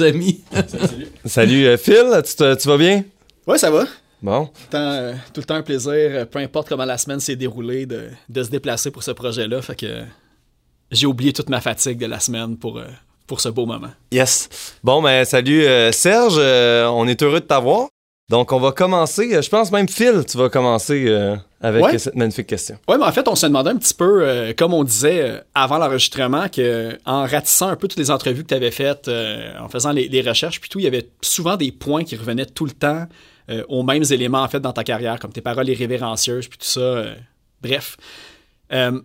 Amis. Salut. Salut euh, Phil, tu, te- tu vas bien? Ouais, ça va. Bon. Tout le temps, euh, tout le temps un plaisir, euh, peu importe comment la semaine s'est déroulée, de, de se déplacer pour ce projet-là. Fait que j'ai oublié toute ma fatigue de la semaine pour, euh, pour ce beau moment. Yes. Bon, ben salut euh, Serge, euh, on est heureux de t'avoir. Donc on va commencer, euh, je pense même Phil, tu vas commencer euh, avec Ouais. cette magnifique question. Ouais, mais en fait, on se demandait un petit peu, euh, comme on disait euh, avant l'enregistrement, que en ratissant un peu toutes les entrevues que tu avais faites, euh, en faisant les, les recherches, puis tout, il y avait souvent des points qui revenaient tout le temps euh, aux mêmes éléments, en fait, dans ta carrière, comme tes paroles irrévérencieuses, puis tout ça. euh, bref. Euh,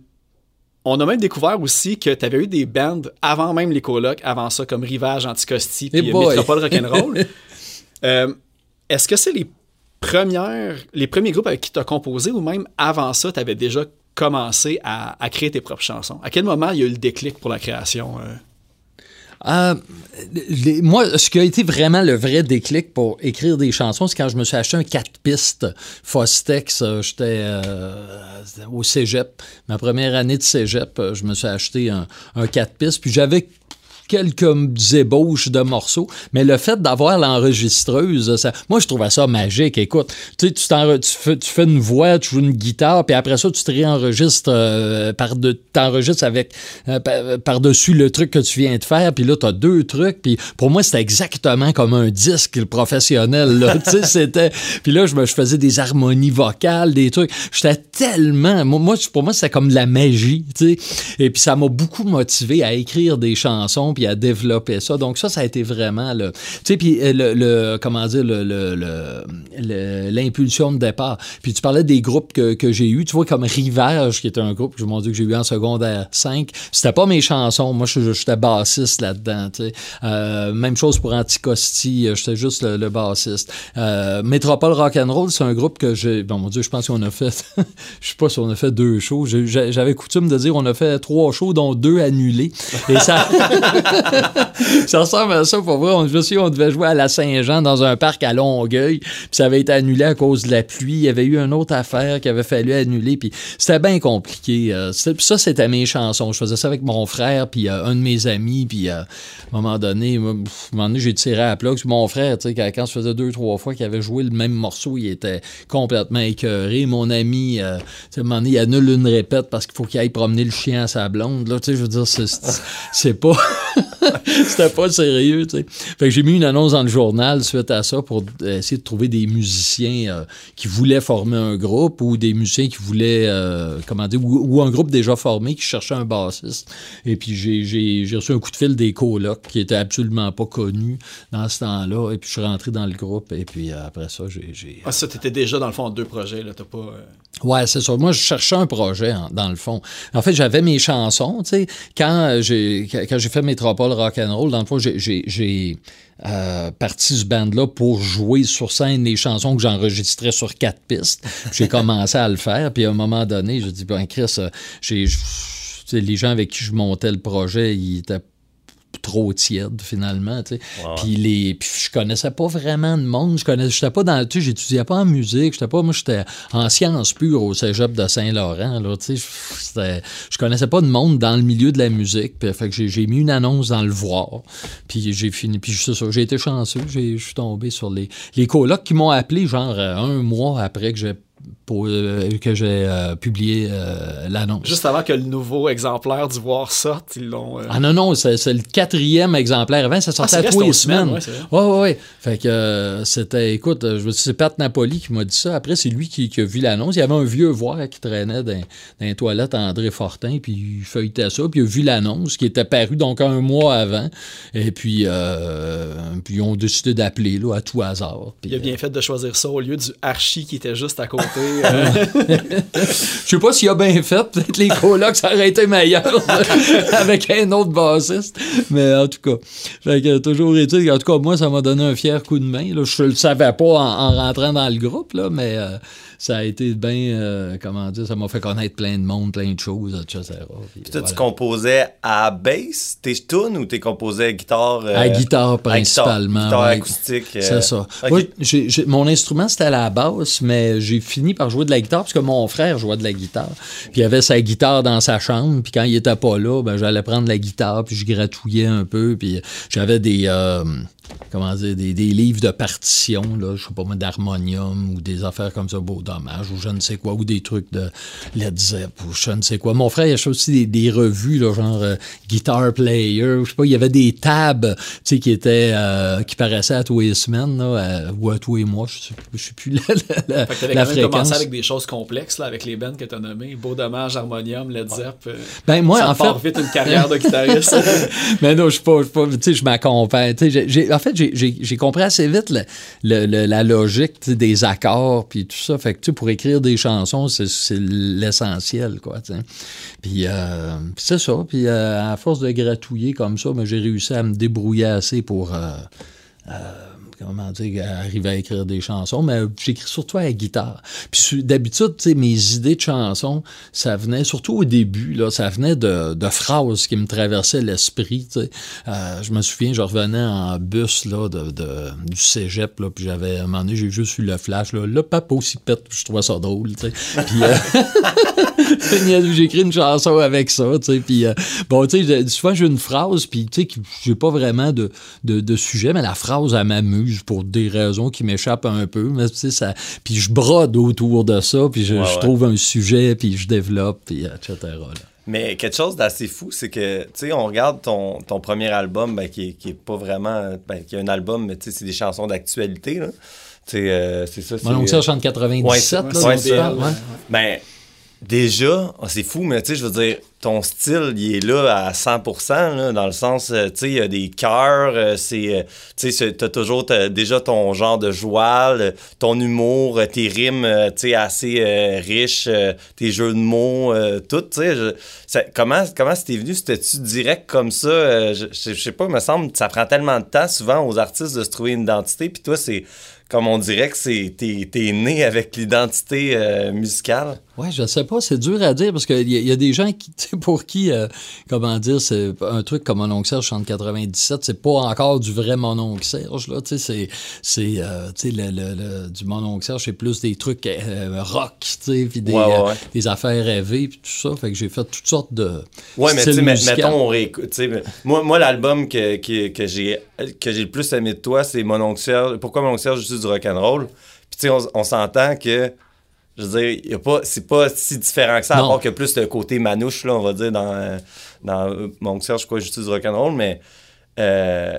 on a même découvert aussi que tu avais eu des bands avant même les colocs, avant ça, comme Rivage, Anticosti, puis. Métropole Rock'n'Roll. Est-ce que c'est les premières, les premiers groupes avec qui tu as composé ou même avant ça, tu avais déjà commencé à, créer tes propres chansons? À quel moment il y a eu le déclic pour la création? euh? Euh, moi, ce qui a été vraiment le vrai déclic pour écrire des chansons, c'est quand je me suis acheté un 4 pistes Fostex. euh, J'étais au cégep. Ma première année de cégep, je me suis acheté un, un 4 pistes. Puis j'avais quelques ébauches de morceaux, mais le fait d'avoir l'enregistreuse, ça, moi je trouvais ça magique. Écoute, tu tu, fais, tu fais une voix, tu joues une guitare, puis après ça tu te réenregistres euh, t'enregistres euh, par- par-dessus le truc que tu viens de faire, puis là tu as deux trucs, puis pour moi c'était exactement comme un disque professionnel là, tu sais, puis là je faisais des harmonies vocales, des trucs, j'étais tellement moi, pour moi c'était comme de la magie, tu sais. Et puis ça m'a beaucoup motivé à écrire des chansons puis à développer ça. Donc ça ça a été vraiment le tu sais puis euh, le, le- comment dire le le- l'impulsion de départ. Puis tu parlais des groupes que, que j'ai eu, tu vois comme Rivage qui était un groupe que mon dieu que j'ai eu en secondaire 5, c'était pas mes chansons, moi j'étais bassiste là-dedans. Euh, même chose pour Anticosti, euh, j'étais juste le, le bassiste. Euh, Métropole Rock'n'Roll, c'est un groupe que j'ai bon mon dieu, je pense qu'on a fait je sais pas si on a fait deux shows, j'avais coutume de dire on a fait trois shows dont deux annulés et ça ça ressemble à ça pour vrai. On, je me on devait jouer à la Saint-Jean dans un parc à Longueuil, puis ça avait été annulé à cause de la pluie. Il y avait eu une autre affaire qu'il avait fallu annuler, puis c'était bien compliqué. euh, ça, c'était mes chansons. Je faisais ça avec mon frère, puis euh, un de mes amis, puis euh, à un moment donné, un moment donné, j'ai tiré à. Puis mon frère, tu sais, quand, quand ça faisait deux, trois fois qu'il avait joué le même morceau, il était complètement écœuré. Mon ami, euh, à un moment donné, il annule une répète parce qu'il faut qu'il aille promener le chien à sa blonde. Là, tu sais, je veux dire, c'est pas... C'était pas sérieux, tu sais. Fait que j'ai mis une annonce dans le journal suite à ça pour essayer de trouver des musiciens euh, qui voulaient former un groupe ou des musiciens qui voulaient, euh, comment dire, ou, ou un groupe déjà formé qui cherchait un bassiste. Et puis j'ai- reçu un coup de fil des colocs qui étaient absolument pas connus dans ce temps-là. Et puis je suis rentré dans le groupe. Et puis euh, après ça, j'ai... j'ai- Ah, ça, t'étais déjà dans le fond deux projets, là, t'as pas... euh, Ouais, c'est ça. Moi, je cherchais un projet, dans le fond. En fait, j'avais mes chansons, tu sais. Quand euh, j'ai quand quand j'ai fait Métropole Rock'n'Roll, dans le fond, j'ai- euh, parti ce band-là pour jouer sur scène les chansons que j'enregistrais sur quatre pistes. J'ai commencé à le faire, puis à un moment donné, j'ai dit, ben Chris, euh, j'ai... les gens avec qui je montais le projet, ils étaient trop tiède finalement tu sais. Puis les puis je connaissais pas vraiment de monde. Je connaissais j'étais pas dans tu sais j'étudiais pas en musique. J'étais pas moi j'étais en sciences pures au cégep de Saint-Laurent là tu sais. Je connaissais pas de monde dans le milieu de la musique. Puis fait que j'ai mis une annonce dans le voir. Puis j'ai fini puis c'est ça. J'ai été chanceux. J'ai je suis tombé sur les les colocs qui m'ont appelé genre euh, un mois après que j'ai pour, euh, que j'ai euh, publié euh, l'annonce Juste avant que le nouveau exemplaire du Voir sorte, ils l'ont... ah non, non, c'est c'est le quatrième exemplaire. Avant, ça sortait Ah, à tous les semaines. c'est vrai. Ouais. Fait que c'était, écoute, je c'est Pat Napoli qui m'a dit ça. Après, c'est lui qui, qui a vu l'annonce. Il y avait un vieux voir qui traînait dans, dans les toilettes à André Fortin, puis il feuilletait ça, puis il a vu l'annonce qui était paru donc un mois avant. Et puis, euh, puis ils ont décidé d'appeler là, à tout hasard. Puis, Il a bien fait de choisir ça au lieu du Archie qui était juste à côté. Euh, Je sais pas s'il a bien fait. Peut-être les colocs, ça aurait été meilleur avec un autre bassiste. Mais en tout cas, fait que, toujours est-il, en tout cas, moi, ça m'a donné un fier coup de main. Là. Je le savais pas en, en rentrant dans le groupe, là, mais euh, ça a été bien, euh, comment dire, ça m'a fait connaître plein de monde, plein de choses, etc. Puis, Puis toi, voilà. tu composais à bass, tes tunes ou t'es composé à guitare euh, À guitare à guitare- principalement. Guitare, ouais. acoustique. euh, C'est ça. Moi, mon instrument, c'était la basse, mais j'ai fini par par jouer de la guitare, parce que mon frère jouait de la guitare. Puis il avait sa guitare dans sa chambre, puis quand il était pas là, ben, j'allais prendre la guitare, puis je gratouillais un peu, puis j'avais des... Comment dire, des, des, livres de partition, là, je sais pas moi, d'harmonium ou des affaires comme ça, beau dommage, ou je ne sais quoi, ou des trucs de Led Zepp, ou je ne sais quoi. Mon frère, il a aussi des, des revues, là, genre euh, Guitar Player, je sais pas, il y avait des tabs, tu sais, qui étaient, euh, qui paraissaient à tous les semaines, là, ou à tous les mois, je sais, je sais plus la, la, fait que la fréquence. commencé avec des choses complexes, là, avec les bands que tu as nommées, beau dommage, harmonium, Led Zepp. Euh, ben, moi, ça en fait... vite une carrière de guitariste. Mais non, je suis pas, je m'accompagne, tu sais, en fait, j'ai compris assez vite la logique des accords puis tout ça. Fait que pour écrire des chansons, c'est l'essentiel, quoi. Puis, euh, c'est ça. Puis euh, à force de gratouiller comme ça, ben, j'ai réussi à me débrouiller assez pour euh, comment dire, arriver à écrire des chansons, mais j'écris surtout à la guitare. Puis d'habitude, mes idées de chansons, ça venait, surtout au début, là, ça venait de, phrases qui me traversaient l'esprit. Euh, je me souviens, je revenais en bus, là, de, du cégep, là, puis j'avais, un moment donné, j'ai juste eu le flash, là, le papa aussi pète, je trouvais ça drôle. Puis, euh, j'ai une chanson avec ça, puis euh, bon, tu sais, souvent j'ai une phrase, puis tu sais, j'ai pas vraiment de, de, de, sujet, mais la phrase, elle m'amuse pour des raisons qui m'échappent un peu. Mais, ça, puis je brode autour de ça, puis je, trouve un sujet, puis je développe, puis etc. Mais quelque chose d'assez fou, c'est que, tu sais, on regarde ton, ton premier album, ben, qui, qui est pas vraiment. Ben, qui est un album, mais tu sais, c'est des chansons d'actualité, là. Euh, c'est ça. Mon oncle chante 97, là, ouais, Ben, déjà, ah, c'est fou, mais tu sais, je veux dire, ton style, il est là à 100%, là, dans le sens, euh, tu sais, il y a des cœurs, euh, c'est, euh, tu sais, t'as toujours déjà ton genre de joie, ton humour, tes rimes, tu sais, assez riches, tes jeux de mots, tout, tu sais. Comment, comment c'était venu? C'était-tu direct comme ça? je, je sais pas, il me semble, ça prend tellement de temps, souvent, aux artistes de se trouver une identité, puis toi, c'est comme on dirait que c'est t'es, né avec l'identité euh, musicale. Ouais, je sais pas, c'est dur à dire parce qu'il y, y, a des gens qui, pour qui, euh, comment dire, c'est un truc comme Mon Oncle Serge chante 97, c'est pas encore du vrai Mon Oncle Serge, là, tu sais, c'est, euh, sais, le, le, du Mon Oncle Serge, c'est plus des trucs rock, tu sais, puis des, des, affaires rêvées, puis tout ça, fait que j'ai fait toutes sortes de Ouais, mais tu sais, mettons, on réécoute, moi, moi l'album que, que, que j'ai que j'ai le plus aimé de toi, c'est Mon Oncle Serge. Pourquoi Mon Oncle Serge, du rock'n'roll. Puis, tu sais, on, s'entend que, je veux dire, y a pas, c'est pas si différent que ça, à part que plus le côté manouche, là, on va dire, dans, dans mon Serge, je crois, juste du rock'n'roll, mais. Euh,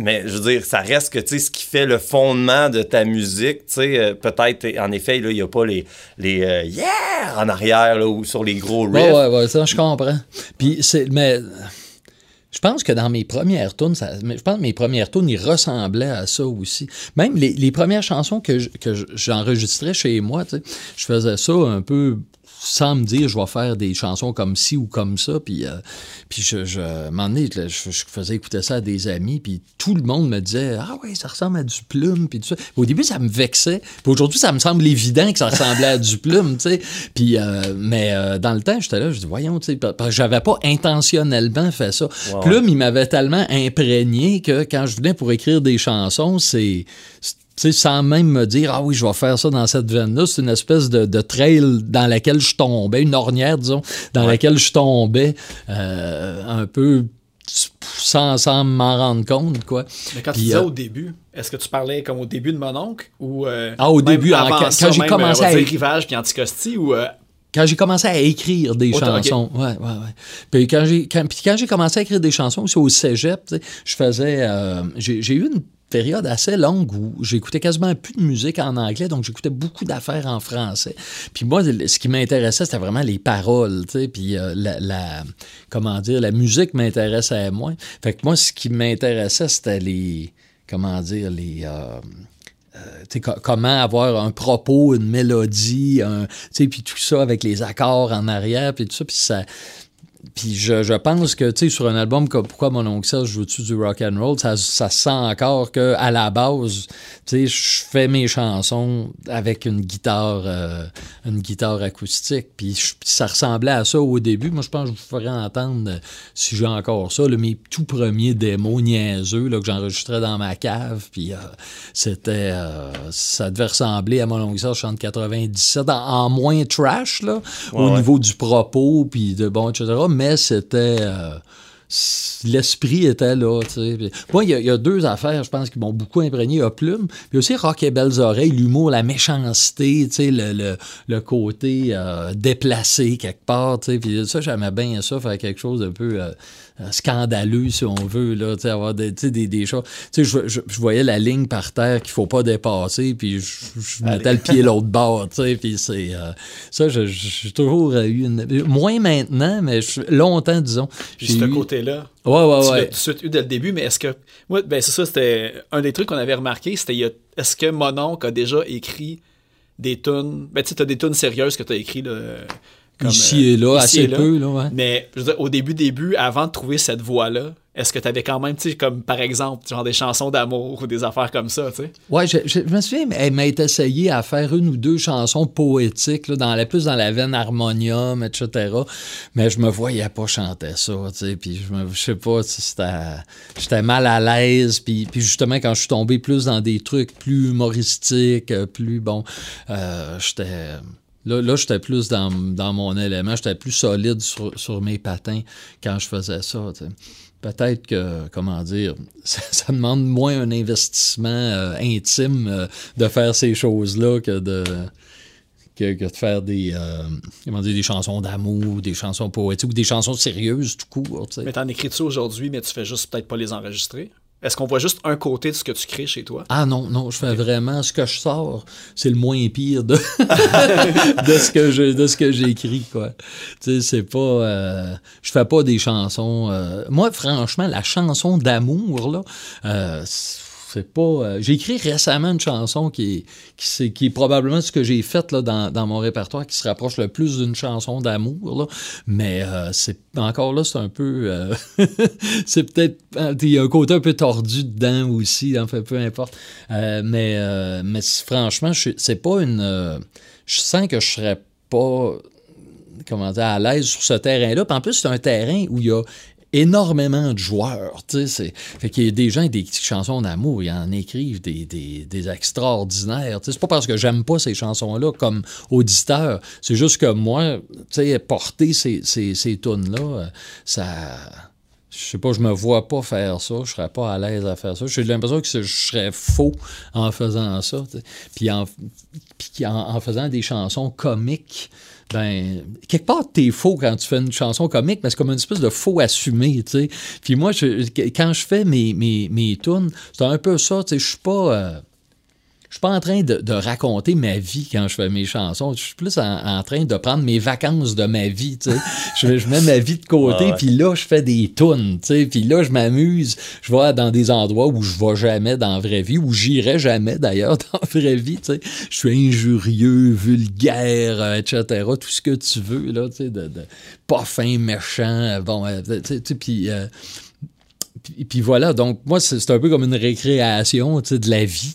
mais je veux dire, ça reste que, tu sais, ce qui fait le fondement de ta musique, tu sais, euh, peut-être, en effet, il n'y a pas les, les euh, yeah en arrière, là, ou sur les gros riffs. Ouais, ouais, ouais, ça, je comprends. Puis, c'est, mais je pense que dans mes premières tunes, je pense que mes premières tunes, ils ressemblaient à ça aussi. Même les, les premières chansons que, j'enregistrais chez moi, je faisais ça un peu sans me dire je vais faire des chansons comme ci ou comme ça. Puis, euh, puis je, je, un je, faisais écouter ça à des amis, puis tout le monde me disait Ah oui, ça ressemble à du plume, puis tout ça. Au début, ça me vexait. Puis aujourd'hui, ça me semble évident que ça ressemblait à du plume, tu sais. Puis, euh, mais euh, dans le temps, j'étais là, je dis Voyons, tu sais, parce que j'avais pas intentionnellement fait ça. Plume, il m'avait tellement imprégné que quand je venais pour écrire des chansons, c'est sans même me dire, ah oui, je vais faire ça dans cette veine-là. C'est une espèce de, de, trail dans laquelle je tombais, une ornière, disons, dans laquelle je tombais euh, un peu sans, sans m'en rendre compte, quoi. Mais quand tu disais euh, au début, est-ce que tu parlais comme au début de mon oncle ou euh, Ah, au début, avant quand, quand j'ai commencé à écrire rivage puis anticosti ou quand j'ai commencé à écrire des chansons. Ouais, ouais, ouais. Puis quand j'ai quand, quand j'ai commencé à écrire des chansons aussi au cégep, je faisais j'ai eu une période assez longue où j'écoutais quasiment plus de musique en anglais, donc j'écoutais beaucoup d'affaires en français. Puis moi, ce qui m'intéressait, c'était vraiment les paroles, tu sais, puis euh, la, comment dire, la musique m'intéressait moins. Fait que moi, ce qui m'intéressait, c'était les, comment dire, les... Euh, euh, comment avoir un propos, une mélodie, puis tout ça avec les accords en arrière, puis tout ça, puis ça puis je, je pense que, tu sais, sur un album comme Pourquoi mon oncle Serge joue-tu du rock and roll, ça, ça sent encore que à la base, tu sais, je fais mes chansons avec une guitare, euh, une guitare acoustique. Puis ça ressemblait à ça au début. Moi, je pense que je vous ferai entendre, euh, si j'ai encore ça, là, mes tout premiers démos niaiseux là, que j'enregistrais dans ma cave. Puis euh, c'était, euh, ça devait ressembler à mon oncle Serge chante 97 en, en moins trash là, au ouais. niveau du propos puis de bon etc. Mais c'était euh, L'esprit était là, Moi, il y, a- deux affaires, je pense, qui m'ont beaucoup imprégné à Plume. Puis aussi Rock et Belles Oreilles, l'humour, la méchanceté, le, le, le côté euh, déplacé quelque part. Puis ça, j'aimais bien ça, faire quelque chose d'un peu euh, scandaleux, si on veut, là, tu sais, avoir des, des, des choses. Tu sais, je, je- je voyais la ligne par terre qu'il faut pas dépasser, puis je, je mettais le pied l'autre bord, tu sais. Puis c'est... euh, ça, j'ai toujours eu une... Moins maintenant, mais longtemps, disons. J'ai ce eu- côté-là, Ouais, ouais, tu l'as ouais. tout de suite eu dès le début, mais est-ce que. Moi, ben c'est ça, c'était un des trucs qu'on avait remarqué, c'était est-ce que mon oncle a déjà écrit des tunes. Ben, tu sais, t'as des tunes sérieuses que t'as écrit là. Comme, Ici euh, et là, ici assez et là. peu, là, ouais. Mais je veux dire, au début, début, avant de trouver cette voie-là, est-ce que tu avais quand même, tu sais, comme par exemple, genre des chansons d'amour ou des affaires comme ça, tu sais? Ouais, je, je- je me souviens, elle m'a essayé à faire une ou deux chansons poétiques, là, dans la, plus dans la veine harmonium, etc. Mais je me voyais pas chanter ça, tu sais, puis je me, je sais pas, j'étais mal à l'aise, puis, puis justement, quand je suis tombé plus dans des trucs plus humoristiques, euh, plus, bon, euh, j'étais... Là, là j'étais plus dans, dans mon élément, j'étais plus solide sur, sur mes patins quand je faisais ça. Peut-être que, comment dire, ça, demande moins un investissement euh, intime euh, de faire ces choses-là que de, que, de faire des, euh, comment dire, des chansons d'amour, des chansons poétiques ou des chansons sérieuses tout court. Mais t'en écris-tu aujourd'hui, mais tu fais juste peut-être pas les enregistrer? Est-ce qu'on voit juste un côté de ce que tu crées chez toi? Ah non, non, je fais vraiment ce que je sors, c'est le moins pire de, de ce que je de ce que j'écris quoi. Tu sais, c'est pas euh, je fais pas des chansons euh, moi franchement la chanson d'amour là euh, c'est pas euh, j'ai écrit récemment une chanson qui est qui, est probablement ce que j'ai fait dans, mon répertoire qui se rapproche le plus d'une chanson d'amour mais euh, c'est encore là c'est un peu euh, c'est peut-être il y a un côté un peu tordu dedans aussi en fait peu importe mais mais franchement c'est pas une je sens que je serais pas comment dire, à l'aise sur ce terrain-là. Puis en plus, c'est un terrain où il y a énormément de joueurs. C'est- fait qu'il y a des gens, des petites chansons d'amour, ils en écrivent des, des, extraordinaires. C'est pas parce que j'aime pas ces chansons-là comme auditeur. C'est juste que moi, porter ces, ces, ces tunes-là, euh, ça je sais pas, je me vois pas faire ça, je serais pas à l'aise à faire ça. J'ai l'impression que je serais faux en faisant ça. Puis en, puis en faisant des chansons comiques, ben, quelque part, t'es faux quand tu fais une chanson comique, mais c'est comme une espèce de faux assumé, tu sais. Puis moi, je- quand je fais mes, mes, mes tunes, c'est un peu ça, tu sais, je suis pas... euh, je suis pas en train de, de raconter ma vie quand je fais mes chansons. Je suis plus en, en train de prendre mes vacances de ma vie. tu sais. je, je mets ma vie de côté, puis là, je fais des tunes. tu sais. Puis là, je m'amuse. Je vais dans des endroits où je vais jamais dans la vraie vie, où j'irai jamais d'ailleurs dans la vraie vie. tu sais. Je suis injurieux, vulgaire, euh, etc. Tout ce que tu veux, là, tu sais, de, de pas fin, méchant. Bon, euh, tu sais, tu sais, puis... euh, puis, puis voilà, donc moi, c'est un peu comme une récréation tu sais, de la vie.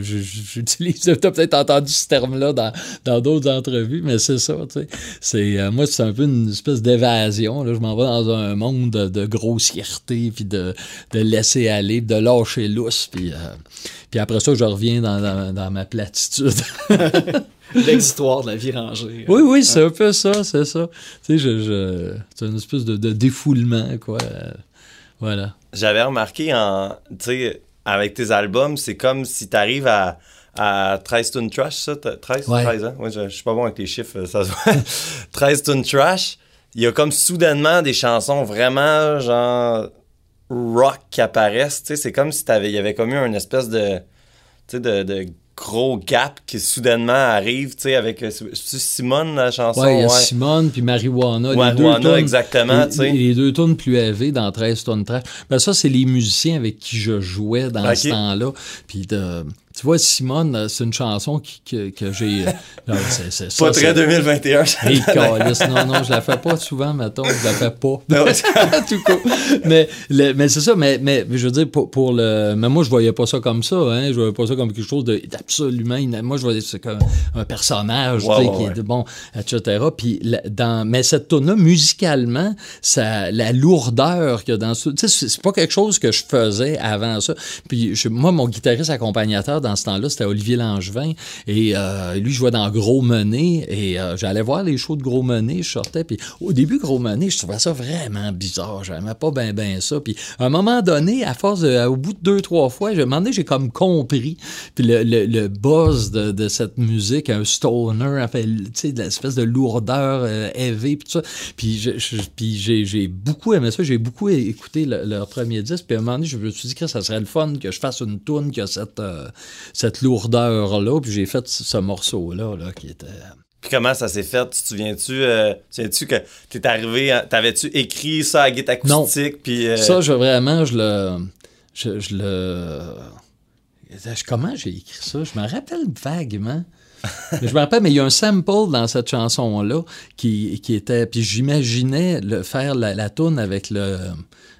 J'utilise, tu as peut-être entendu ce terme-là dans dans d'autres entrevues, mais c'est ça. tu sais. C'est, euh, moi, c'est un peu une espèce d'évasion. là. Je m'en vais dans un monde de, de grossièreté, puis de, de laisser aller, de lâcher lousse. Puis, euh, puis après ça, je reviens dans, dans- dans ma platitude. L'existoire de la vie rangée. oui, oui, c'est un peu ça, c'est ça. Tu sais, je, je- c'est une espèce de, de défoulement, quoi. Voilà. J'avais remarqué en. Avec tes albums, c'est comme si tu arrives à, à 13 Tune Trash, ça t'as- 13 Ouais. 13 hein? Ouais, je, je suis pas bon avec les chiffres, ça se voit. 13 Tune Trash, il y a comme soudainement des chansons vraiment genre rock qui apparaissent. C'est comme si t'avais- il y avait comme eu une espèce de, de gros gap qui soudainement arrive, tu sais, avec. euh, Simone, la chanson? Ouais, il y a ouais. Simone puis Marijuana. les deux Marijuana, exactement, tu sais. Les deux tonnes plus élevées dans 13 tonnes trash. Ben ça, c'est les musiciens avec qui je jouais dans ce temps-là. Puis de- tu vois, Simone, euh, c'est une chanson qui, que, que j'ai. euh, non, c'est- ça, Pas très c'est- 2021. ça. Hey, câlisse. non, non, je la fais pas souvent, mettons, je la fais pas. Non. en tout cas. Mais, le- mais c'est ça, mais, mais je veux dire, pour, pour le. Mais moi, je voyais pas ça comme ça, hein. Je voyais pas ça comme quelque chose d'absolument. Moi, je voyais ça comme un personnage, tu sais, ouais, qui ouais. est de- bon, etc. Puis, la- dans, mais cette tune là musicalement, ça, la lourdeur qu'il y a dans ce. Tu sais, c'est- c'est pas quelque chose que je faisais avant ça. Puis, je- moi, mon guitariste accompagnateur dans ce temps-là, c'était Olivier Langevin. Et euh, lui, je jouais dans Gros Menet. Et euh, j'allais voir les shows de Gros Menet. Je sortais. Puis, au début, Gros Menet, je trouvais ça vraiment bizarre. J'aimais pas bien, bien ça. Puis, à un moment donné, à force de, au bout de deux, trois fois, je, donné, j'ai comme compris. Puis, le, le, le buzz de, de cette musique, un stoner, fait, tu sais, de l'espèce de lourdeur euh, heavy, puis tout ça. Puis, j'ai, beaucoup aimé ça. J'ai beaucoup écouté le- leur premier disque. Puis, à un moment donné, je me suis dit que ça serait le fun que je fasse une tune qui a cette, euh, cette lourdeur-là. Puis, j'ai fait ce, ce morceau-là, là, qui était. Puis comment ça s'est fait? Tu te souviens-tu, euh, tu que t'es arrivé, t'avais-tu écrit ça à guitare Non. acoustique? Puis, euh, Ça, je, vraiment, je le. Je, je le. Comment j'ai écrit ça? Je me rappelle vaguement. Je me rappelle, mais il y a un sample dans cette chanson-là qui, qui était. Puis j'imaginais le, faire la, la toune avec le,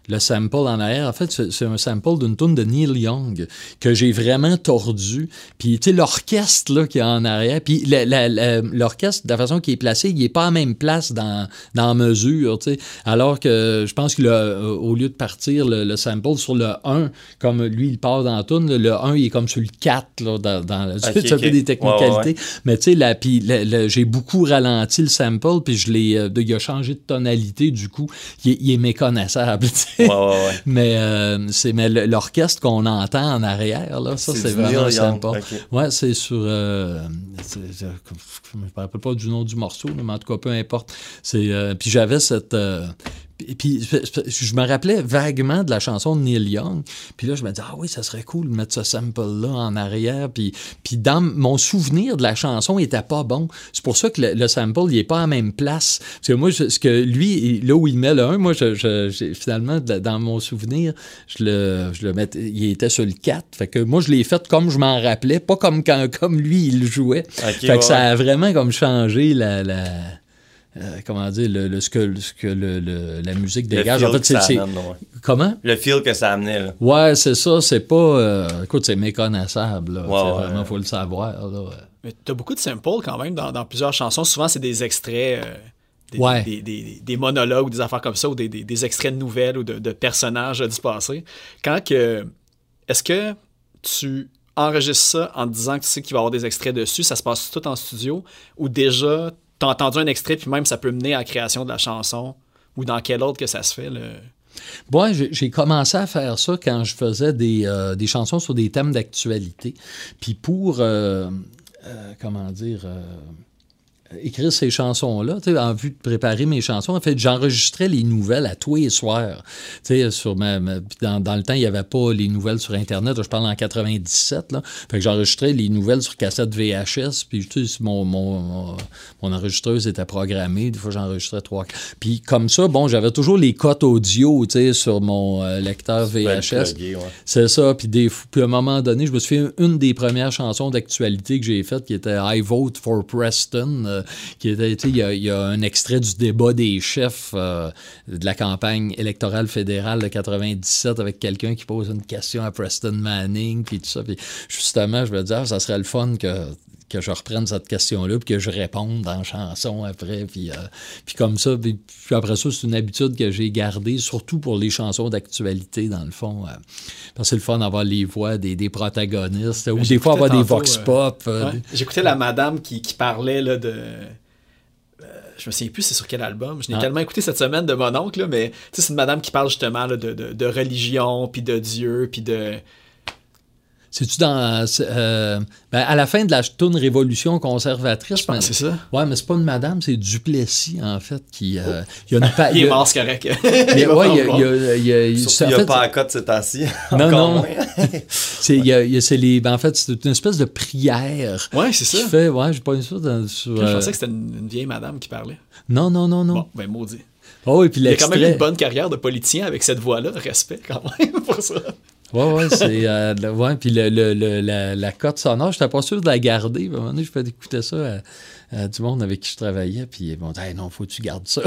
le sample en arrière. En fait, c'est un sample d'une toune de Neil Young que j'ai vraiment tordu. Puis, tu sais, l'orchestre là, qui est en arrière. Puis, l'orchestre, de la façon qu'il est placé, il n'est pas à la même place dans, dans la mesure, tu sais. Alors que je pense qu'au lieu de partir le, le sample sur le 1, comme lui, il part dans la toune, le 1, il est comme sur le 4, là, dans, dans le- ça fait des technicalités. Ouais, ouais, Mais tu sais, puis j'ai beaucoup ralenti le sample, puis je l'ai, euh, il a changé de tonalité, du coup, il est, il est méconnaissable, tu sais. Ouais, ouais, ouais. Mais, euh, c'est, mais l'orchestre qu'on entend en arrière, là, ça, C'est vraiment Neil Young, sample. ok. Ouais, c'est sur. euh, c'est- je me rappelle pas du nom du morceau, mais en tout cas, peu importe. C'est, euh, puis j'avais cette. Euh, puis- je me rappelais vaguement de la chanson de Neil Young. Puis là, je me disais, ah oui, ça serait cool de mettre ce sample-là en arrière. Puis, puis dans mon souvenir de la chanson, il était pas bon. C'est pour ça que le, le sample, il est pas à la même place. Parce que moi, je- ce que lui, là où il met le 1, moi, je, je- finalement, dans mon souvenir, je le, je le mettais, il était sur le 4. Fait que moi, je l'ai fait comme je m'en rappelais, pas comme quand comme lui, il le jouait. Fait ouais, que ça a vraiment comme changé la... la euh, comment dire, le, le- ce que, ce que le- le- la musique Le dégage. feel En fait, c'est, ouais. Comment? Le feel que ça amenait, là. Ouais, c'est ça, c'est pas... euh, écoute, c'est méconnaissable, là. Ouais, C'est ouais. vraiment, faut le savoir, là. ouais. Mais t'as beaucoup de samples quand même dans, dans plusieurs chansons. Souvent, c'est des extraits, euh, des, Ouais. des, des- des monologues ou des affaires comme ça, ou des, des- des extraits de nouvelles ou de, de personnages du passé. Quand que. Est-ce que tu enregistres ça en te disant que tu sais qu'il va y avoir des extraits dessus, ça se passe tout en studio, ou déjà, t'as entendu un extrait, puis même ça peut mener à la création de la chanson, ou dans quel ordre que ça se fait, le... Moi, j'ai commencé à faire ça quand je faisais des, euh, des chansons sur des thèmes d'actualité. Puis pour, euh, euh, comment dire, écrire ces chansons-là, en vue de préparer mes chansons, en fait, j'enregistrais les nouvelles à tous les soirs. Sur ma, ma- dans, dans le temps, il n'y avait pas les nouvelles sur Internet. Je parle en 97, là. Fait que j'enregistrais les nouvelles sur cassette VHS, puis mon, mon, mon, mon enregistreuse était programmée. Des fois, j'enregistrais trois... Puis comme ça, bon, j'avais toujours les cotes audio, sur mon euh, lecteur VHS. ouais. C'est ça. Puis, des, puis à un moment donné, je me suis fait une des premières chansons d'actualité que j'ai faites qui était I Vote for Preston, euh, a- il y a un extrait du débat des chefs euh, de la campagne électorale fédérale de 97 avec quelqu'un qui pose une question à Preston Manning, puis tout ça. Puis justement, je me disais, ah, ça serait le fun que que je reprenne cette question-là, puis que je réponde en chanson après, puis, euh, puis comme ça, puis, puis après ça, c'est une habitude que j'ai gardée, surtout pour les chansons d'actualité, dans le fond, euh, parce que c'est le fun d'avoir les voix des, des protagonistes, ou des fois avoir des vox pop. euh, Ouais. J'écoutais la madame qui, qui parlait là, de. je me souviens plus c'est sur quel album. Je l'ai Ah. tellement écouté cette semaine de mon oncle, là, mais c'est une madame qui parle justement là, de, de, de religion, puis de Dieu, puis de. C'est-tu dans. euh, ben, à la fin de la tourne Révolution conservatrice. Je pense c'est ça. Ouais, mais c'est pas une madame, c'est Duplessis, en fait, qui. euh, il y a une pa- Il y est mort, c'est correct. mais Il ouais, il y a- il y y n'y a pas à cote ces temps-ci. Non, non. C'est, y a- y c'est les, ben, en fait, c'est une espèce de prière. Ouais, c'est ça. Fait, ouais, j'ai pas ça dans, sur. Je euh, pensais que c'était une, une vieille madame qui parlait. Non, non, non, non. Bon, ben maudit. Oh, puis Il a quand même une bonne carrière de politicien avec cette voix-là. Respect quand même pour ça. Ouais, ouais, c'est. Euh, ouais, puis le, le, la, la cote sonore, je n'étais pas sûr de la garder. À un moment donné, je peux écouter ça à, euh, du monde avec qui je travaillais, puis ils m'ont dit non, faut que tu gardes ça.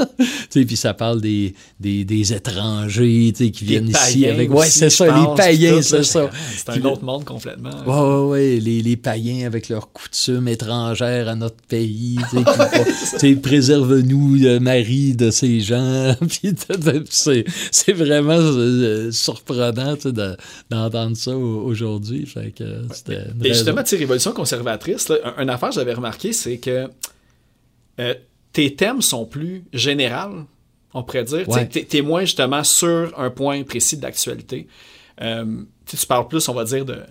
puis ça parle des, des, des étrangers qui viennent ici avec. Ouais, c'est ça, les païens, c'est ça. C'est un autre monde complètement. Ouais, ouais, ouais, les, les païens avec leurs coutumes étrangères à notre pays. Préserve-nous, le mari de ces gens. c'est vraiment euh, surprenant d'entendre ça aujourd'hui. Fait que Et justement, Révolution conservatrice, là, une affaire j'avais remarqué, c'est que euh, tes thèmes sont plus généraux, on pourrait dire. Tu es, moins justement sur un point précis d'actualité. Euh, tu parles plus, on va dire, de,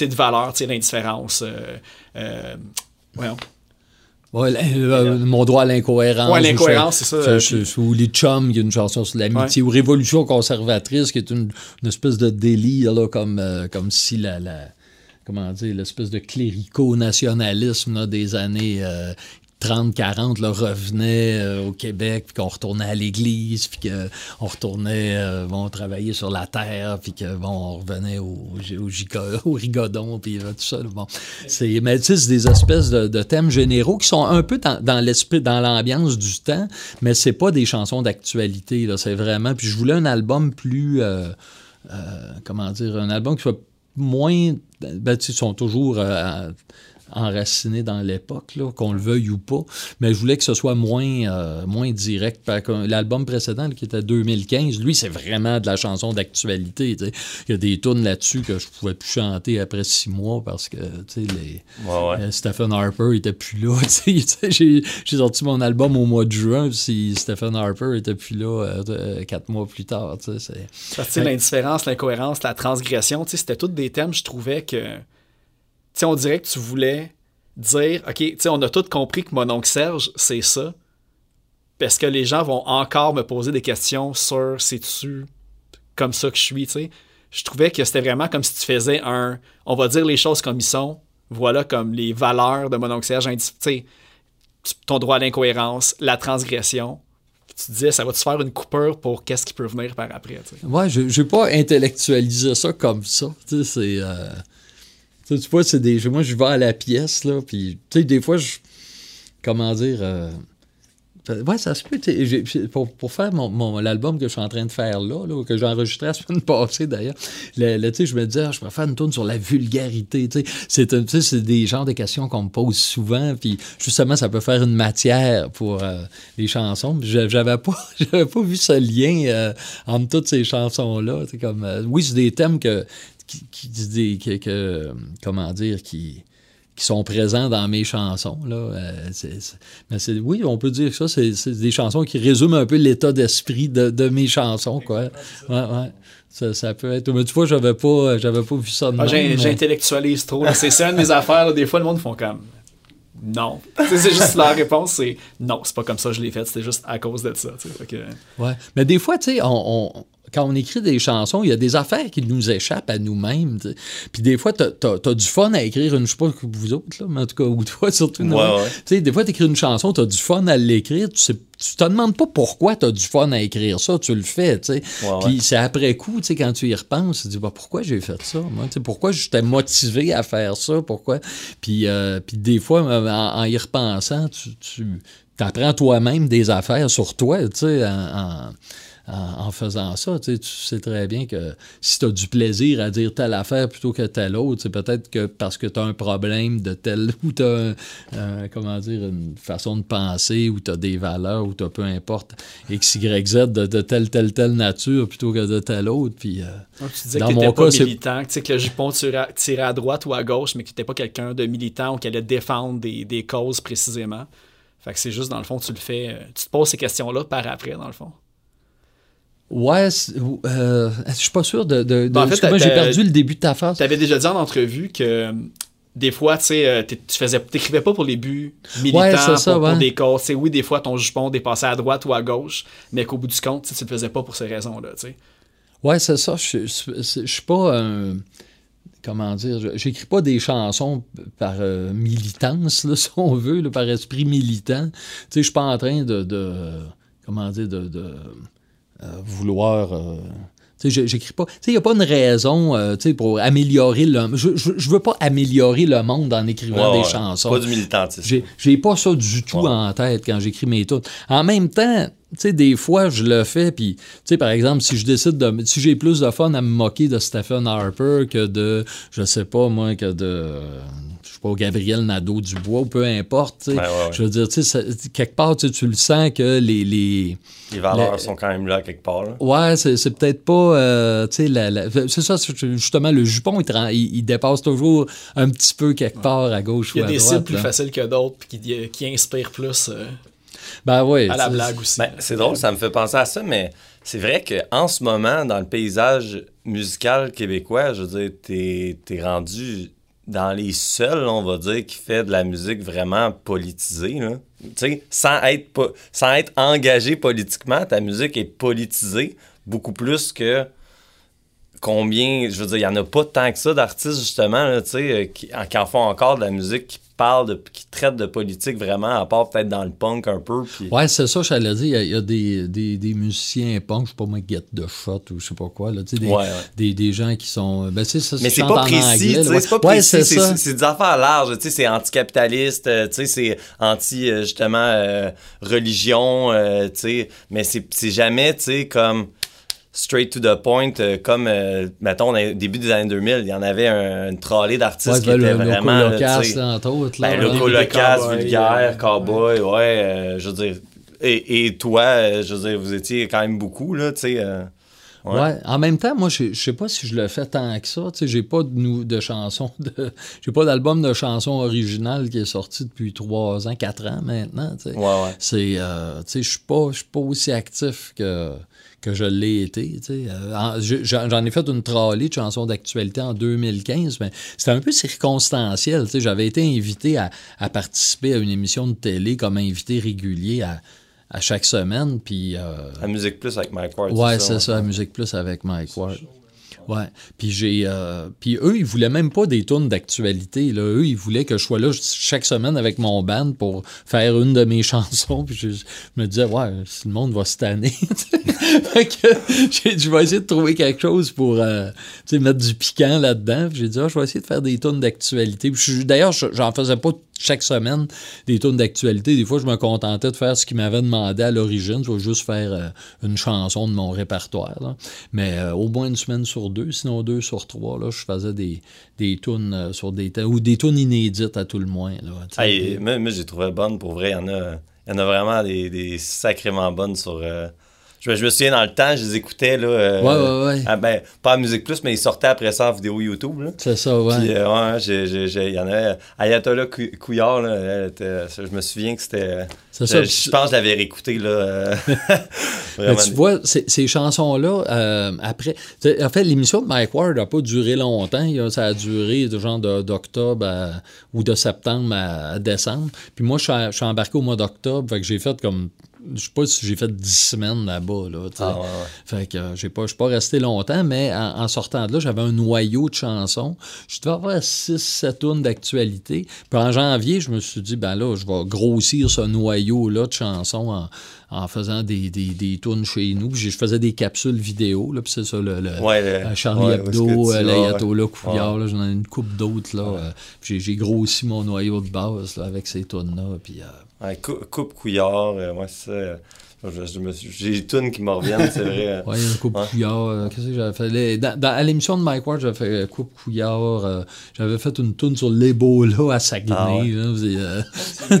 de valeur, l'indifférence. Euh, euh voyons. mon droit à l'incohérence. Ouais, l'incohérence, c'est ça. ou Les Chums, il y a une chanson sur l'amitié. Ou Révolution conservatrice, qui est une, espèce de délit, là, comme, comme si la, la comment dire, l'espèce de clérico-nationalisme des années 30-40 revenait euh, au Québec, puis qu'on retournait à l'église, puis qu'on retournait euh, bon, travailler sur la terre, puis que bon, on revenait au, au, rigodon, puis euh, tout ça. Bon. C'est, mais tu sais, c'est des espèces de, thèmes généraux qui sont un peu dans, l'esprit, dans l'ambiance du temps, mais c'est pas des chansons d'actualité. Là, c'est vraiment. Puis je voulais un album plus. comment dire, un album qui soit moins. Ben, ils sont toujours enraciné dans l'époque, qu'on le veuille ou pas. Mais je voulais que ce soit moins, euh, moins direct. L'album précédent, qui était 2015, lui, c'est vraiment de la chanson d'actualité. Il y a des tunes là-dessus que je pouvais plus chanter après six mois parce que les, euh, Stephen Harper était plus là. J'ai sorti mon album au mois de juin, si Stephen Harper était plus là euh, quatre mois plus tard. L'indifférence, l'incohérence, la transgression, c'était tous des thèmes, je trouvais que sais, on dirait que tu voulais dire, OK, tu on a tous compris que mon oncle Serge, c'est ça. Parce que les gens vont encore me poser des questions sur c'est-tu comme ça que je suis, tu sais. Je trouvais que c'était vraiment comme si tu faisais un, on va dire les choses comme ils sont, voilà comme les valeurs de mon oncle Serge, tu ton droit à l'incohérence, la transgression. Tu disais, ça va te faire une coupure pour qu'est-ce qui peut venir par après. Tu sais. Ouais, je n'ai pas intellectualisé ça comme ça. C'est. Euh, tu vois, c'est des. Moi, je vais à la pièce, là, puis, tu sais, des fois, je. Comment dire. Euh, ouais, ça se peut. Pour, pour, faire mon, l'album que je suis en train de faire là, là que j'ai enregistré la semaine passée d'ailleurs, je me disais, ah, je pourrais faire une tourne sur la vulgarité. C'est des genres de questions qu'on me pose souvent, puis justement, ça peut faire une matière pour euh, les chansons. J'avais pas, pas vu ce lien euh, entre toutes ces chansons-là. Comme, oui, c'est des thèmes que qui, qui, que, comment dire, qui, qui sont présents dans mes chansons. Là. Euh, mais c'est, oui, on peut dire que ça, c'est, des chansons qui résument un peu l'état d'esprit de, mes chansons. Quoi. Ouais, ouais. Ça, peut être. Mais tu vois, j'avais pas, j'avais pas vu ça de ah, J'intellectualise trop. C'est ça une de mes affaires. Des fois, le monde font comme. Non. c'est juste la réponse, c'est non, c'est pas comme ça que je l'ai fait, c'était juste à cause de ça. Ouais. Mais des fois, tu sais, on, quand on écrit des chansons, il y a des affaires qui nous échappent à nous-mêmes. Puis des fois, tu as, du fun à écrire une, je sais pas que vous autres, là, mais en tout cas, ou toi surtout. Ouais, Des fois, tu écris une chanson, tu as du fun à l'écrire, tu sais tu te demandes pas pourquoi tu as du fun à écrire ça, tu le fais, tu sais. Puis c'est après coup, tu sais, quand tu y repenses, tu te dis, bah, pourquoi j'ai fait ça? Moi, pourquoi j'étais motivé à faire ça? Pourquoi? Puis, euh, puis des fois, en, y repensant, tu, tu apprends toi-même des affaires sur toi, tu sais, en en, faisant ça. Tu sais, très bien que si tu as du plaisir à dire telle affaire plutôt que telle autre, c'est peut-être que parce que tu as un problème de tel ou tu as comment dire, une façon de penser ou tu as des valeurs ou tu as peu importe X, Y, Z de, telle, telle, telle nature plutôt que de telle autre. Puis, euh, tu disais dans que mon pas militant, que, que le jupon tirait, à droite ou à gauche, mais que tu n'étais pas quelqu'un de militant ou qui allait défendre des, des causes précisément. Fait que c'est juste, dans le fond, tu le fais, euh, tu te poses ces questions-là par après, dans le fond. Ouais, euh, je suis pas sûr de. de, ben, en fait, moi, j'ai perdu le début de ta phrase. Tu avais déjà dit en entrevue que euh, des fois, tu sais, euh, tu faisais, t'écrivais pas pour les buts militants, pour, pour, des causes. oui, des fois, ton jupon dépassait à droite ou à gauche, mais qu'au bout du compte, tu ne le faisais pas pour ces raisons-là, tu sais. Ouais, c'est ça. Je suis pas un. Comment dire J'écris pas des chansons par militance, là, si on veut, par esprit militant. Tu sais, je suis pas en train de. de comment dire de, de vouloir euh, Tu sais, j'écris pas. Tu sais, il n'y a pas une raison euh, tu sais, pour améliorer le. Je, je, je veux pas améliorer le monde en écrivant Ouais, des ouais. chansons. Pas du militantisme. J'ai, j'ai pas ça du tout Ouais. en tête quand j'écris mes tunes. En même temps, tu sais, des fois, je le fais, puis, tu sais, par exemple, si je décide de. Si j'ai plus de fun à me moquer de Stephen Harper que de, je sais pas, moi, que de. euh, Je sais pas, Gabriel Nadeau-Dubois, ou peu importe, tu sais. Ouais, ouais, ouais. Je veux dire, tu sais, quelque part, tu le sens que les. les Les valeurs Le- sont quand même là quelque part. là. Ouais, c'est, c'est peut-être pas. euh, tu sais, la, la- c'est ça, c'est justement, le jupon, il, te rend- il, il dépasse toujours un petit peu quelque part à gauche Il y ou a à des droite. cibles plus là. faciles que d'autres puis qui, qui inspirent plus euh, Ben ouais. à la blague aussi. Ben, c'est drôle, ça me fait penser à ça, mais c'est vrai qu'en ce moment, dans le paysage musical québécois, je veux dire, t'es es rendu dans les seuls, on va dire, qui fait de la musique vraiment politisée. Là. Tu sais, sans être, po- sans être engagé politiquement, ta musique est politisée beaucoup plus que combien, je veux dire, il n'y en a pas tant que ça d'artistes, justement, là, tu sais, euh, qui, en- qui en font encore de la musique qui parle, de, qui traite de politique vraiment, à part peut-être dans le punk un peu. Puis... Ouais, c'est ça. Il y a, il y a des, des, des musiciens punk, je sais pas moi, Get the Shot ou je sais pas quoi, là, des, Ouais, ouais. des, des gens qui sont. Ben, tu sais, ça, Mais c'est pas précis, anglais, c'est pas précis, c'est c'est c'est des affaires larges, tu sais, c'est anticapitaliste, euh, tu sais, c'est anti, euh, justement, euh, religion, euh, tu sais, mais c'est c'est jamais, tu sais, comme straight to the point, euh, comme, euh, mettons, au début des années 2000, il y en avait un, une trollée d'artistes Ouais, qui ben, étaient le vraiment, Loco là, tu Locas, sais, là, entre autres. Là, ben, loco locasse, vulgaire, cowboy, ouais, euh, je veux dire, et, et toi, euh, je veux dire, vous étiez quand même beaucoup, là, tu sais, euh, Ouais. Ouais. En même temps, moi, je je sais pas si je le fais tant que ça. Tu sais, j'ai pas de, nou- de chansons, de, j'ai pas d'album de chansons originales qui est sorti depuis trois ans, quatre ans maintenant. tu sais. ouais, ouais. C'est, euh, tu sais, je suis pas, je suis pas aussi actif que, que je l'ai été. tu sais. Euh, en- je- J'en ai fait une trolley de chansons d'actualité en 2015, mais c'était un peu circonstanciel. tu sais. J'avais été invité à, à participer à une émission de télé comme invité régulier à, à chaque semaine, puis... euh, La musique plus avec Mike Ward. Ouais, c'est ça, la musique plus avec Mike Ward. Puis j'ai. euh, puis eux, ils voulaient même pas des tunes d'actualité. Eux, ils voulaient que je sois là chaque semaine avec mon band pour faire une de mes chansons. Puis je, me disais, ouais, si le monde va se tanner. que j'ai je vais essayer de trouver quelque chose pour euh, mettre du piquant là-dedans. Puis j'ai dit, ah, je vais essayer de faire des tunes d'actualité. D'ailleurs, je- j'en faisais pas chaque semaine des tunes d'actualité. Des fois, je me contentais de faire ce qu'ils m'avaient demandé à l'origine. Je vais juste faire euh, une chanson de mon répertoire. Mais euh, au moins une semaine sur deux, sinon deux sur trois, là, je faisais des, des tunes euh, sur des ou des tunes inédites à tout le moins. Hey, moi, moi, j'ai trouvé bonne pour vrai. Il y en a, il y en a vraiment des, des sacrément bonnes sur. Je, me- je me souviens dans le temps, je les écoutais. Là, euh, Ouais, ouais, ouais. ah, ben, pas à Musique Plus, mais ils sortaient après ça en vidéo YouTube. C'est ça, ouais. Puis, euh, ouais, il y en avait. Ayatollah Cou- Couillard, là, elle était- je me souviens que c'était. C'est Je, ça. je pense que je l'avais réécouté. Là, euh, Mais tu vois, ces, ces chansons-là, euh, après. En fait, l'émission de Mike Ward n'a pas duré longtemps. Ça a duré de genre d'octobre à- ou de septembre à, à décembre. Puis moi, je suis, je suis embarqué au mois d'octobre. Fait que j'ai fait comme. Je sais pas si j'ai fait 10 semaines là-bas. Là. Ah, ouais, ouais. Fait que euh, j'ai pas, je suis pas resté longtemps, mais en, en sortant de là, j'avais un noyau de chansons. Je devais avoir 6-7 tonnes d'actualité. Puis en janvier, je me suis dit, ben là, je vais grossir ce noyau-là de chansons en, en faisant des, des, des tunes chez nous. Puis je faisais des capsules vidéo, là, puis c'est ça, le, le- Ouais, euh, Charlie ouais, Hebdo, euh, l'Ayatollah. Couillard, là, j'en ai une coupe d'autres. là. euh, j'ai, j'ai grossi mon noyau de base là, avec ces tunes-là. Puis, euh, coupe Couillard, moi, c'est je- je J'ai des tunes qui me reviennent, c'est vrai. Ouais, il y a une coupe couillard. euh, Qu'est-ce que j'avais fait? Les- dans- dans- à l'émission de Mike Ward, j'avais fait euh, coupe couillard. euh, j'avais fait une toune sur l'Ebola à Saguenay. Ah ouais. euh, une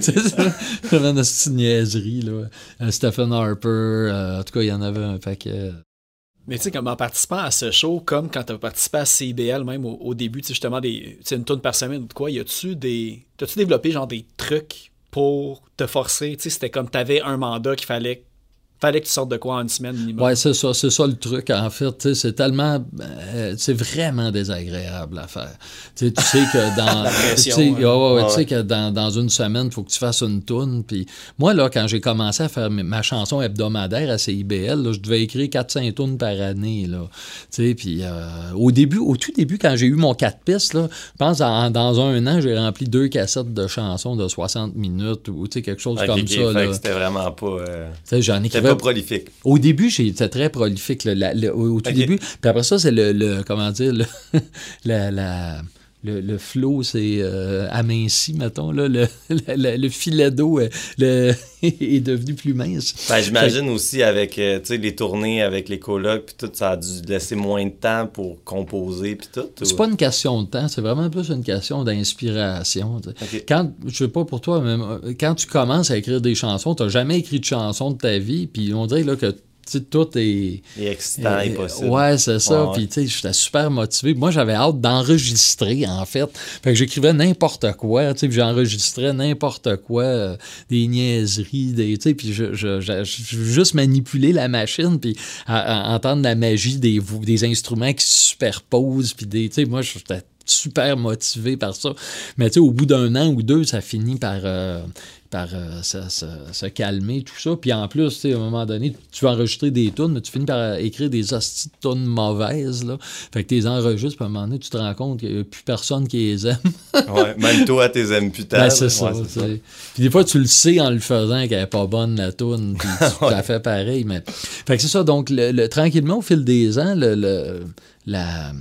petite niaiserie. Là. Euh, Stephen Harper. euh, en tout cas, il y en avait un paquet. Mais tu sais, comme en participant à ce show, comme quand tu as participé à CIBL, même au, au début, tu sais, justement, des, tu une tonne par semaine ou de quoi, y a-tu des. T'as-tu développé genre des trucs pour te forcer? Tu sais, c'était comme t'avais un mandat qu'il fallait, fallait que tu sortes de quoi en une semaine minimum. Ouais, c'est ça, c'est ça le truc, en fait. C'est tellement. euh, c'est vraiment désagréable à faire. Tu sais, tu sais que dans. Pression, tu sais, hein. ouais, ouais, ouais, Ouais, tu sais ouais. que dans, dans une semaine, il faut que tu fasses une toune. Puis moi, là, quand j'ai commencé à faire ma chanson hebdomadaire à CIBL, là, je devais écrire 4-5 tunes par année. Là. Tu puis euh, au début, au tout début, quand j'ai eu mon 4 pistes, là, je pense en- dans un an, j'ai rempli deux cassettes de chansons de 60 minutes ou tu sais, quelque chose comme ok, ça. c'était vraiment pas. euh, Tu sais, J'en écrivais pas prolifique. Au début, j'étais très prolifique, la- au, au tout début. Puis après ça, c'est le, le- comment dire, le, la, la- le, le flow, c'est euh, aminci, mettons, là, le, le, le filet d'eau euh, est devenu plus mince. Ben, j'imagine aussi avec euh, les tournées avec les colocs puis tout, ça a dû laisser moins de temps pour composer puis tout. C'est ou- pas une question de temps, c'est vraiment plus une question d'inspiration. tu sais. Ok. Quand, je sais pas pour toi, mais quand tu commences à écrire des chansons, tu jamais écrit de chansons de ta vie, puis on dirait là, que tout est. Et excitant et Euh, possible. Ouais, c'est ça. Ouais. Puis, tu sais, j'étais super motivé. Moi, j'avais hâte d'enregistrer, en fait. Fait que j'écrivais n'importe quoi, tu sais, puis j'enregistrais n'importe quoi, euh, des niaiseries, des, tu sais, puis je, je, je- je- juste manipuler la machine, puis à- à entendre la magie des, des instruments qui se superposent, puis des, tu sais, moi, j'étais super motivé par ça. Mais tu sais, au bout d'un an ou deux, ça finit par, euh, par euh, se, se- se calmer, tout ça. Puis en plus, tu sais, à un moment donné, tu vas enregistrer des tunes, mais tu finis par euh, écrire des hosties de tunes mauvaises, là. Fait que tu les enregistres, puis à un moment donné, tu te rends compte qu'il n'y a plus personne qui les aime. Ouais, même toi, tes imputables. Ben, c'est ça, Ouais, tu sais. Puis des fois, tu le sais en le faisant qu'elle n'est pas bonne, la toune, puis tu la fais pareil. Mais... Fait que c'est ça. Donc, le, le- tranquillement, au fil des ans, le, le- la-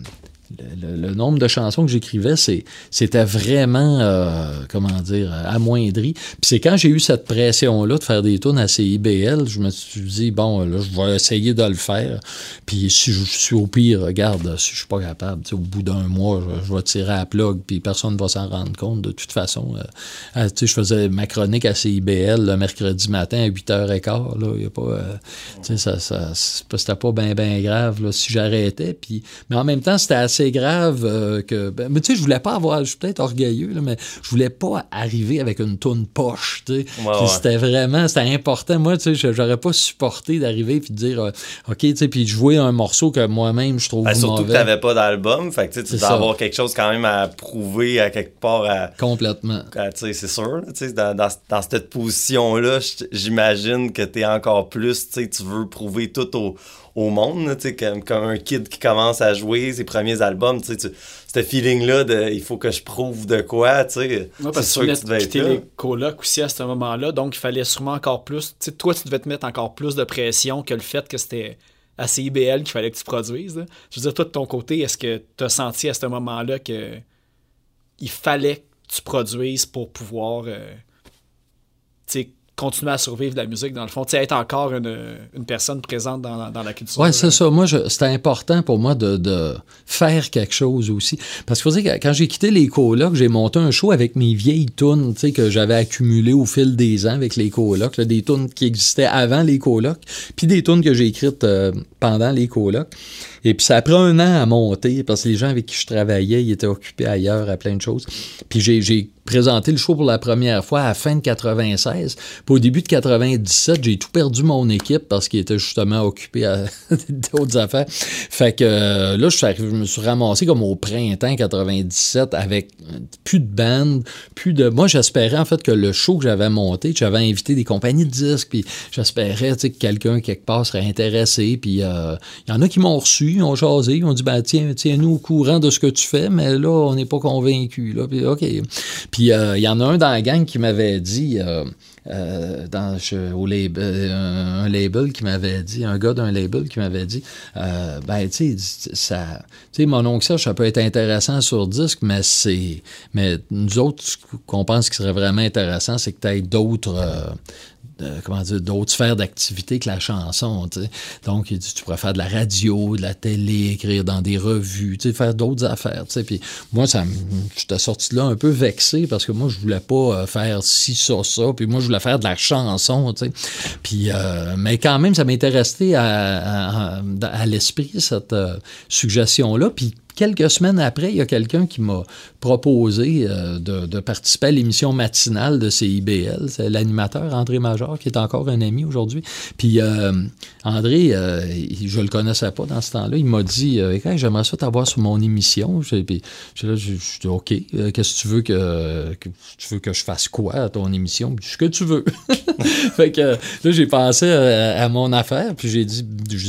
le, nombre de chansons que j'écrivais, c'était vraiment, euh, comment dire, amoindri. Puis c'est quand j'ai eu cette pression-là de faire des tunes à CIBL, je me suis dit, bon, là, je vais essayer de le faire. Puis si je suis au pire, regarde, si je suis pas capable, au bout d'un mois, je, vais tirer à la plug, puis personne ne va s'en rendre compte. De toute façon, euh, je faisais ma chronique à CIBL le mercredi matin à 8h15. Là, y a pas, euh, ça, ça, c'était pas bien grave là, si j'arrêtais. Mais en même temps, c'était assez grave euh, que. ben, mais tu sais, je voulais pas avoir. Je suis peut-être orgueilleux, là, mais je voulais pas arriver avec une toune poche. Tu sais. Ouais. C'était vraiment. C'était important. Moi, tu sais, je- j'aurais pas supporté d'arriver puis de dire euh, OK, tu sais, puis de jouer un morceau que moi-même je trouve Ben, surtout que mauvais. t'avais pas d'album, fait que tu sais, tu C'est dois avoir quelque chose quand même à prouver à quelque part à. Complètement. tu sais, c'est sûr, tu sais, dans, dans, dans cette position-là, j'imagine que t'es encore plus, tu sais, tu veux prouver tout au, au monde, tu sais, comme, comme un kid qui commence à jouer ses premiers albums, tu sais, ce feeling-là de il faut que je prouve de quoi, tu sais, Ouais, c'est parce sûr que tu devais être là. les colocs aussi à ce moment-là, donc il fallait sûrement encore plus. Tu sais, toi, tu devais te mettre encore plus de pression que le fait que c'était à CIBL qu'il fallait que tu produises. là. Je veux dire, toi, de ton côté, est-ce que tu as senti à ce moment-là que il fallait que tu produises pour pouvoir euh, tu sais, continuer à survivre de la musique, dans le fond, être encore une, une personne présente dans, dans la culture. Ouais, c'est ça. Moi, c'était important pour moi de, de faire quelque chose aussi. Parce qu'il faut dire que quand j'ai quitté les colocs, j'ai monté un show avec mes vieilles tunes, que j'avais accumulées au fil des ans avec les colocs. là, des tunes qui existaient avant les colocs, puis des tunes que j'ai écrites euh, pendant les colocs. Et puis ça a pris un an à monter parce que les gens avec qui je travaillais, ils étaient occupés ailleurs à plein de choses. Puis j'ai, présenté le show pour la première fois à la fin de 96. Puis au début de 97, j'ai tout perdu mon équipe parce qu'ils étaient justement occupés à d'autres affaires. Fait que euh, là, je, suis arrivé- je me suis ramassé comme au printemps 97 avec plus de band, plus de... Moi, j'espérais en fait que le show que j'avais monté, j'avais invité des compagnies de disques, puis j'espérais que quelqu'un quelque part serait intéressé. Puis euh, il y en a qui m'ont reçu, ils ont jasé, ils ont dit ben tiens, tiens-nous au courant de ce que tu fais, mais là, on n'est pas convaincus. Là. Puis OK. Puis euh, il y en a un dans la gang qui m'avait dit. euh, euh, dans, un, label qui m'avait dit, un gars d'un label qui m'avait dit, ben, tu sais, mon oncle Serge, ça peut être intéressant sur disque, mais c'est, mais nous autres, ce qu'on pense qui serait vraiment intéressant, c'est que tu aies d'autres, comment dire, d'autres sphères d'activité que la chanson. Donc, il dit, tu pourrais faire de la radio, de la télé, écrire dans des revues, faire d'autres affaires. Puis moi, ça, j'étais sorti là un peu vexé parce que moi, je voulais pas euh, faire ci, ça, ça. Puis moi, je voulais faire de la chanson. Puis, euh, mais quand même, ça m'était resté à- à l'esprit, cette euh, suggestion-là. Puis quelques semaines après, il y a quelqu'un qui m'a proposé euh, de, participer à l'émission matinale de CIBL. C'est l'animateur André Major, qui est encore un ami aujourd'hui. Puis euh, André, euh, je le connaissais pas dans ce temps-là. Il m'a dit Hey, J'aimerais ça t'avoir sur mon émission. J'ai dit OK, qu'est-ce que tu veux que, tu veux que je fasse quoi à ton émission? Ce que tu veux. fait que là, j'ai pensé à, mon affaire. Puis j'ai dit,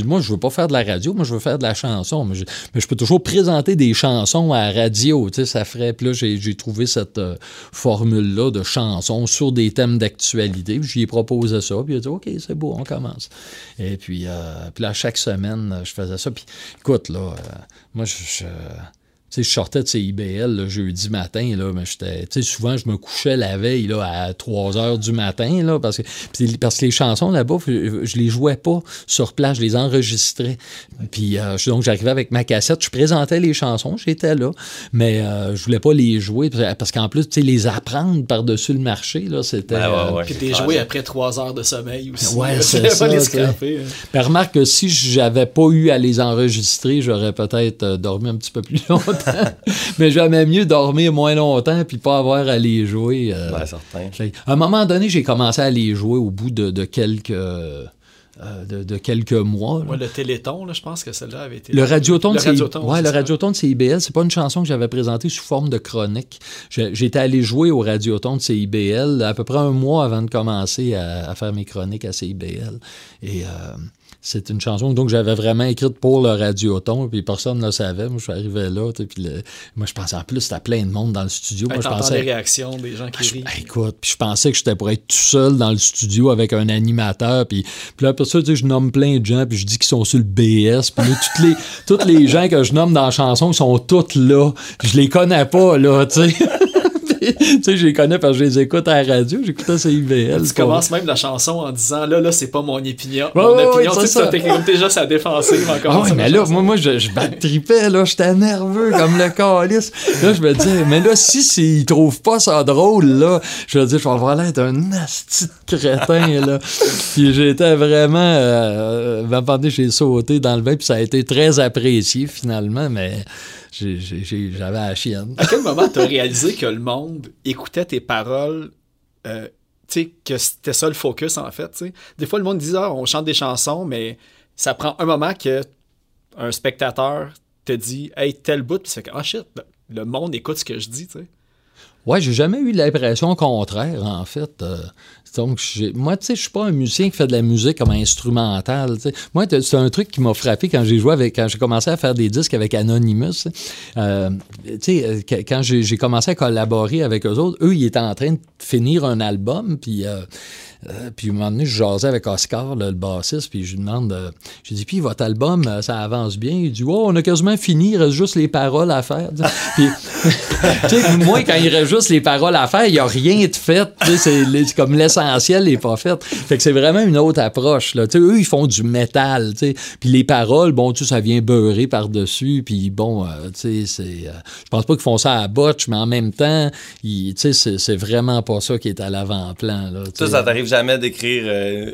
Moi, je veux pas faire de la radio, moi, je veux faire de la chanson. Je, mais je peux toujours présenter des chansons à la radio, tu sais, ça ferait. Puis là, j'ai, trouvé cette euh, formule-là de chansons sur des thèmes d'actualité. Puis j'y ai proposé ça, puis il a dit OK, c'est beau, on commence. Et puis, euh, puis là, chaque semaine, je faisais ça. Puis écoute, là, euh, moi, je. Je sortais de ces IBL le jeudi matin, là, mais j'étais. Tu sais, souvent, je me couchais la veille là, à 3 heures du matin, là, parce que, puis- parce que les chansons là-bas, je, je les jouais pas sur place, je les enregistrais. Puis euh, donc, j'arrivais avec ma cassette, je présentais les chansons, j'étais là, mais euh, je voulais pas les jouer, parce qu'en plus, tu sais, les apprendre par-dessus le marché, là, c'était. Ouais, ouais, euh, ouais. Puis clair. joué après trois heures de sommeil aussi. Ouais, c'est ça, les scraper, hein. Ben, remarque que si j'avais pas eu à les enregistrer, j'aurais peut-être euh, dormi un petit peu plus longtemps. Mais j'aimais mieux dormir moins longtemps puis pas avoir à les jouer. euh. Ouais, certain. À un moment donné, j'ai commencé à les jouer au bout de, de quelques, euh, de, de quelques mois. là. Ouais, le Téléthon, là, je pense que celle-là avait été. Le Radioton, Le c'est Radioton, ouais, le de CIBL, c'est pas une chanson que j'avais présentée sous forme de chronique. J'étais allé jouer au Radioton de CIBL à peu près un mois avant de commencer à, à faire mes chroniques à CIBL. Et euh, c'est une chanson donc j'avais vraiment écrite pour le Radioton, puis personne ne le savait. Moi, je suis arrivé là, puis le- moi, je pensais en plus, c'était plein de monde dans le studio. Hey, moi, je pensais. les réactions des gens qui Je- rient. écoute, puis je pensais que j'étais pour être tout seul dans le studio avec un animateur, puis, puis là, après ça, tu sais, je nomme plein de gens, puis je dis qu'ils sont sur le BS, puis là, toutes les, toutes les gens que je nomme dans la chanson, ils sont toutes là, je les connais pas, là, tu sais. Tu sais, je les connais parce que je les écoute à la radio, j'écoutais CIVL. Tu commences même la chanson en disant là, là, c'est pas mon opinion. Ouais, mon ouais, opinion, tu sais, déjà sa défensive encore. Ah ouais, mais là, moi, moi je, je tripais, là, j'étais nerveux comme le calice. Là, je me disais, mais là, si s'ils trouvent pas ça drôle, là, je me dis, je vais avoir l'air d'un asti de crétin, là. Puis j'étais vraiment, euh, j'ai sauté dans le bain, puis ça a été très apprécié, finalement, mais j'avais la chienne. À quel moment t'as réalisé que le monde écoutait tes paroles, euh, que c'était ça le focus en fait? Des fois, le monde disait, ah, on chante des chansons, mais ça prend un moment que un spectateur te dit, hey, tel bout, puis fais que, ah shit, le- monde écoute ce que je dis, tu sais? Ouais, j'ai jamais eu l'impression contraire, en fait. Euh, donc, moi, tu sais, je suis pas un musicien qui fait de la musique comme instrumentale. Moi, c'est un truc qui m'a frappé quand j'ai joué avec, quand j'ai commencé à faire des disques avec Anonymous. Euh, tu sais, euh, que- quand j'ai commencé à collaborer avec eux autres, eux, ils étaient en train de finir un album, puis. euh, euh, puis, un moment donné, je jasais avec Oscar, le bassiste, puis je lui demande, euh, j'ai dit, puis votre album, euh, ça avance bien. Il dit, oh, on a quasiment fini, il reste juste les paroles à faire. puis, moi, quand il reste juste les paroles à faire, il n'y a rien de fait. C'est comme l'essentiel n'est pas fait. Fait que c'est vraiment une autre approche. Là. Eux, ils font du métal. tu sais. Puis les paroles, bon, ça vient beurrer par-dessus. Puis bon, euh, tu sais, c'est. euh, je pense pas qu'ils font ça à botch, mais en même temps, ils- tu sais, c'est vraiment pas ça qui est à l'avant-plan. Ça, ça t'arrive jamais d'écrire euh,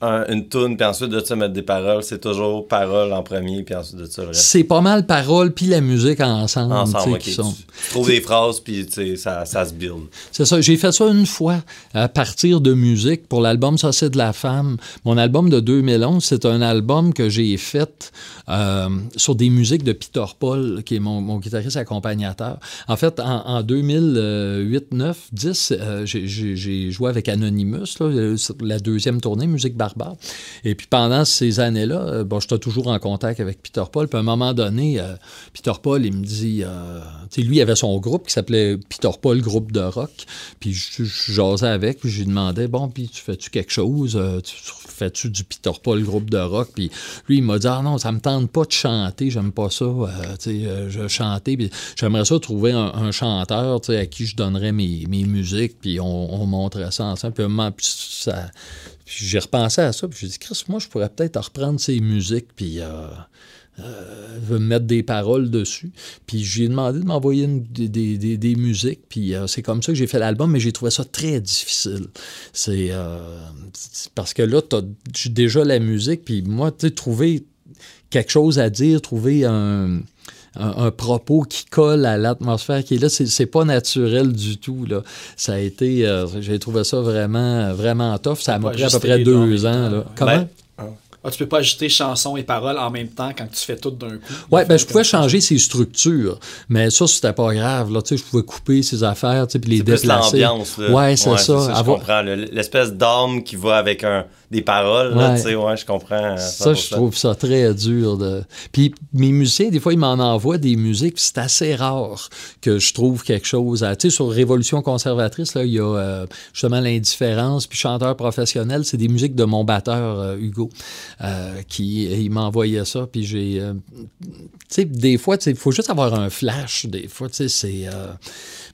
un- une tune puis ensuite de ça mettre des paroles. C'est toujours paroles en premier, puis ensuite de ça le reste. C'est pas mal paroles puis la musique ensemble. Ensemble, qui sont- tu trouves des phrases, puis ça, ça se build. C'est ça. J'ai fait ça une fois à partir de musique pour l'album Ça c'est de la femme. Mon album de 2011, c'est un album que j'ai fait euh, sur des musiques de Peter Paul, qui est mon, mon guitariste accompagnateur. En fait, en, en 2008, 9, 10, euh, j'ai- joué avec Anonymous, là, la deuxième tournée, Musique Et puis pendant ces années-là, euh, bon, j'étais toujours en contact avec Peter Paul. Puis à un moment donné, euh, Peter Paul, il me dit, euh, tu sais, lui, il avait son groupe qui s'appelait Peter Paul Groupe de rock. Puis je, jasais avec, puis je lui demandais, bon, puis tu fais-tu quelque chose? Tu fais-tu du Peter Paul Groupe de rock? Puis lui, il m'a dit, ah non, ça me tente pas de chanter, j'aime pas ça. Tu sais, je chantais, puis j'aimerais ça trouver un, chanteur, tu sais, à qui je donnerais mes, mes musiques, puis on, on montrait ça ensemble. Puis ça... Puis j'ai repensé à ça, puis j'ai dit, Chris, moi, je pourrais peut-être reprendre ces musiques, puis euh, euh, me mettre des paroles dessus. Puis j'ai demandé de m'envoyer des, des- des- musiques, puis euh, c'est comme ça que j'ai fait l'album, mais j'ai trouvé ça très difficile. C'est parce que là, j'ai déjà la musique, puis moi, tu sais, trouver quelque chose à dire, trouver un un, un propos qui colle à l'atmosphère qui est là, c'est, c'est pas naturel du tout. Là. Ça a été, euh, j'ai trouvé ça vraiment, vraiment tough. Ça m'a pris à peu près deux ans. Là. ouais. Comment? Ben, Ah, tu peux pas ajouter chansons et paroles en même temps quand tu fais tout d'un coup. Ouais, ben je pouvais changer ses structures, mais ça c'était pas grave là, tu sais, je pouvais couper ses affaires, tu sais, puis les C'est plus déplacer. l'ambiance. là. Ouais, c'est ça. je Avoir-. L'espèce d'âme qui va avec un des paroles. Là, Ouais. sais, ouais, je comprends. Ça, je 100%. trouve ça très dur. De... Puis mes musiciens, des fois, ils m'en envoient des musiques, c'est assez rare que je trouve quelque chose. à- Tu sais, sur Révolution conservatrice, là, il y a euh, justement l'indifférence, puis chanteur professionnel, c'est des musiques de mon batteur, euh, Hugo, euh, qui il m'envoyait ça, puis j'ai... tu sais, des fois, il faut juste avoir un flash, des fois, tu sais, c'est...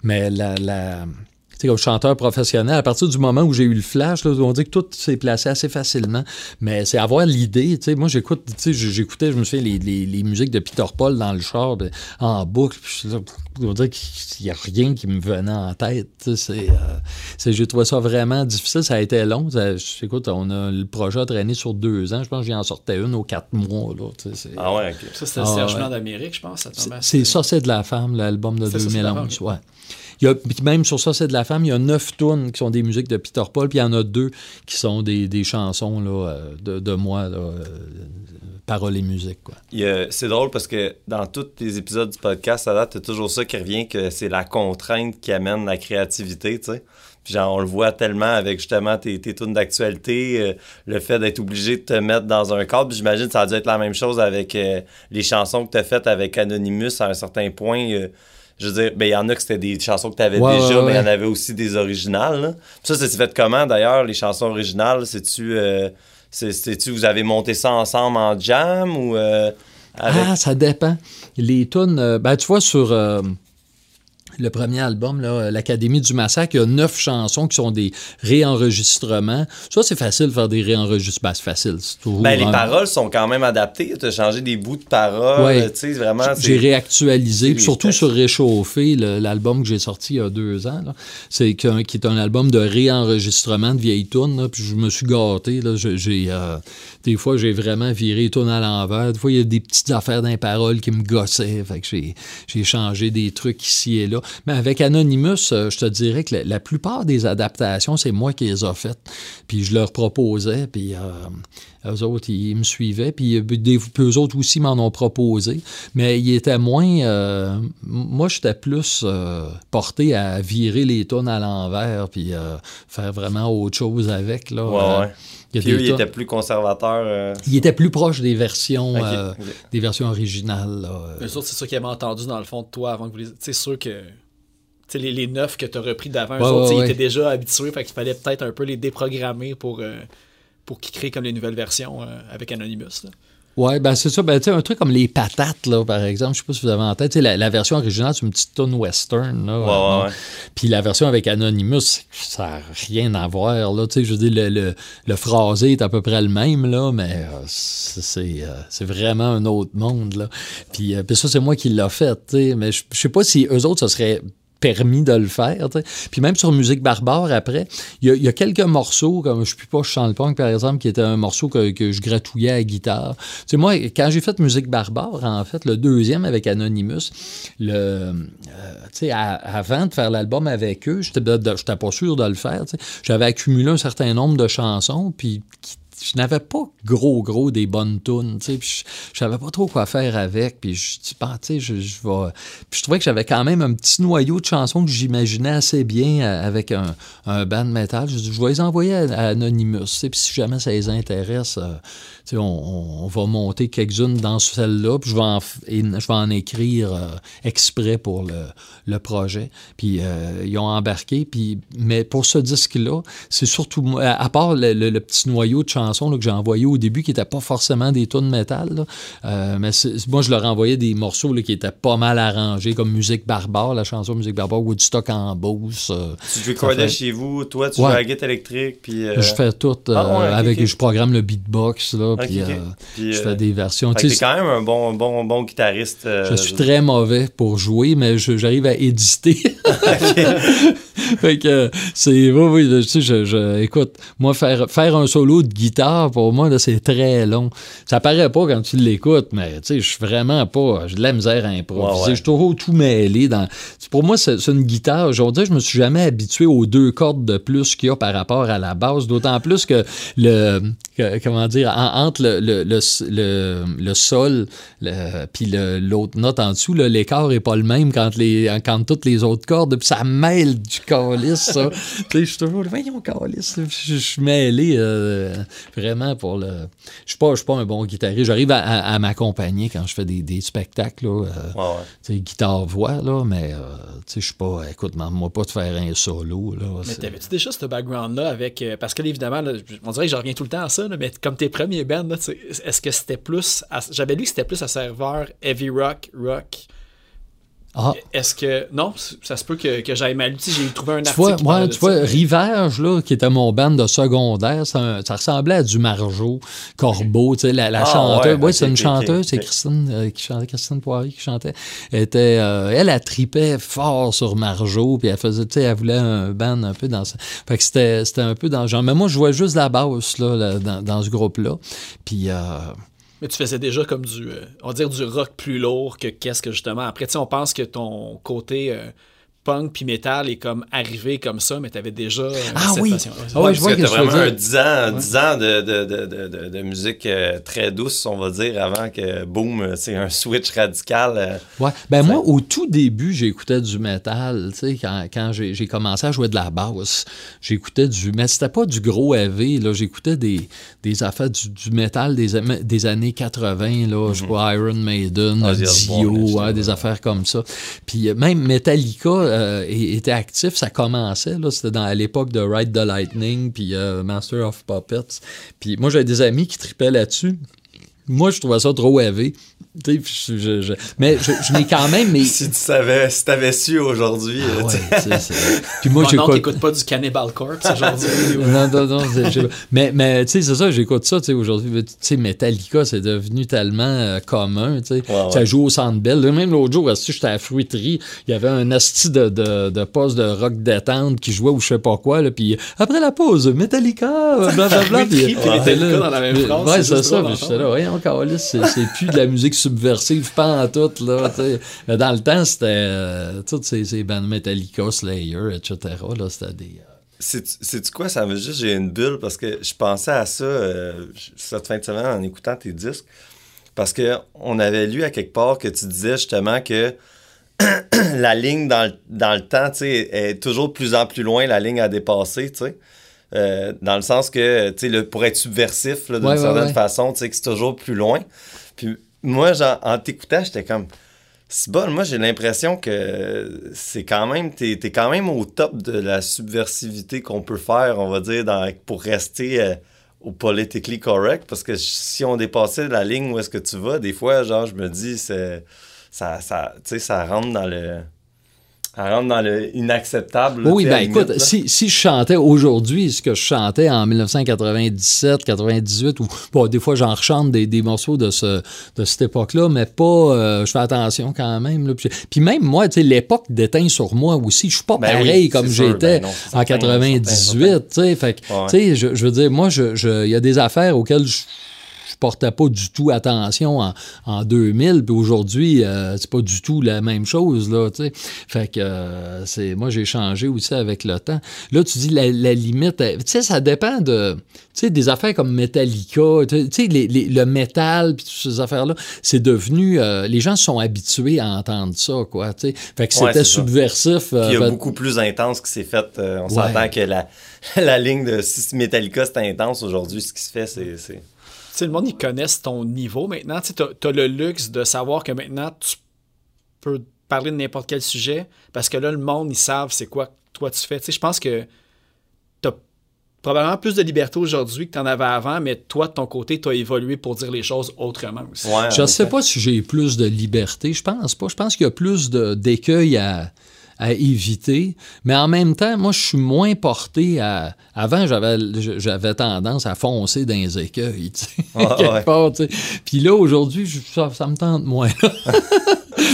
mais la... la sais, comme chanteur professionnel, à partir du moment où j'ai eu le flash, là, on dit que tout s'est placé assez facilement. Mais c'est avoir l'idée. tu sais, Moi, j'écoute, tu sais, j'écoutais, je me souviens, les, les, les musiques de Peter Paul dans le char, ben, en boucle. puis on dirait qu'il n'y a rien qui me venait en tête. C'est, euh, j'ai trouvé ça vraiment difficile. Ça a été long. Ça- écoute, on a le projet a traîné sur deux ans. Je pense que j'en sortais une aux quatre mois. Là, Ah ouais, ok. Ça, c'était Ah, Serge ouais. Blanc d'Amérique, je pense. c'est- Ça, c'est de la femme, l'album de C'est Ça, c'est de la 2011. femme, ouais. Même sur ça, c'est de la femme, il y a neuf tunes qui sont des musiques de Peter Paul, puis il y en a deux qui sont des, des chansons là, euh, de, de moi, là, euh, paroles et musique. Quoi. C'est drôle parce que dans tous les épisodes du podcast, à date, t'as toujours ça qui revient, que c'est la contrainte qui amène la créativité, tu sais. Puis genre, on le voit tellement avec justement tes, tes tunes d'actualité, euh, le fait d'être obligé de te mettre dans un cadre. J'imagine que ça a dû être la même chose avec les chansons que tu as faites avec Anonymous à un certain point. Je veux dire, ben, il y en a que c'était des chansons que tu avais Ouais, déjà, ouais, mais il y en avait aussi des originales. là. Ça, ça s'est fait comment d'ailleurs, les chansons originales? C'est-tu. euh, C'est-tu, vous avez monté ça ensemble en jam ou euh, avec... Ah, ça dépend. Les tunes, euh, ben, tu vois, sur euh, le premier album, là, l'Académie du Massacre, il y a neuf chansons qui sont des réenregistrements. Ça, c'est facile de faire des réenregistrements. Ben, c'est facile. Ben, les un- paroles sont quand même adaptées. Tu as changé des bouts de paroles. Ouais. Vraiment. J'ai réactualisé, surtout textes. sur Réchauffé, l'album que j'ai sorti il y a deux ans. C'est qu'un- qui est un album de réenregistrement de vieilles tunes. Puis je me suis gâté. Là, j'ai, euh, des fois, j'ai vraiment viré tunes à l'envers. Des fois, il y a des petites affaires d'un parole qui me gossaient. Fait que j'ai changé des trucs ici et là. Mais avec Anonymous, euh, je te dirais que la, plupart des adaptations, c'est moi qui les ai faites. Puis je leur proposais, puis... euh, eux autres, ils me suivaient, puis euh, des, eux autres aussi m'en ont proposé, mais ils étaient moins... moi, j'étais plus porté à virer les tonnes à l'envers, puis faire vraiment autre chose avec. Là. Ouais, ouais. Il Puis eux, des ils tonnes- étaient plus conservateurs. euh, ils étaient plus proches des versions, euh, des versions originales. là. Eux autres, c'est ça qu'ils avaient entendu dans le fond de toi avant que vous les. C'est sûr que. les, les neuf que tu as repris d'avant, Ouais, ouais, ils ouais. étaient déjà habitués, fait qu'il fallait peut-être un peu les déprogrammer pour, euh, pour qu'ils créent comme les nouvelles versions euh, avec Anonymous. là. Ouais, ben c'est ça. Ben, tu sais, un truc comme les patates, là, par exemple, je sais pas si vous avez en tête. Tu sais, La, la version originale, c'est une petite tune western. Là, Ouais, Euh, ouais, ouais. Puis la version avec Anonymous, ça n'a rien à voir. Là. Tu sais, je veux dire, le, le, le phrasé est à peu près le même, là, mais euh, c'est euh, c'est vraiment un autre monde. Là. Puis, euh, puis ça, c'est moi qui l'ai fait. tu sais, Mais je je sais pas si eux autres, ça serait permis de le faire. Puis même sur Musique Barbare, après, il y, a- quelques morceaux, comme Je puis pas, je chante le punk, par exemple, qui était un morceau que, que je gratouillais à guitare. Moi, quand j'ai fait Musique Barbare, en fait, le deuxième avec Anonymous, le, euh, avant de faire l'album avec eux, j'étais pas sûr de le faire. J'avais accumulé un certain nombre de chansons, puis je n'avais pas gros, gros des bonnes tunes, je, je savais pas trop quoi faire avec, puis je dis, bah, je, je vais... Puis je trouvais que j'avais quand même un petit noyau de chansons que j'imaginais assez bien euh, avec un, un band metal. Je je vais les envoyer à, à Anonymous, puis si jamais ça les intéresse, euh, on, on- on va monter quelques-unes dans celle-là, puis je vais en, je vais en écrire euh, exprès pour le, le projet. Puis ils ont embarqué, puis, mais pour ce disque-là, c'est surtout à part le, le- le petit noyau de chansons là, que j'ai envoyé au début, qui n'étaient pas forcément des tunes métal, euh, mais moi je leur envoyais des morceaux là, qui étaient pas mal arrangés, comme Musique Barbare, la chanson Musique Barbare, Woodstock en Beauce. euh, Tu recordais fait- chez vous, toi, tu Ouais. jouais à la guitare électrique, puis... euh, Je fais tout Ah ouais, avec, je programme le beatbox, là, puis je fais des versions. Tu sais, quand même un bon, bon, bon guitariste. Je suis très mauvais pour jouer, mais j'arrive à éditer. fait que c'est. Oui, oui, tu sais, je, je- écoute, moi, faire, faire un solo de guitare, pour moi, c'est très long. Ça paraît pas quand tu l'écoutes, mais je suis vraiment pas. J'ai de la misère à improviser. Ouais, ouais. Je suis toujours tout mêlé. Dans, pour moi, c'est une guitare. Aujourd'hui, je me suis jamais habitué aux deux cordes de plus qu'il y a par rapport à la basse, d'autant plus que le. que- comment dire, en- entre le, le, le, le- le sol puis le- l'autre note en dessous, l'écart est pas le même quand, les, quand toutes les autres cordes, puis ça mêle du calice, ça. je suis toujours, voyons, calice. Je suis mêlé euh, vraiment pour le. Je suis pas, suis pas un bon guitariste. J'arrive à, m'accompagner quand je fais des, des spectacles, là. Euh, tu sais, guitare-voix, là, mais euh, tu sais, je suis pas. Écoute, moi pas de faire un solo, là. Mais t'avais-tu déjà ce background-là avec. parce que, évidemment, on dirait que je reviens tout le temps à ça, mais comme tes premiers bands, est-ce que c'était plus. J'avais lu que c'était plus à serveur heavy rock, rock. Ah. Est-ce que. Non, ça se peut que, que j'aille mal. J'ai trouvé un article. Vois, tu vois, Rivage, là, qui était mon band de secondaire, ça, ressemblait à du Margeau, Corbeau, tu sais, la, ah, chanteuse. oui, c'est une chanteuse, c'est Christine euh, qui chantait, Christine Poirier qui chantait. Elle, était, euh, elle, a tripait fort sur Margeau, puis elle faisait, tu sais, elle voulait un band un peu dans ça. Fait que c'était un peu dans le genre. Mais moi, je jouais juste la basse, là, dans, dans, ce groupe-là. Puis. Euh, mais tu faisais déjà comme du, euh, on va dire du rock plus lourd que qu'est-ce que justement. Après, tu sais, on pense que ton côté euh, punk puis metal est comme arrivé comme ça, mais tu avais déjà euh, ah, cette oui. passion. Ah oui, je vois que, tu as vraiment un 10 ans, 10 ans de, de, de, de, musique euh, très douce, on va dire, avant que, boum, c'est un switch radical. Euh, ouais. Ben moi, au tout début, j'écoutais du metal, tu sais, quand, quand j'ai commencé à jouer de la basse, j'écoutais du... Mais c'était pas du gros heavy, là, j'écoutais des, des affaires du, du métal des, des années 80, là, je vois mhm. Iron Maiden, ah, Dio, des affaires comme ça. Puis même Metallica euh, était actif, ça commençait, là, c'était dans, à l'époque de Ride the Lightning, puis euh, Master of Puppets. Puis moi, j'avais des amis qui tripaient là-dessus. Moi, je trouvais ça trop élevé. Je, mais je, l'ai quand même. Mais... si tu savais, si t'avais su aujourd'hui. Ah ouais, Puis moi, j'écoute. Non, t'écoutes pas du Cannibal Corpse aujourd'hui. non, non, non. mais mais tu sais, c'est ça, j'écoute ça. aujourd'hui, tu sais, Metallica, c'est devenu tellement euh, commun. Tu sais, ça joue au Centre Bell. Même l'autre jour, j'étais à la fruiterie, il y avait un asti de, de, de poste de rock détente qui jouait ou je sais pas quoi. Là, puis après la pause, Metallica, blablabla. puis, Metallica dans la même phrase. Ouais, c'est ça. J'étais là, ouais, là, c'est plus de la musique subversive, pas en tout, là, dans le temps, c'était euh, toutes ces, ces bandes Metallica, Slayer, etc., là, c'était des... Euh, c'est-tu quoi? Ça veut juste, j'ai une bulle parce que je pensais à ça euh, cette fin de semaine en écoutant tes disques. Parce que on avait lu à quelque part que tu disais justement que la ligne dans le, dans le temps est toujours de plus en plus loin, la ligne à dépasser. sais. Dans le sens que, tu sais, pour être subversif d'une certaine façon, tu sais, que c'est toujours plus loin. Puis moi, en t'écoutant, j'étais comme. C'est bon, moi j'ai l'impression que c'est quand même, t'es es quand même au top de la subversivité qu'on peut faire, on va dire, pour rester euh, au politically correct. Parce que si on dépassait la ligne où est-ce que tu vas, des fois, genre, je me dis, ça, ça, ça rentre dans le elle rentre dans le inacceptable. oui, ben écoute, si, si, je chantais aujourd'hui ce que je chantais en 1997, 98, ou bon, des fois j'en rechante des, des, morceaux de, ce, de cette époque-là, mais pas. Euh, je fais attention quand même. Là, puis, même moi, tu sais, l'époque déteint sur moi aussi. Je suis pas ben pareil comme j'étais ben en 98. Tu sais, fait tu sais, je, je, veux dire, moi, il je, y a des affaires auxquelles je je portais pas du tout attention en, en 2000, puis aujourd'hui, euh, c'est pas du tout la même chose, là, tu sais. Fait que, euh, c'est, moi, j'ai changé aussi avec le temps. Là, tu dis la, limite, euh, tu sais, ça dépend de, tu sais, des affaires comme Metallica, tu sais, le métal, puis toutes ces affaires-là, c'est devenu, les gens sont habitués à entendre ça, quoi, tu sais. Fait que c'était subversif. il y a ben beaucoup plus intense qui s'est fait, on s'entend que la, la ligne de si Metallica c'est intense aujourd'hui, ce qui se fait, c'est le monde, ils connaissent ton niveau maintenant. Tu as, le luxe de savoir que maintenant, tu peux parler de n'importe quel sujet parce que là, le monde, ils savent c'est quoi que toi tu fais. Je pense que tu as probablement plus de liberté aujourd'hui que tu en avais avant, mais toi, de ton côté, tu as évolué pour dire les choses autrement aussi. je ne sais pas si j'ai plus de liberté. Je pense pas. Je pense qu'il y a plus d'écueil à à éviter. Mais en même temps, moi, je suis moins porté à. Avant, j'avais, j'avais tendance à foncer dans les écueils, tu sais, ah, Puis là, aujourd'hui, ça, ça, me tente moins.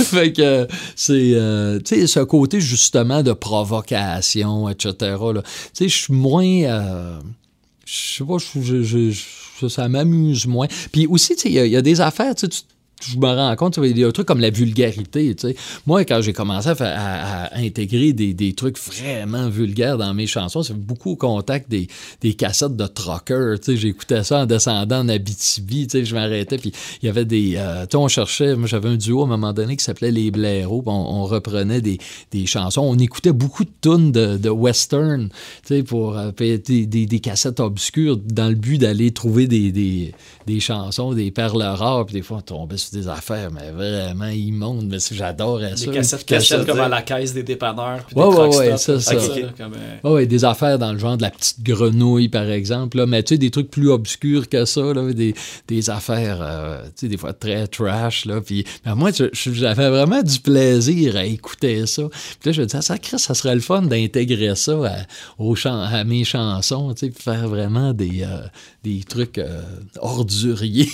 fait que c'est euh, tu sais ce côté justement de provocation etc tu sais je suis moins euh, je sais pas je, je, ça m'amuse moins puis aussi tu sais il y, a des affaires tu je me rends compte, il y a un truc comme la vulgarité. Moi, quand j'ai commencé à, intégrer des, des trucs vraiment vulgaires dans mes chansons, c'est beaucoup au contact des, des cassettes de trucker. J'écoutais ça en descendant en Abitibi. Je m'arrêtais, puis il y avait des... euh, on cherchait... Moi, j'avais un duo à un moment donné qui s'appelait Les Blaireaux. On, on reprenait des, des chansons. On écoutait beaucoup de tunes de, western, pour euh, des, des, des cassettes obscures dans le but d'aller trouver des, des, des chansons, des perles rares. Puis des fois, on tombait sur des affaires, mais vraiment immondes. Mais j'adorais ça. Des cassettes Cassettes, cachettes comme à la caisse des dépanneurs. puis Ouais, des ouais, ouais, ça, ça. comme, euh, Ah ouais, des affaires dans le genre de la petite grenouille, par exemple. Là, mais tu sais, des trucs plus obscurs que ça, là, des, des affaires, euh, tu sais, des fois très trash. Là, puis, mais moi, j'avais vraiment du plaisir à écouter ça. Puis là, je me disais, ça, Chris, ça serait le fun d'intégrer ça à, aux à mes chansons, tu sais, puis faire vraiment des, euh, des trucs euh, orduriers.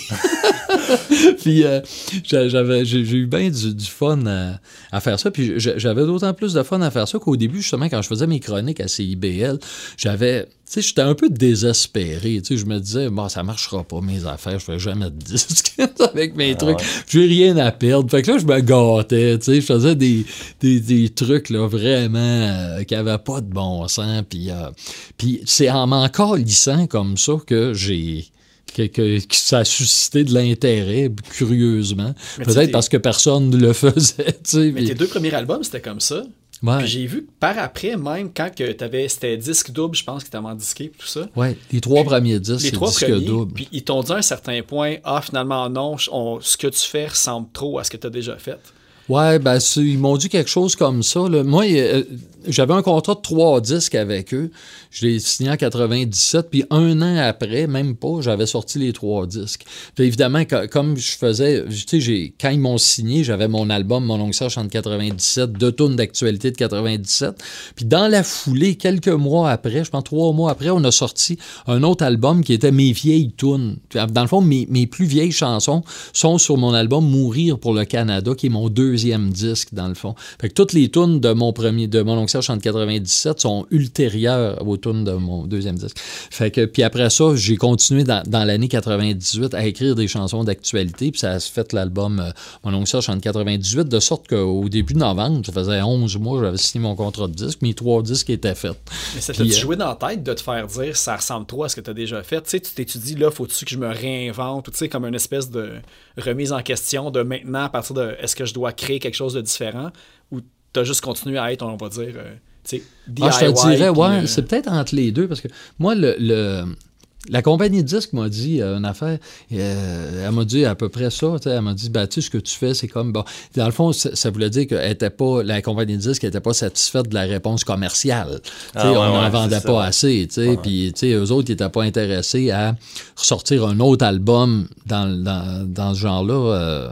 puis euh, j'avais, j'ai, j'ai eu bien du, du fun à, à faire ça. Puis j'a- j'avais d'autant plus de fun à faire ça qu'au début, justement, quand je faisais mes chroniques à CIBL, j'avais. Tu sais, j'étais un peu désespéré. Tu sais, je me disais, bon, ça marchera pas, mes affaires, je fais jamais de disque avec mes trucs. J'ai rien à perdre. Fait que là, je me gâtais. Tu sais, je faisais des, des, des trucs, là, vraiment, euh, qui avaient pas de bon sens. Puis, euh, puis c'est en m'en calissant comme ça que j'ai que, que- que ça a suscité de l'intérêt, curieusement. Tu Peut-être parce que personne ne le faisait. tu Mais tes deux premiers albums, c'était comme ça. ouais, Puis j'ai vu que par après, même quand que t'avais, c'était disque double, je pense que t'avais en disqué tout ça. ouais, les trois premiers disques, Les trois disque premiers, double. puis ils t'ont dit à un certain point, ah finalement non, on- ce que tu fais ressemble trop à ce que tu as déjà fait. Ouais, ben, ils m'ont dit quelque chose comme ça. là. Moi, euh, j'avais un contrat de trois disques avec eux. Je l'ai signé en 97, puis un an après, même pas, j'avais sorti les trois disques. Puis évidemment, co- comme je faisais, tu sais, quand ils m'ont signé, j'avais mon album Mon Oncle Serge en 97, deux tournes d'actualité de 97. Puis dans la foulée, quelques mois après, je pense trois mois après, on a sorti un autre album qui était Mes vieilles tunes. Dans le fond, mes, mes plus vieilles chansons sont sur mon album Mourir pour le Canada, qui est mon deuxième disque, dans le fond. Fait que toutes les tunes de mon premier, de mon Serge en 97 sont ultérieures aux tunes de mon deuxième disque. Fait que, puis après ça, j'ai continué dans, dans l'année 98 à écrire des chansons d'actualité, puis ça a fait l'album euh, Mon oncle Serge en 98, de sorte qu'au début de novembre, ça faisait 11 mois, j'avais signé mon contrat de disque, mes trois disques étaient faits. Mais ça Puis, t'a euh, joué dans la tête de te faire dire ça ressemble trop à ce que tu as déjà fait? Tu t'étudies là, faut-tu que je me réinvente? Tu sais, comme une espèce de remise en question de maintenant à partir de est-ce que je dois créer quelque chose de différent? Ou t'as juste continué à être, on va dire, euh, tu sais, Ah, je te dirais, puis, ouais, euh, c'est peut-être entre les deux, parce que moi, le, le- la compagnie de disques m'a dit euh, une affaire, euh, elle m'a dit à peu près ça, tu sais, elle m'a dit, ben, tu sais, ce que tu fais, c'est comme, bon, dans le fond, ça, ça voulait dire qu'elle était pas, la compagnie de disques n'était pas satisfaite de la réponse commerciale. Tu sais, Ah, ouais, on n'en ouais, vendait pas ça. assez, tu sais, puis, tu sais, eux autres, ils n'étaient pas intéressés à ressortir un autre album dans, dans, dans ce genre-là, euh,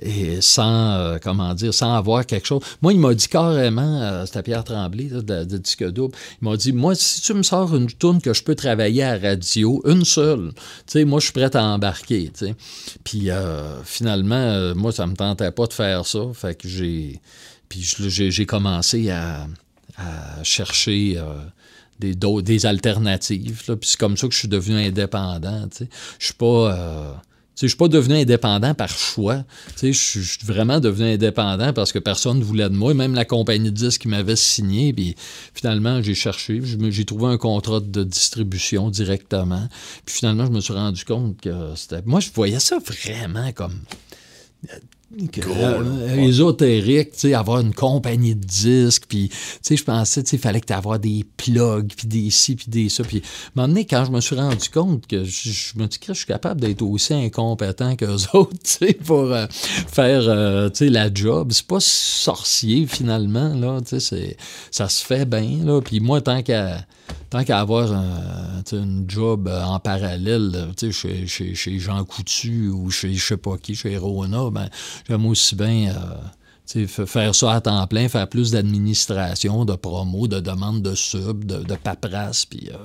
et sans, euh, comment dire, sans avoir quelque chose. Moi, il m'a dit carrément, euh, c'était Pierre Tremblay, de, de Disque Double, il m'a dit, moi, si tu me sors une tourne que je peux travailler à radio, une seule, tu sais, moi, je suis prêt à embarquer, tu sais. Puis, euh, finalement, moi, ça me tentait pas de faire ça, fait que j'ai... Puis, j'ai commencé à, chercher... des, des alternatives. là. Puis c'est comme ça que je suis devenu indépendant. tu sais. Je suis pas. Euh, je suis pas devenu indépendant par choix. Je suis vraiment devenu indépendant parce que personne ne voulait de moi. Même la compagnie de disques qui m'avait signé. Puis finalement, j'ai cherché. J'ai trouvé un contrat de distribution directement. Puis finalement, je me suis rendu compte que c'était. Moi, je voyais ça vraiment comme que, euh, ésotérique, tu sais, avoir une compagnie de disques, puis, tu sais, je pensais, tu sais, il fallait que tu avoir des plugs, puis des ci, puis des ça, puis, à un moment donné, quand je me suis rendu compte que je, me dis que je suis capable d'être aussi incompétent qu'eux autres, tu sais, pour euh, faire, euh, tu sais, la job, c'est pas sorcier, finalement, là, tu sais, ça se fait bien, là, puis moi, tant qu'à tant qu'à avoir un, une job euh, en parallèle, chez, chez, chez Jean Coutu ou chez je sais pas qui, chez Rona, ben, j'aime aussi bien euh, faire ça à temps plein, faire plus d'administration, de promo, de demande de sub, de, de paperasse, puis euh,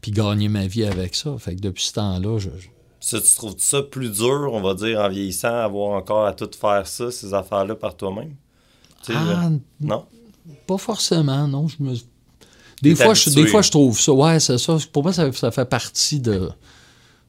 puis gagner ma vie avec ça. Fait que depuis ce temps-là, je, je- Ça, tu trouves ça plus dur, on va dire, en vieillissant, avoir encore à tout faire ça, ces affaires-là par toi-même? Ah, non? Pas forcément, non. Je me... Des, fois, je, des fois, je trouve ça. Ouais, c'est ça. Pour moi, ça, ça fait partie de,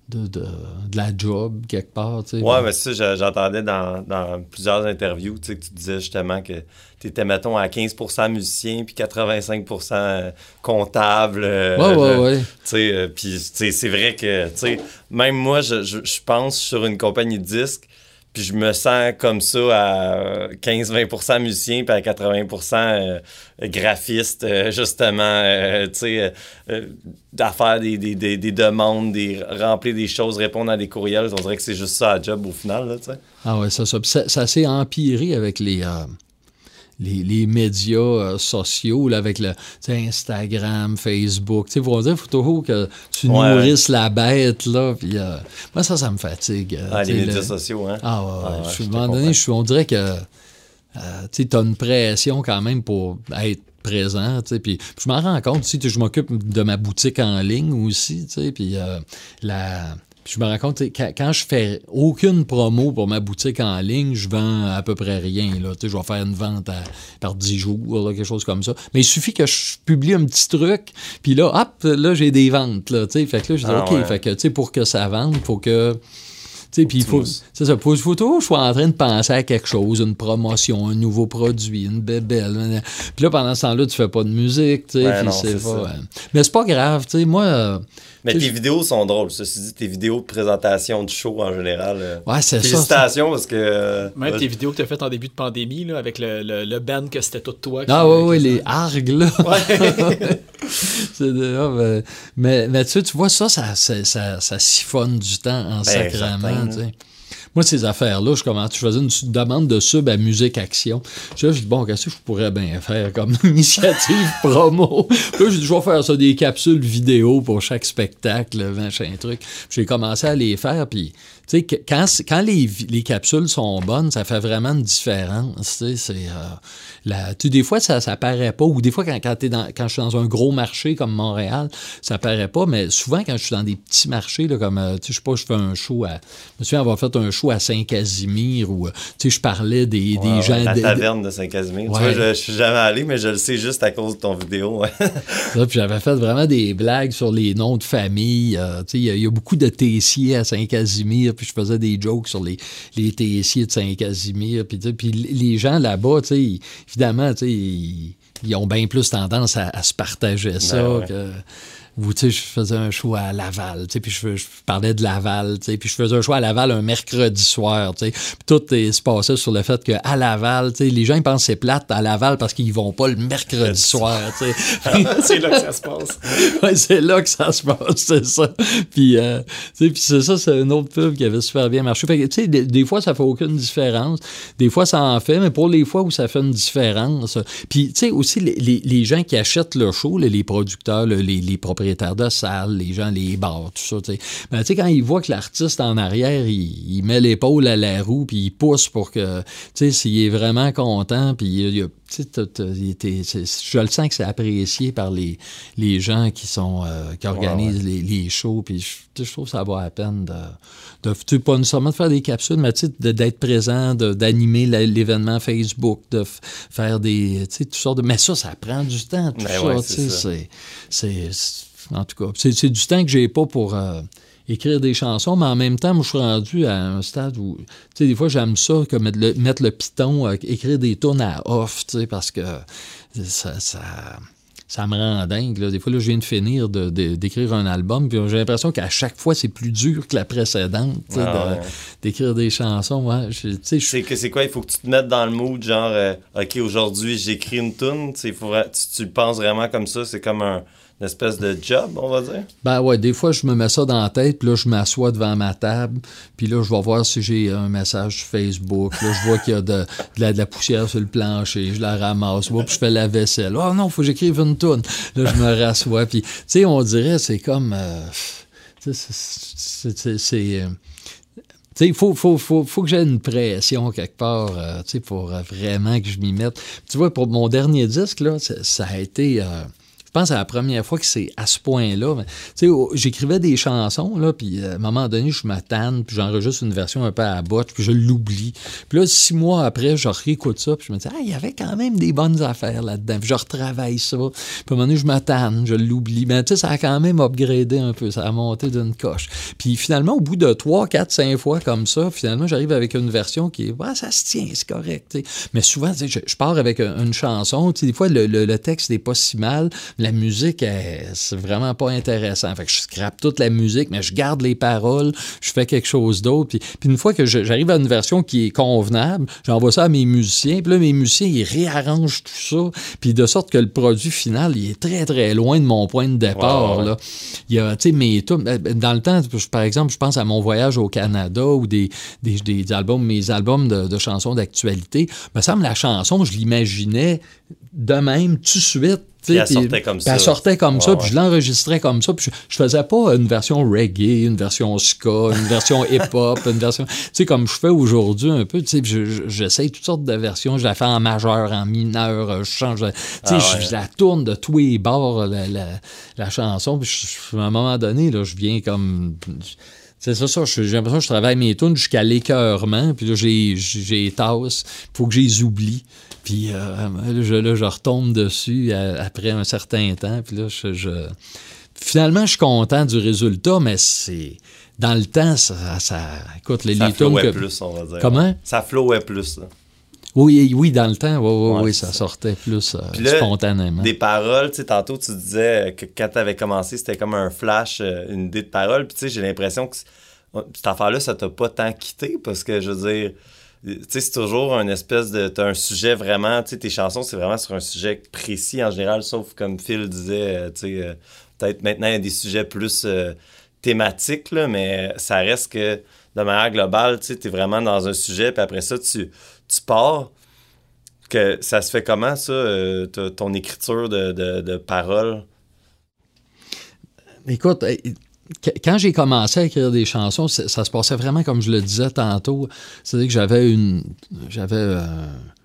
de, de, la job quelque part. Tu sais, ouais, mais ça, j'entendais dans, dans, plusieurs interviews tu sais, que tu disais justement que tu étais, mettons, à 15% musicien puis 85% euh, comptable. Euh, ouais, ouais, ouais. Tu sais, euh, puis c'est vrai que, tu sais, même moi, je, je, je pense sur une compagnie de disques, puis je me sens comme ça à 15-20% musicien, puis à 80% euh, graphiste, euh, justement, euh, tu sais, d'affaire des, des, des, demandes, des, remplir des choses, répondre à des courriels. On dirait que c'est juste ça à job au final, tu sais. Ah ouais, ça, ça, ça s'est empiré avec les les, médias euh, sociaux, là, avec le Instagram, Facebook. Tu faut dire, faut toujours que tu nourrisses la bête, là. Puis, euh, moi, ça, ça me fatigue. Euh, ah, les médias sociaux, hein? Ah, ouais, ouais. je, à un moment donné, je, on dirait que tu as une pression quand même pour être présent, puis je m'en rends compte, tu je m'occupe de ma boutique en ligne aussi, tu sais, puis je me rends compte, quand, je fais aucune promo pour ma boutique en ligne, je vends à peu près rien. Là. Je vais faire une vente par 10 jours, quelque chose comme ça. Mais il suffit que je publie un petit truc, puis là, hop, là, j'ai des ventes. Là, fait que là, je dis, ah OK, fait que, pour que ça vende, il faut que puis il faut, c'est ça, faut, faut toujours je suis en train de penser à quelque chose, une promotion, un nouveau produit, une bébelle. Puis là, pendant ce temps-là, tu fais pas de musique, tu sais, c'est pas... mais c'est pas grave, tu sais, moi... Mais tes vidéos sont drôles, ceci dit, tes vidéos de présentation du show en général. Euh, ouais, c'est ça. Félicitations parce que. Euh, Même tes vidéos que tu as faites en début de pandémie, là, avec le, le, band que c'était tout toi. Ah, ouais, ouais, les args, là. Ouais. Ah, ben, mais, mais tu, tu vois, ça ça, ça, ça, siphonne du temps en ben, sacrament. Moi, ces affaires-là, je commence, je faisais une demande de sub à Musique Action. Je dis, bon, qu'est-ce que je pourrais bien faire comme initiative promo? Là, je vais faire ça, des capsules vidéo pour chaque spectacle, machin truc. J'ai commencé à les faire, puis sais, quand, quand les, les, capsules sont bonnes, ça fait vraiment une différence. Tu sais, euh, des fois, ça, ça paraît pas, ou des fois, quand, quand, dans, quand je suis dans un gros marché comme Montréal, ça paraît pas, mais souvent, quand je suis dans des petits marchés, là, comme, euh, tu sais, je sais pas, je fais un show à. Je me souviens avoir fait un show à Saint-Casimir, où, euh, tu sais, je parlais des, des gens. La taverne de Saint-Casimir. Tu vois, je, je, suis jamais allé, mais je le sais juste à cause de ton vidéo. puis j'avais fait vraiment des blagues sur les noms de famille. tu sais, il y, a beaucoup de Tessiers à Saint-Casimir puis je faisais des jokes sur les, les tessiers de Saint-Casimir, puis, puis les gens là-bas, évidemment, ils, ils, ont bien plus tendance à, se partager ça ben que où tu sais, je faisais un show à Laval, tu sais, puis je, parlais de Laval, tu sais, puis je faisais un show à Laval un mercredi soir, tu sais, puis tout se passait sur le fait qu'à Laval, tu sais, les gens ils pensent que c'est plate à Laval parce qu'ils vont pas le mercredi soir, tu sais. c'est là que ça se passe. ouais, c'est là que ça se passe, c'est ça. Puis, euh, tu sais, puis c'est ça, c'est une autre pub qui avait super bien marché. Fait que, tu sais, des, fois, ça fait aucune différence. Des fois, ça en fait, mais pour les fois où ça fait une différence. Puis, tu sais, aussi, les, les, gens qui achètent le show, les producteurs, les, les propriétaires, propriétaires de salles, les gens, les bars, tout ça. Mais ben, tu sais, quand ils voient que l'artiste en arrière, il, met l'épaule à la roue, puis il pousse pour que, tu sais, s'il est vraiment content, puis il, je le sens que c'est apprécié par les, les gens qui sont euh, qui organisent Les, les, shows. Puis je, trouve que ça vaut la peine de, de pas nécessairement de faire des capsules, mais d'être présent, d'animer l'événement Facebook, de faire des. Toutes sortes de. Mais ça, ça prend du temps, tout ben ça. c'est en tout cas, c'est du temps que j'ai pas pour euh, écrire des chansons, mais en même temps, moi, je suis rendu à un stade où, tu sais, des fois, j'aime ça, comme mettre le, mettre le piton, euh, écrire des tunes à off, tu sais, parce que ça, ça, me rend dingue. Des fois, là, je viens de finir d'écrire un album, puis j'ai l'impression qu'à chaque fois, c'est plus dur que la précédente, ah d'écrire des chansons. Ouais, c'est quoi? Il faut que tu te mettes dans le mood, genre, euh, OK, aujourd'hui, j'écris une tune, tu, tu penses vraiment comme ça, c'est comme un une espèce de job, on va dire? Ben ouais, des fois, je me mets ça dans la tête, puis là, je m'assois devant ma table, puis là, je vais voir si j'ai un message Facebook. Là, je vois qu'il y a de, la, poussière sur le plancher, je la ramasse, puis je fais la vaisselle. Oh non, faut que j'écrive une toune. Là, je me rassois, puis, tu sais, on dirait, c'est comme. Euh, c'est. Euh, il faut, faut, faut, faut, que j'ai une pression quelque part euh, pour vraiment que je m'y mette. Tu vois, pour mon dernier disque, là, ça a été pense à la première fois que c'est à ce point-là. Tu sais, j'écrivais des chansons, là, puis euh, à un moment donné, je m'attends, puis j'enregistre une version un peu à la botte, puis je l'oublie. Puis là, six mois après, je réécoute ça, puis je me dis, ah, il y avait quand même des bonnes affaires là-dedans. Puis je retravaille ça. Puis à un moment donné, je m'attends, je l'oublie. Mais tu sais, ça a quand même upgradé un peu, ça a monté d'une coche. Puis finalement, au bout de trois, quatre, cinq fois comme ça, finalement, j'arrive avec une version qui est, ça se tient, c'est correct. Mais souvent, je, je pars avec un- une chanson, des fois, le, le- le texte n'est pas si mal, la musique, c'est vraiment pas intéressant. Fait que je scrape toute la musique, mais je garde les paroles, je fais quelque chose d'autre. Puis, puis une fois que j'arrive à une version qui est convenable, j'envoie ça à mes musiciens, puis là, mes musiciens, ils réarrangent tout ça, puis de sorte que le produit final, il est très, très loin de mon point de départ, là. Il y a, tu sais, mes tunes- euh, dans le temps, par exemple, je pense à mon voyage au Canada ou des, des, des albums, mes albums de, de chansons d'actualité. Me semble la chanson, je l'imaginais de même, tout de suite. Sais, Puis elle sortait comme ça. Elle sortait comme Ouais, ça, puis je l'enregistrais comme ça. Puis je, je faisais pas une version reggae, une version ska, une version hip-hop, une version. Tu sais, comme je fais aujourd'hui un peu, tu sais, j'essaye toutes sortes de versions. Je la fais en majeur, en mineur, je change. Tu sais, Ah je, ouais. je la tourne de tous les bords, la, la, la chanson. Puis je- à un moment donné, là, je viens comme. C'est ça, ça. J'ai l'impression que je travaille mes tunes jusqu'à l'écœurement. Puis là, j'ai j'ai les tasses. Il faut que je les oublie. Puis euh, là, je, là, je retombe dessus après un certain temps. Puis là, je, je- Finalement, je suis content du résultat, mais c'est... Dans le temps, ça... ça écoute, les, Ça les que- plus, on va dire. Comment? Ça flowait plus. là. Oui, oui, dans le temps, oui, oui, Ouais, oui, ça ça. sortait plus euh, Puis là, spontanément. Des paroles, tu sais, tantôt tu disais que quand tu avais commencé, c'était comme un flash, euh, une idée de parole. Puis tu sais, j'ai l'impression que c- cette affaire-là, ça t'a pas tant quitté parce que je veux dire, c'est toujours un espèce de. T'as un sujet vraiment, tes chansons, c'est vraiment sur un sujet précis en général, sauf comme Phil disait, euh, tu sais, euh, peut-être maintenant il y a des sujets plus euh, thématiques, là, mais ça reste que de manière globale, tu t'es vraiment dans un sujet, puis après ça, tu, tu pars que ça se fait comment, ça, ton écriture de, de, de paroles? Écoute, quand j'ai commencé à écrire des chansons, ça, ça se passait vraiment comme je le disais tantôt. C'est-à-dire que j'avais une, j'avais euh,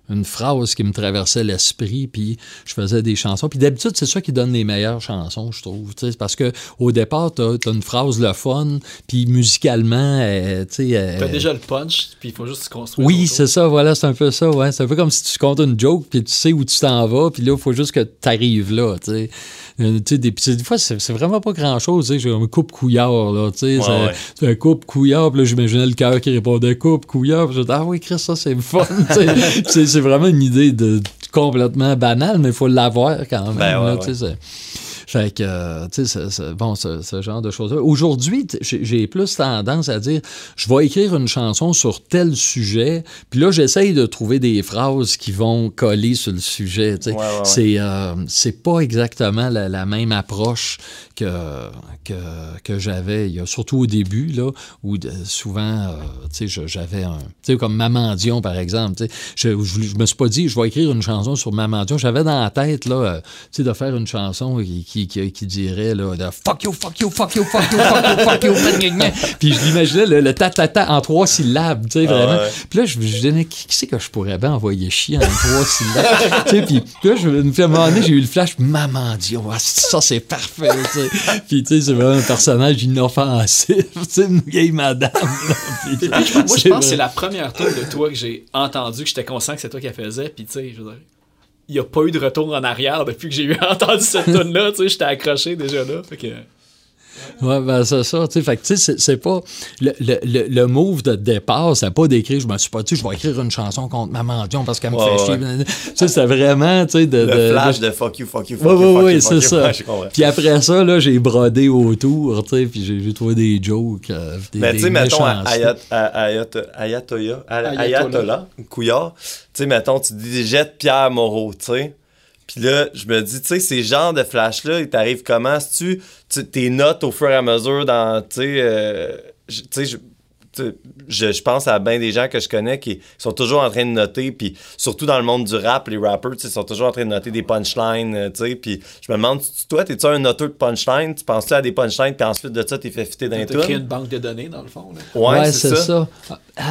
une phrase qui me traversait l'esprit, puis je faisais des chansons. Puis d'habitude, c'est ça qui donne les meilleures chansons, je trouve. tu Parce que au départ, tu as, une phrase le fun, puis musicalement, euh, tu sais. euh, T'as déjà le punch, puis il faut juste se construire. oui, c'est ça, voilà, c'est un peu ça, ouais. C'est un peu comme si tu comptes une joke, puis tu sais où tu t'en vas, puis là, il faut juste que tu arrives là, tu sais. Euh, tu sais, des, fois, c'est vraiment pas grand-chose, tu sais, j'ai un coupe couillard, là, tu sais, Ouais, un coupe couillard, puis là, j'imaginais le cœur qui répondait coupe couillard, puis je ah oui, Chris, ça, c'est fun, c'est c'est vraiment une idée de complètement banale, mais il faut l'avoir quand même, Ben ouais, là, fait que, euh, tu sais, bon, ce, ce genre de choses-là. Aujourd'hui, j'ai plus tendance à dire, je vais écrire une chanson sur tel sujet, puis là, j'essaye de trouver des phrases qui vont coller sur le sujet. tu sais. Ouais, ouais, ouais. C'est euh, c'est pas exactement la, la même approche que, que, que j'avais, surtout au début, là, où souvent, euh, tu sais, j'avais un... Tu sais, comme Mamandion, par exemple, tu sais, je, je, je me suis pas dit, je vais écrire une chanson sur Mamandion. J'avais dans la tête, là, euh, tu sais, de faire une chanson qui, qui, qui, qui dirait, là, de fuck you, fuck you, fuck you, fuck you, fuck you, fuck you, fuck you, Puis je l'imaginais, le, le ta-ta-ta en trois syllabes, tu sais, Ah vraiment. Puis là, je me disais, qui, qui c'est que je pourrais bien envoyer chier en trois syllabes? tu sais, puis là, je, un moment donné, j'ai eu le flash, Mamandion, ah, ça, c'est parfait, tu sais. Puis, tu sais, c'est vraiment un personnage inoffensif, tu sais, une vieille madame, là. Puis, Moi, je pense que c'est la première tune de toi que j'ai entendu, que j'étais conscient que c'est toi qui la faisais, puis tu sais, je veux dire, il n'y a pas eu de retour en arrière depuis que j'ai eu entendu cette tune là tu sais, j'étais accroché déjà là, fait que... Ouais, ben c'est ça, tu sais, fait que, tu sais, c'est- c'est pas... Le, le, le, le move de départ, c'est pas d'écrire, je me suis pas dit, je vais écrire une chanson contre Mamandion parce qu'elle me Ouais, fait ouais. chier. Tu sais, c'était vraiment, tu sais, de... Le de- flash de- de fuck you, fuck you, fuck Oui, you, oui, fuck oui, you, fuck c'est you. ça. Puis après ça, là, j'ai brodé autour, tu sais, puis j'ai j'ai trouvé des jokes, euh, des, Mais des tu sais, mettons. Ayatollah, Couillard, tu sais, mettons, tu dis jette Pierre Moreau, tu sais. Puis là, je me dis, tu sais, ces genres de flash-là, ils t'arrivent comment? Si tu, tu- tes notes au fur et à mesure dans, tu sais, euh, je- tu sais, je- tu je, je pense à bien des gens que je connais qui sont toujours en train de noter, puis surtout dans le monde du rap, les rappers, tu sais, sont toujours en train de noter des punchlines, euh, tu sais, puis je me demande, tu- toi, t'es-tu un noteur de punchline? Tu penses-tu à des punchlines, puis ensuite de ça, t'es fait fitter d'un T'as créé tout? une banque de données, dans le fond. Là. Ouais, c'est ça. Ah,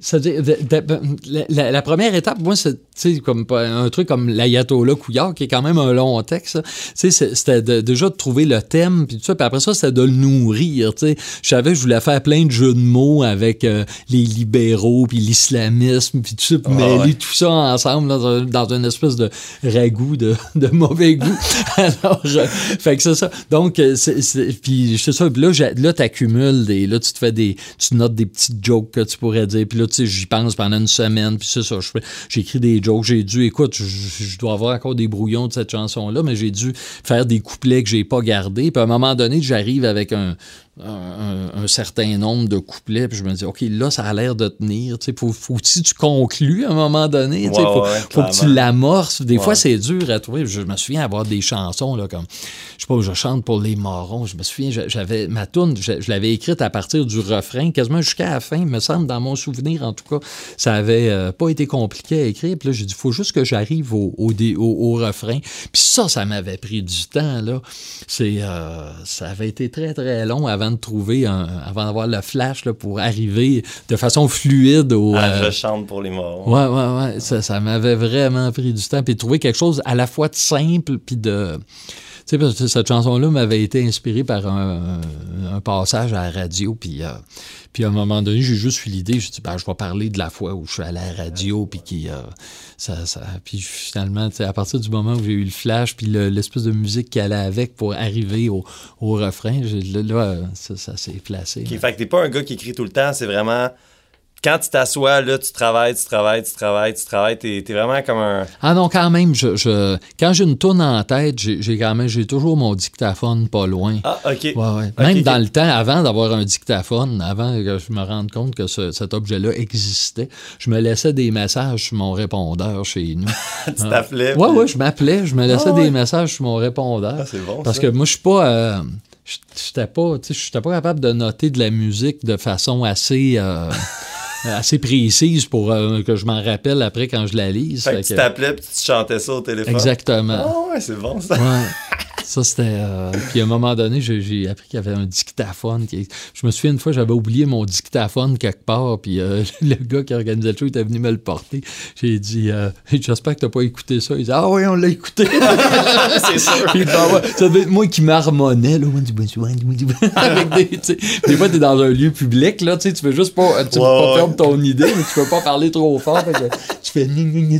C'est-à-dire, de- la, première étape, moi, c'est comme un truc comme l'Ayatollah Couillard, qui est quand même un long texte. C'était déjà de trouver le thème, puis tout ça. Puis après ça, c'était de le nourrir. Je savais que je voulais faire plein de jeux de mots avec euh, les libéraux, puis l'islamisme, puis tout ça, puis Ah, mêler ouais. tout ça ensemble dans, un- dans une espèce de ragoût de, de mauvais goût. Alors, euh, fait que c'est ça. Donc, euh, c'est, puis c'est ça. Puis là, là, t'accumules des, là, tu te fais des, tu notes des petites jokes que tu pourrais dire. Puis là, j'y pense pendant une semaine. Puis ça, fais- j'écris des jokes. J'ai dû, écoute, je dois avoir encore des brouillons de cette chanson-là, mais j'ai dû faire des couplets que j'ai pas gardés. Puis à un moment donné, j'arrive avec un, un, certain nombre de couplets, puis je me dis, OK, là, ça a l'air de tenir. Tu sais, faut, faut que tu conclues à un moment donné. tu sais, Ouais, faut, ouais, faut que tu l'amorces. Des fois, c'est dur à trouver. Je me souviens avoir des chansons, là, comme, je sais pas, je chante pour les morons. Je me souviens, j'avais ma tune, je, je l'avais écrite à partir du refrain, quasiment jusqu'à la fin, il me semble, dans mon souvenir, en tout cas. Ça avait euh, pas été compliqué à écrire. Puis là, j'ai dit, faut juste que j'arrive au, au, dé- au- au refrain. Puis ça, ça m'avait pris du temps, là. C'est, euh, ça avait été très, très long avant de trouver un, avant d'avoir le flash, là, pour arriver de façon fluide au, Ah, euh, je chante pour les morts. Ouais, ouais, ouais. Ça, ça m'avait vraiment pris du temps. Puis trouver quelque chose à la fois de simple, puis de. Sais, parce que cette chanson-là m'avait été inspirée par un, un passage à la radio. Puis, euh, puis à un moment donné, j'ai juste eu l'idée. Je dit, ben, je vais parler de la fois où je suis à la radio. Puis qui. euh, ça, ça, puis finalement, à partir du moment où j'ai eu le flash, puis le- l'espèce de musique qui allait avec pour arriver au, au refrain, là, ça, ça s'est placé. Fait que t'es pas un gars qui écrit tout le temps, c'est vraiment. Quand tu t'assois, là, tu travailles, tu travailles, tu travailles, tu travailles, t'es t'es vraiment comme un. Ah non, quand même, je, je- quand j'ai une tourne en tête, j'ai quand même j'ai toujours mon dictaphone pas loin. Ah, ok. Ouais, ouais. Même dans le temps, avant d'avoir un dictaphone, avant que je me rende compte que ce- cet objet-là existait, je me laissais des messages sur mon répondeur chez nous. tu t'appelais. puis- ouais, je m'appelais, je me laissais Ah ouais. des messages sur mon répondeur. Ah, c'est bon. Parce ça. que moi, je suis pas. euh, je- J'étais pas, tu sais, j'étais pas capable de noter de la musique de façon assez, euh, assez précise pour euh, que je m'en rappelle après quand je la lise. Fait que tu t'appelais puis tu chantais ça au téléphone. Exactement. Ah, ouais, c'est bon ça. Ouais. Ça, c'était. euh, Puis à un moment donné, j'ai appris qu'il y avait un dictaphone. Qui... Je me souviens une fois, j'avais oublié mon dictaphone quelque part. Puis euh, le gars qui organisait le show était venu me le porter. J'ai dit euh, J'espère que t'as pas écouté ça. Il dit Ah oui, on l'a écouté. c'est sûr. Puis, ben ouais, ça devait être moi qui marmonnais. Là. Avec des, des fois, t'es dans un lieu public. Là, tu veux juste pas, tu Ouais, pas perdre ton idée, mais tu peux pas parler trop fort. Fait que tu fais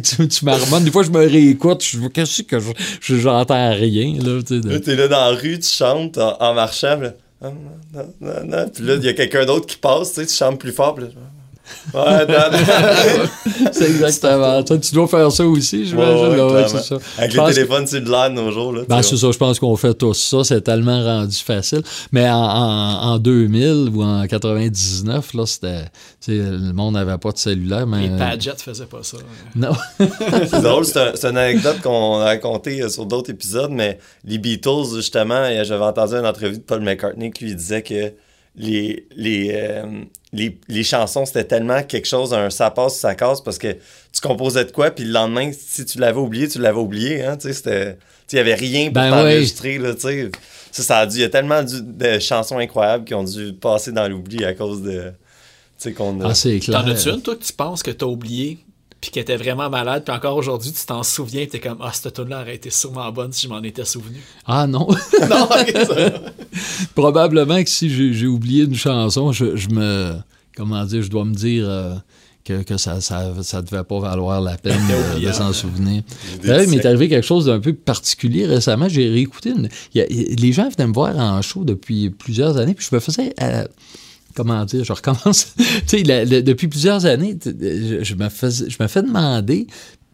tu, tu marmonnes. Des fois, je me réécoute. Je Qu'est-ce que je, je- j'entends rien. Là, t'es là dans la rue, tu chantes en, marchant, puis là. Ah. Puis là, il y a quelqu'un d'autre qui passe, tu chantes plus fort. Ouais. C'est exactement. Tu dois faire ça aussi, j'imagine. Ouais, c'est ça. Avec Je le pense que- téléphone cellulaire de nos jours, là. Ben, c'est ça, je pense qu'on fait tous ça. C'est tellement rendu facile. Mais en, en, en 2000 ou en 99, là, c'était. Le monde n'avait pas de cellulaire, mais. Les Padgett faisaient pas ça. Non. C'est drôle, c'est un- c'est une anecdote qu'on a racontée euh, sur d'autres épisodes, mais les Beatles, justement, euh, j'avais entendu une entrevue de Paul McCartney qui lui disait que les, les, euh, les, les chansons, c'était tellement quelque chose, un ça passe, ça casse, parce que tu composais de quoi, puis le lendemain, si tu l'avais oublié, tu l'avais oublié, hein, tu sais, Il n'y avait rien pour Ben t'enregistrer, là, tu sais. Ça, ça a dû... Il y a tellement dû- de chansons incroyables qui ont dû passer dans l'oubli à cause de... Tu sais, qu'on a... Ah, c'est clair. T'en as-tu une, toi, que tu penses que t'as oublié, puis qui était vraiment malade, puis encore aujourd'hui, tu t'en souviens, t'es comme, ah, cette tune-là aurait été sûrement bonne si je m'en étais souvenu. Ah non. non, Probablement que si j'ai oublié une chanson, je, je me. Comment dire, je dois me dire. euh, que, que ça, ça, ça devait pas valoir la peine de, de s'en souvenir. D'ailleurs, il m'est arrivé quelque chose d'un peu particulier récemment. J'ai réécouté une. a- les gens venaient me voir en show depuis plusieurs années, puis je me faisais. euh, comment dire, je recommence. tu sais, depuis plusieurs années, t- je, me faisais, je me fais demander,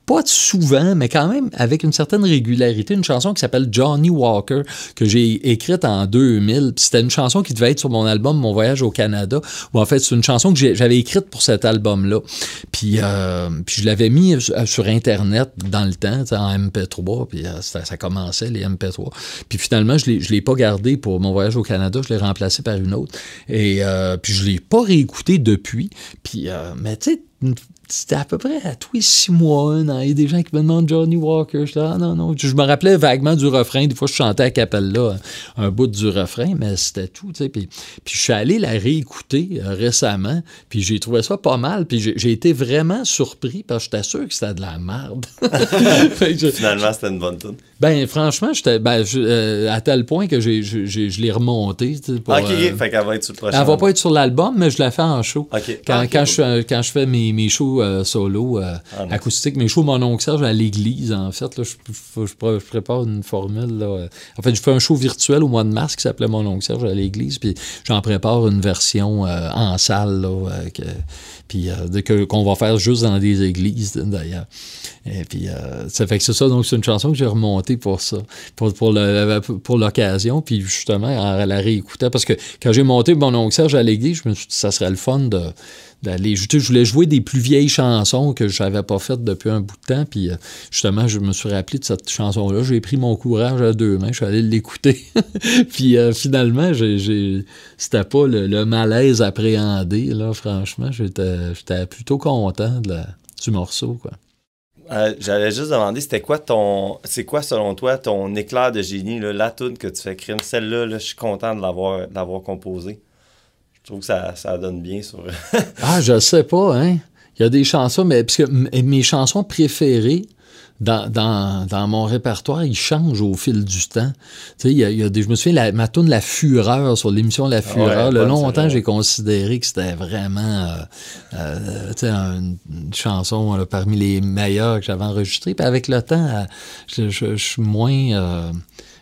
pas souvent, mais quand même avec une certaine régularité, une chanson qui s'appelle Johnny Walker, que j'ai écrite en 2000. Puis C'était une chanson qui devait être sur mon album Mon voyage au Canada, ou en fait, c'est une chanson que j'avais écrite pour cet album-là. Puis, euh, puis je l'avais mis sur, sur Internet dans le temps, en MP3, puis euh, ça, ça commençait, les MP3. Puis finalement, je ne l'ai pas gardé pour mon voyage au Canada, je l'ai remplacé par une autre. Et euh, puis je ne l'ai pas réécouté depuis. Puis, euh, mais tu sais, c'était à peu près à tous les six mois, il y a des gens qui me demandent Johnny Walker. Je ah, non, non. Je me rappelais vaguement du refrain. Des fois, je chantais à Capella un, bout du refrain, mais c'était tout. Puis, puis je suis allé la réécouter euh, récemment, puis j'ai trouvé ça pas mal. Puis j'ai été vraiment surpris parce que j'étais sûr que c'était de la merde. Finalement, c'était une bonne tune. Ben, franchement, j'étais ben, euh, à tel point que j'ai, je l'ai remonté. Pour, ok, euh, fait qu'elle va être sur le prochain. Elle va pas être sur l'album, mais je la fais en show. Quand, quand, je, quand je fais mes, mes shows euh, solo ah, acoustiques, mes shows Mon oncle Serge à l'église, en fait, là, je, je, prépare une formule. Là. En fait, je fais un show virtuel au mois de mars qui s'appelait Mon oncle Serge à l'église, puis j'en prépare une version en salle. Là, que, puis euh, qu'on va faire juste dans des églises, d'ailleurs. Et puis, euh, ça fait que c'est ça. Donc, c'est une chanson que j'ai remontée pour ça, pour, pour, pour l'occasion. Puis, justement, en la réécoutant, parce que quand j'ai monté mon oncle Serge à l'église, je me suis dit, ça serait le fun de d'aller. Je, voulais jouer des plus vieilles chansons que je n'avais pas faites depuis un bout de temps. Puis euh, justement, je me suis rappelé de cette chanson-là. J'ai pris mon courage à deux mains. Je suis allé l'écouter. puis euh, finalement, j'ai, c'était pas le, malaise appréhendé. Là, franchement, j'étais, plutôt content de du morceau. Quoi. Euh, j'allais juste demander, c'était quoi ton. C'est quoi selon toi ton éclair de génie, la tune que tu fais crime? Celle-là, je suis content de l'avoir, de l'avoir composée. Je trouve que ça, ça donne bien sur. ah, je sais pas, hein. Il y a des chansons, mais parce que mes chansons préférées, dans, dans, dans, mon répertoire, ils changent au fil du temps. Tu sais, il y a, il y a des, je me souviens, la, ma tune La Fureur, sur l'émission La Fureur, le longtemps, j'ai considéré que c'était vraiment euh, euh, tu sais, une, chanson parmi les meilleures que j'avais enregistrées. Puis avec le temps, euh, je, je, je suis moins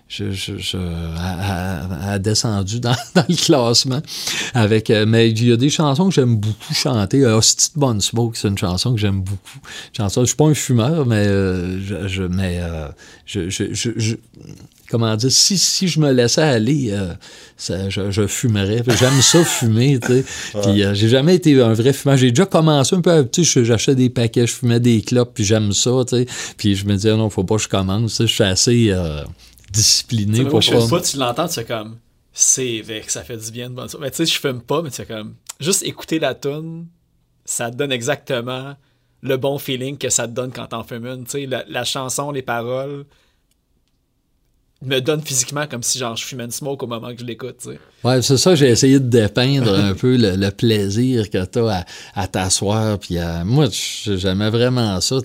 je, je, a, descendu dans, le classement. Avec, euh, mais il y a des chansons que j'aime beaucoup chanter. Hostie de Bonne Smoke, c'est une chanson que j'aime beaucoup. Chanson, je suis pas un fumeur, mais, euh, je, mais euh, je, comment dire, si, si je me laissais aller, je, fumerais. J'aime ça fumer, tu sais. Puis j'ai jamais été un vrai fumeur. J'ai déjà commencé un peu, tu sais, j'achetais des paquets, je fumais des clopes, puis j'aime ça, tu sais. Puis je me disais, non, faut pas que je commence, je suis assez discipliné pour pas. Fois, tu l'entends, tu fais comme c'est vrai que ça fait du bien de bonne Mais tu sais, je fume pas, mais tu fais comme juste écouter la tune, ça te donne exactement le bon feeling que ça te donne quand t'en fumes une. Tu sais, la, la, chanson, les paroles, me donne physiquement comme si genre je fumais une smoke au moment que je l'écoute. Ouais, c'est ça, j'ai essayé de dépeindre un peu le, plaisir que tu as à, t'asseoir. Puis moi, j'aimais vraiment ça.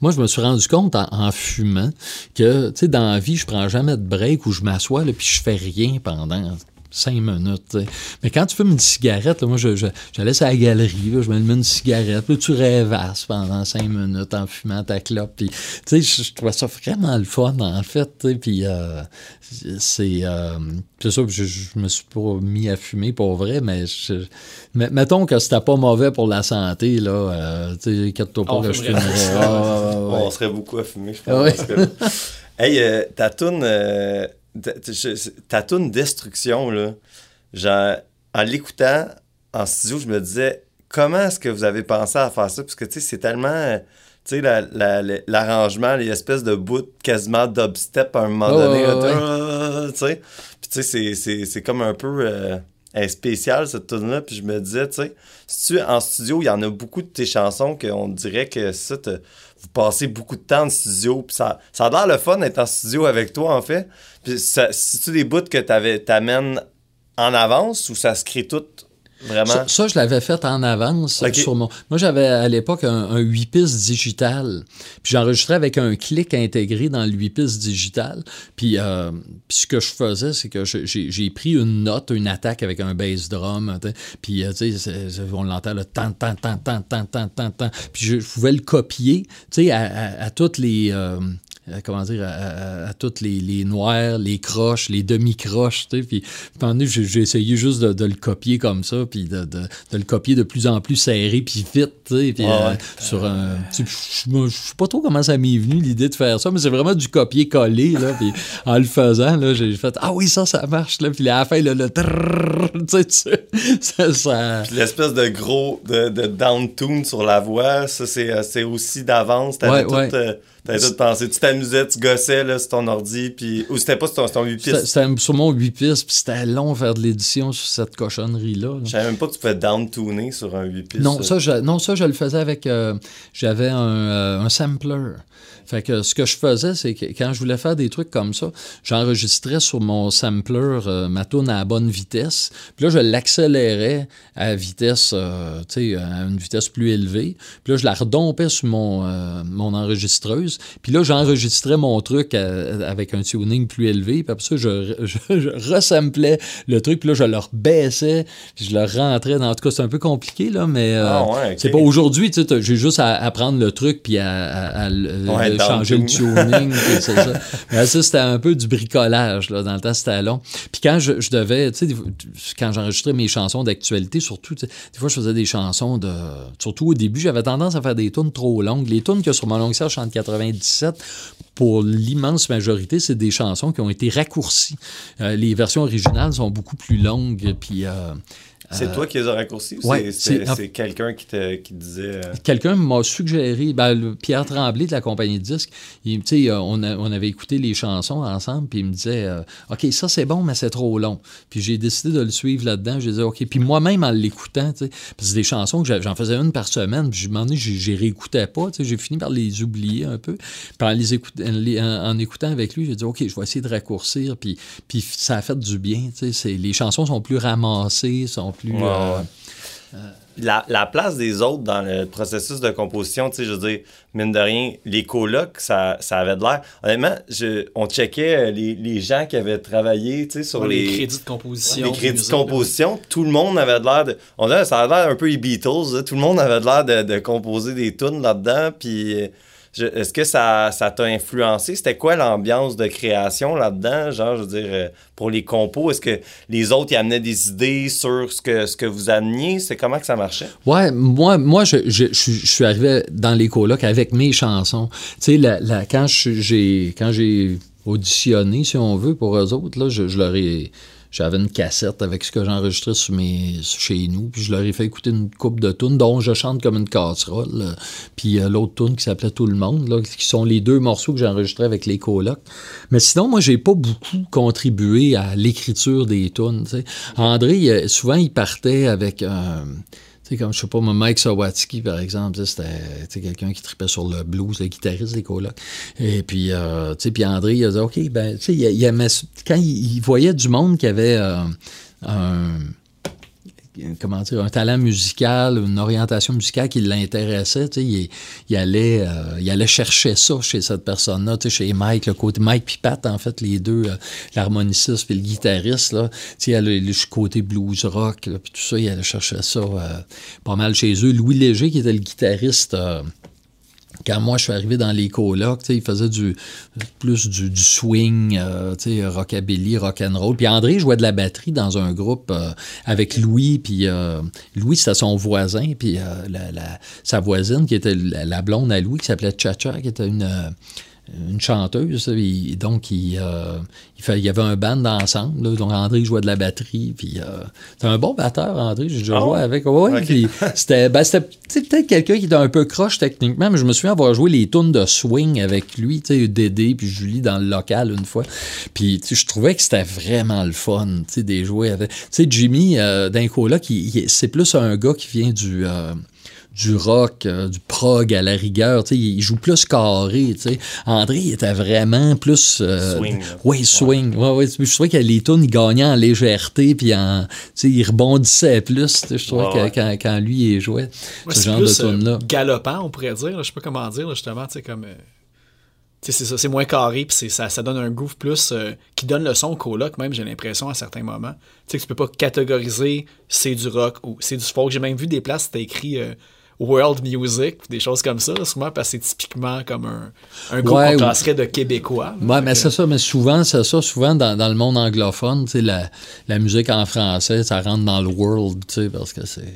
Moi, je me suis rendu compte en, fumant que dans la vie, je prends jamais de break où je m'assois puis je fais rien pendant cinq minutes. Mais quand tu fumes une cigarette, moi, je, je, je, laisse à la galerie, je me mets une cigarette, puis tu rêvasses pendant cinq minutes en fumant ta clope. Puis, tu sais, je, trouve ça vraiment le fun, en fait. Puis, euh, c'est euh, ça, je, je me suis pas mis à fumer pour vrai, mais, mettons que c'était pas mauvais pour la santé, là. Euh, tu sais, inquiète-toi pas que je fumerais. On serait beaucoup à fumer, je pense. hey, ta toune ta tune Destruction, là, genre, en l'écoutant en studio, je me disais, comment est-ce que vous avez pensé à faire ça? Parce que, tu sais, c'est tellement... Tu sais, l'arrangement, la, les espèces de bouts quasiment dubstep à un moment donné. tu sais, puis tu sais, c'est comme un peu euh, spécial, cette tune-là. Puis je me disais, tu sais, si tu en studio, il y en a beaucoup de tes chansons qu'on dirait que ça, vous passez beaucoup de temps en studio. Puis ça, ça a l'air le fun d'être en studio avec toi, en fait. Puis, c'est-tu des bouts que tu t'amènes en avance ou ça se crée tout Vraiment? Ça, je l'avais fait en avance sur mon. Moi, j'avais à l'époque un, 8 pistes digital. Puis j'enregistrais avec un clic intégré dans le 8 pistes digital. Puis, euh, puis ce que je faisais, c'est que j'ai pris une note, une attaque avec un bass drum. Puis, euh, tu sais, on l'entend le tant, tant, tant, tant, tant, tant, tant, tant. Puis je pouvais le copier, tu sais, à, à, toutes les. Euh, comment dire, à, toutes les, les, noirs, les croches, les demi-croches, tu sais, puis pendant j'ai essayé juste de, le copier comme ça, puis de, de, le copier de plus en plus serré, puis vite, tu sais, puis euh, sur un... Je sais pas trop comment ça m'est venu, l'idée de faire ça, mais c'est vraiment du copier-coller, là, puis en le faisant, là, j'ai fait « Ah oui, ça, ça marche, là », puis à la fin, le, le tu sais, ça... ça... L'espèce de gros, de, de down-tune sur la voix, ça, c'est euh, aussi d'avance, t'avais tout T'avais tout pensé. Tu t'amusais, tu gossais là, sur ton ordi, puis... ou c'était pas sur ton, sur ton 8 pistes? C'était sur mon 8 pistes, puis c'était long faire de l'édition sur cette cochonnerie-là. là. Je savais même pas que tu pouvais down-tuner sur un 8 pistes. Non, ça, je, non, ça, je le faisais avec. euh, J'avais un, euh, un sampler. Fait que ce que je faisais, c'est que quand je voulais faire des trucs comme ça, j'enregistrais sur mon sampler euh, ma tune à la bonne vitesse. Puis là, je l'accélérais à vitesse, euh, tu sais, à une vitesse plus élevée. Puis là, je la redompais sur mon, euh, mon enregistreuse. Puis là, j'enregistrais mon truc à- avec un tuning plus élevé. Puis après ça, je, je, je resamplais le truc. Puis là, je le rebaissais. Puis je le rentrais. Dans, en tout cas, c'est un peu compliqué, là, mais euh, Ah ouais, c'est pas aujourd'hui. Tu sais, j'ai juste à, à prendre le truc puis à, à- à le- Ouais, le down changer le tuning. ça. Mais ça, c'était un peu du bricolage. Là. Dans le temps, c'était long. Puis quand je, je devais, tu sais, quand j'enregistrais mes chansons d'actualité, surtout, des fois, je faisais des chansons de. Surtout au début, j'avais tendance à faire des tunes trop longues. Les tunes que sur mon longue je chante 97, pour l'immense majorité, c'est des chansons qui ont été raccourcies. Euh, les versions originales sont beaucoup plus longues. Puis. euh, C'est toi qui les as raccourcis ou ouais, c'est- quelqu'un qui te, qui disait... euh, Quelqu'un m'a suggéré, ben, le Pierre Tremblay de la compagnie de disques, il, euh, on, a- on avait écouté les chansons ensemble, puis il me disait euh, OK, ça c'est bon, mais c'est trop long. Puis j'ai décidé de le suivre là-dedans. J'ai dit OK. Puis moi-même, en l'écoutant, parce que c'est des chansons que j'en faisais une par semaine, puis je m'en ai, j'ai réécoutais pas, j'ai fini par les oublier un peu. Puis en, les écout- en les- en- en écoutant avec lui, j'ai dit OK, je vais essayer de raccourcir, puis, puis ça a fait du bien. Les chansons sont plus ramassées, sont plus. Ouais, euh, ouais. La, la place des autres dans le processus de composition, tu sais, je veux dire, mine de rien, les colocs, ça, ça avait de l'air. Honnêtement, je, on checkait euh, les, les gens qui avaient travaillé, tu sais, sur les, les, crédits de composition. les crédits de composition. Tout le monde avait de l'air de. On dirait, ça avait l'air un peu les Beatles, là. tout le monde avait de l'air de, de composer des tunes là-dedans. Puis, euh, est-ce que ça ça t'a influencé? C'était quoi l'ambiance de création là-dedans? Genre, je veux dire, euh, pour les compos, est-ce que les autres y amenaient des idées sur ce que, ce que vous ameniez? C'est comment que ça marchait? Ouais, moi, moi je, je, je, suis arrivé dans les colocs avec mes chansons. Tu sais, la, la- quand j'ai quand j'ai auditionné, si on veut, pour eux autres, là, je leur ai. J'avais une cassette avec ce que j'enregistrais sur mes, chez nous, puis je leur ai fait écouter une coupe de tunes, dont je chante comme une casserole, euh, puis euh, l'autre tune qui s'appelait Tout le monde, là, qui sont les deux morceaux que j'ai enregistrés avec les colocs. Mais sinon, moi, j'ai pas beaucoup contribué à l'écriture des tunes. André, il- souvent, il partait avec un. Sais, comme, je sais pas, Mike Sawatsky, par exemple, c'était quelqu'un qui tripait sur le blues, le guitariste des colocs. Et puis, euh, tu sais, puis André, il a dit, OK, ben, tu sais, il, quand il, il voyait du monde qui avait euh, un comment dire, un talent musical, une orientation musicale qui l'intéressait, il, il allait, euh, il allait chercher ça chez cette personne-là, chez Mike, le côté Mike puis Pat, en fait, les deux, euh, l'harmoniciste puis le guitariste, là, allait le côté blues rock, puis tout ça, il allait chercher ça euh, pas mal chez eux. Louis Léger, qui était le guitariste... quand moi je suis arrivé dans les colocs, il faisait du plus du, du swing, euh, rockabilly, rock'n'roll. Puis André jouait de la batterie dans un groupe euh, avec Louis, puis euh, Louis c'était son voisin, puis euh, la, la- sa voisine qui était la, la blonde à Louis qui s'appelait Chacha, qui était une euh, une chanteuse, il- donc il, euh, il, fait- il y avait un band ensemble, là, donc André jouait de la batterie, puis euh, c'est un bon batteur, André, j'ai déjà joué avec, ouais, Ok. puis c'était ben, c'était peut-être quelqu'un qui était un peu croche techniquement, mais je me souviens avoir joué les tunes de swing avec lui, tu sais, Dédé puis Julie dans le local une fois. Puis je trouvais que c'était vraiment le fun, tu sais, des jouer avec. Tu sais, Jimmy, euh, d'un là, qui, il- c'est plus un gars qui vient du. Du rock, euh, du prog à la rigueur, tu sais, il joue plus carré, tu sais. André, il était vraiment plus... euh, Swing. Oui, swing. Ouais. Ouais, Je trouvais que les tunes, il gagnait en légèreté, puis en, tu sais, il rebondissait plus, tu sais, je trouvais Ouais, que ouais. quand, quand lui, il jouait Ouais, ce c'est genre de plus euh, tunes-là. galopant, on pourrait dire. Je sais pas comment dire, là, justement. Tu sais, comme. euh, tu sais, c'est ça, c'est moins carré, puis c'est- ça, ça donne un groove plus euh, qui donne le son au coloc, même, j'ai l'impression, à certains moments. Tu sais, que tu peux pas catégoriser c'est du rock ou c'est du folk. J'ai même vu des places, c'était écrit euh, World Music, des choses comme ça, souvent parce que c'est typiquement comme un, un groupe Ouais, qu'on ou- de québécois. Ouais, mais c'est ça, mais souvent, c'est ça, souvent dans, dans le monde anglophone, tu sais, la, la musique en français, ça rentre dans le world, tu sais, parce que c'est.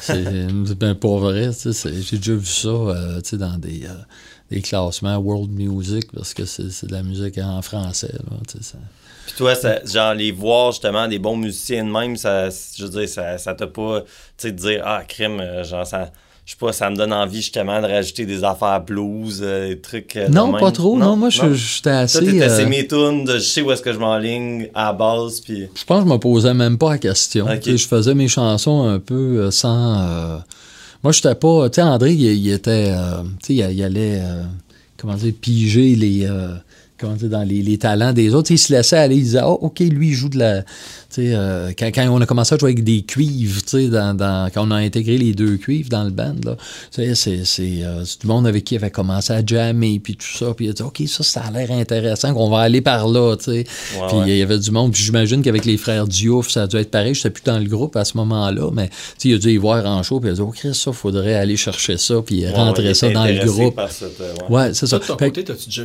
C'est ben, pas vrai, tu sais, c'est- j'ai déjà vu ça, euh, tu sais, dans des, euh, des classements world music, parce que c'est c'est de la musique en français, là, tu sais, ça. Puis toi, ça- genre, les voir justement des bons musiciens de même, ça, je veux dire, ça, ça t'a pas, tu sais, de dire, ah, crime, euh, genre, ça. Je sais pas, ça me donne envie justement de rajouter des affaires blues, euh, des trucs. euh, Non, pas trop. Non, moi, je- j'étais assez. Toi, euh, mes tunes, de- je sais où est-ce que je m'enligne à la base, puis. Je pense que je me posais même pas la question. Je faisais mes chansons un peu euh, sans. euh, Moi, j'étais pas. Tu sais, André, il, il était. tu sais, il, il allait. comment dire, piger les. Comment dire, dans les, les talents des autres. Tu sais, Il se laissait aller. Il disait, oh, OK, lui, il joue de la. Tu sais, euh, quand, quand on a commencé à jouer avec des cuivres, tu sais, dans, dans- quand on a intégré les deux cuivres dans le band, là, tu sais, c'est, c'est, euh, c'est du monde avec qui il avait commencé à jammer, puis tout ça. Puis il a dit, OK, ça, ça a l'air intéressant, qu'on va aller par là, tu sais. Ouais, puis ouais. il y avait du monde. Puis j'imagine qu'avec les frères Diouf, ça a dû être pareil. Je n'étais plus dans le groupe à ce moment-là, mais tu sais, il a dû y voir en show, puis il a dit, oh, Chris, ça, faudrait aller chercher ça, puis Ouais, rentrer ça dans le groupe. par cette, euh, ouais. Ouais, c'est ça. Toi, de ton Fait que- côté, déjà,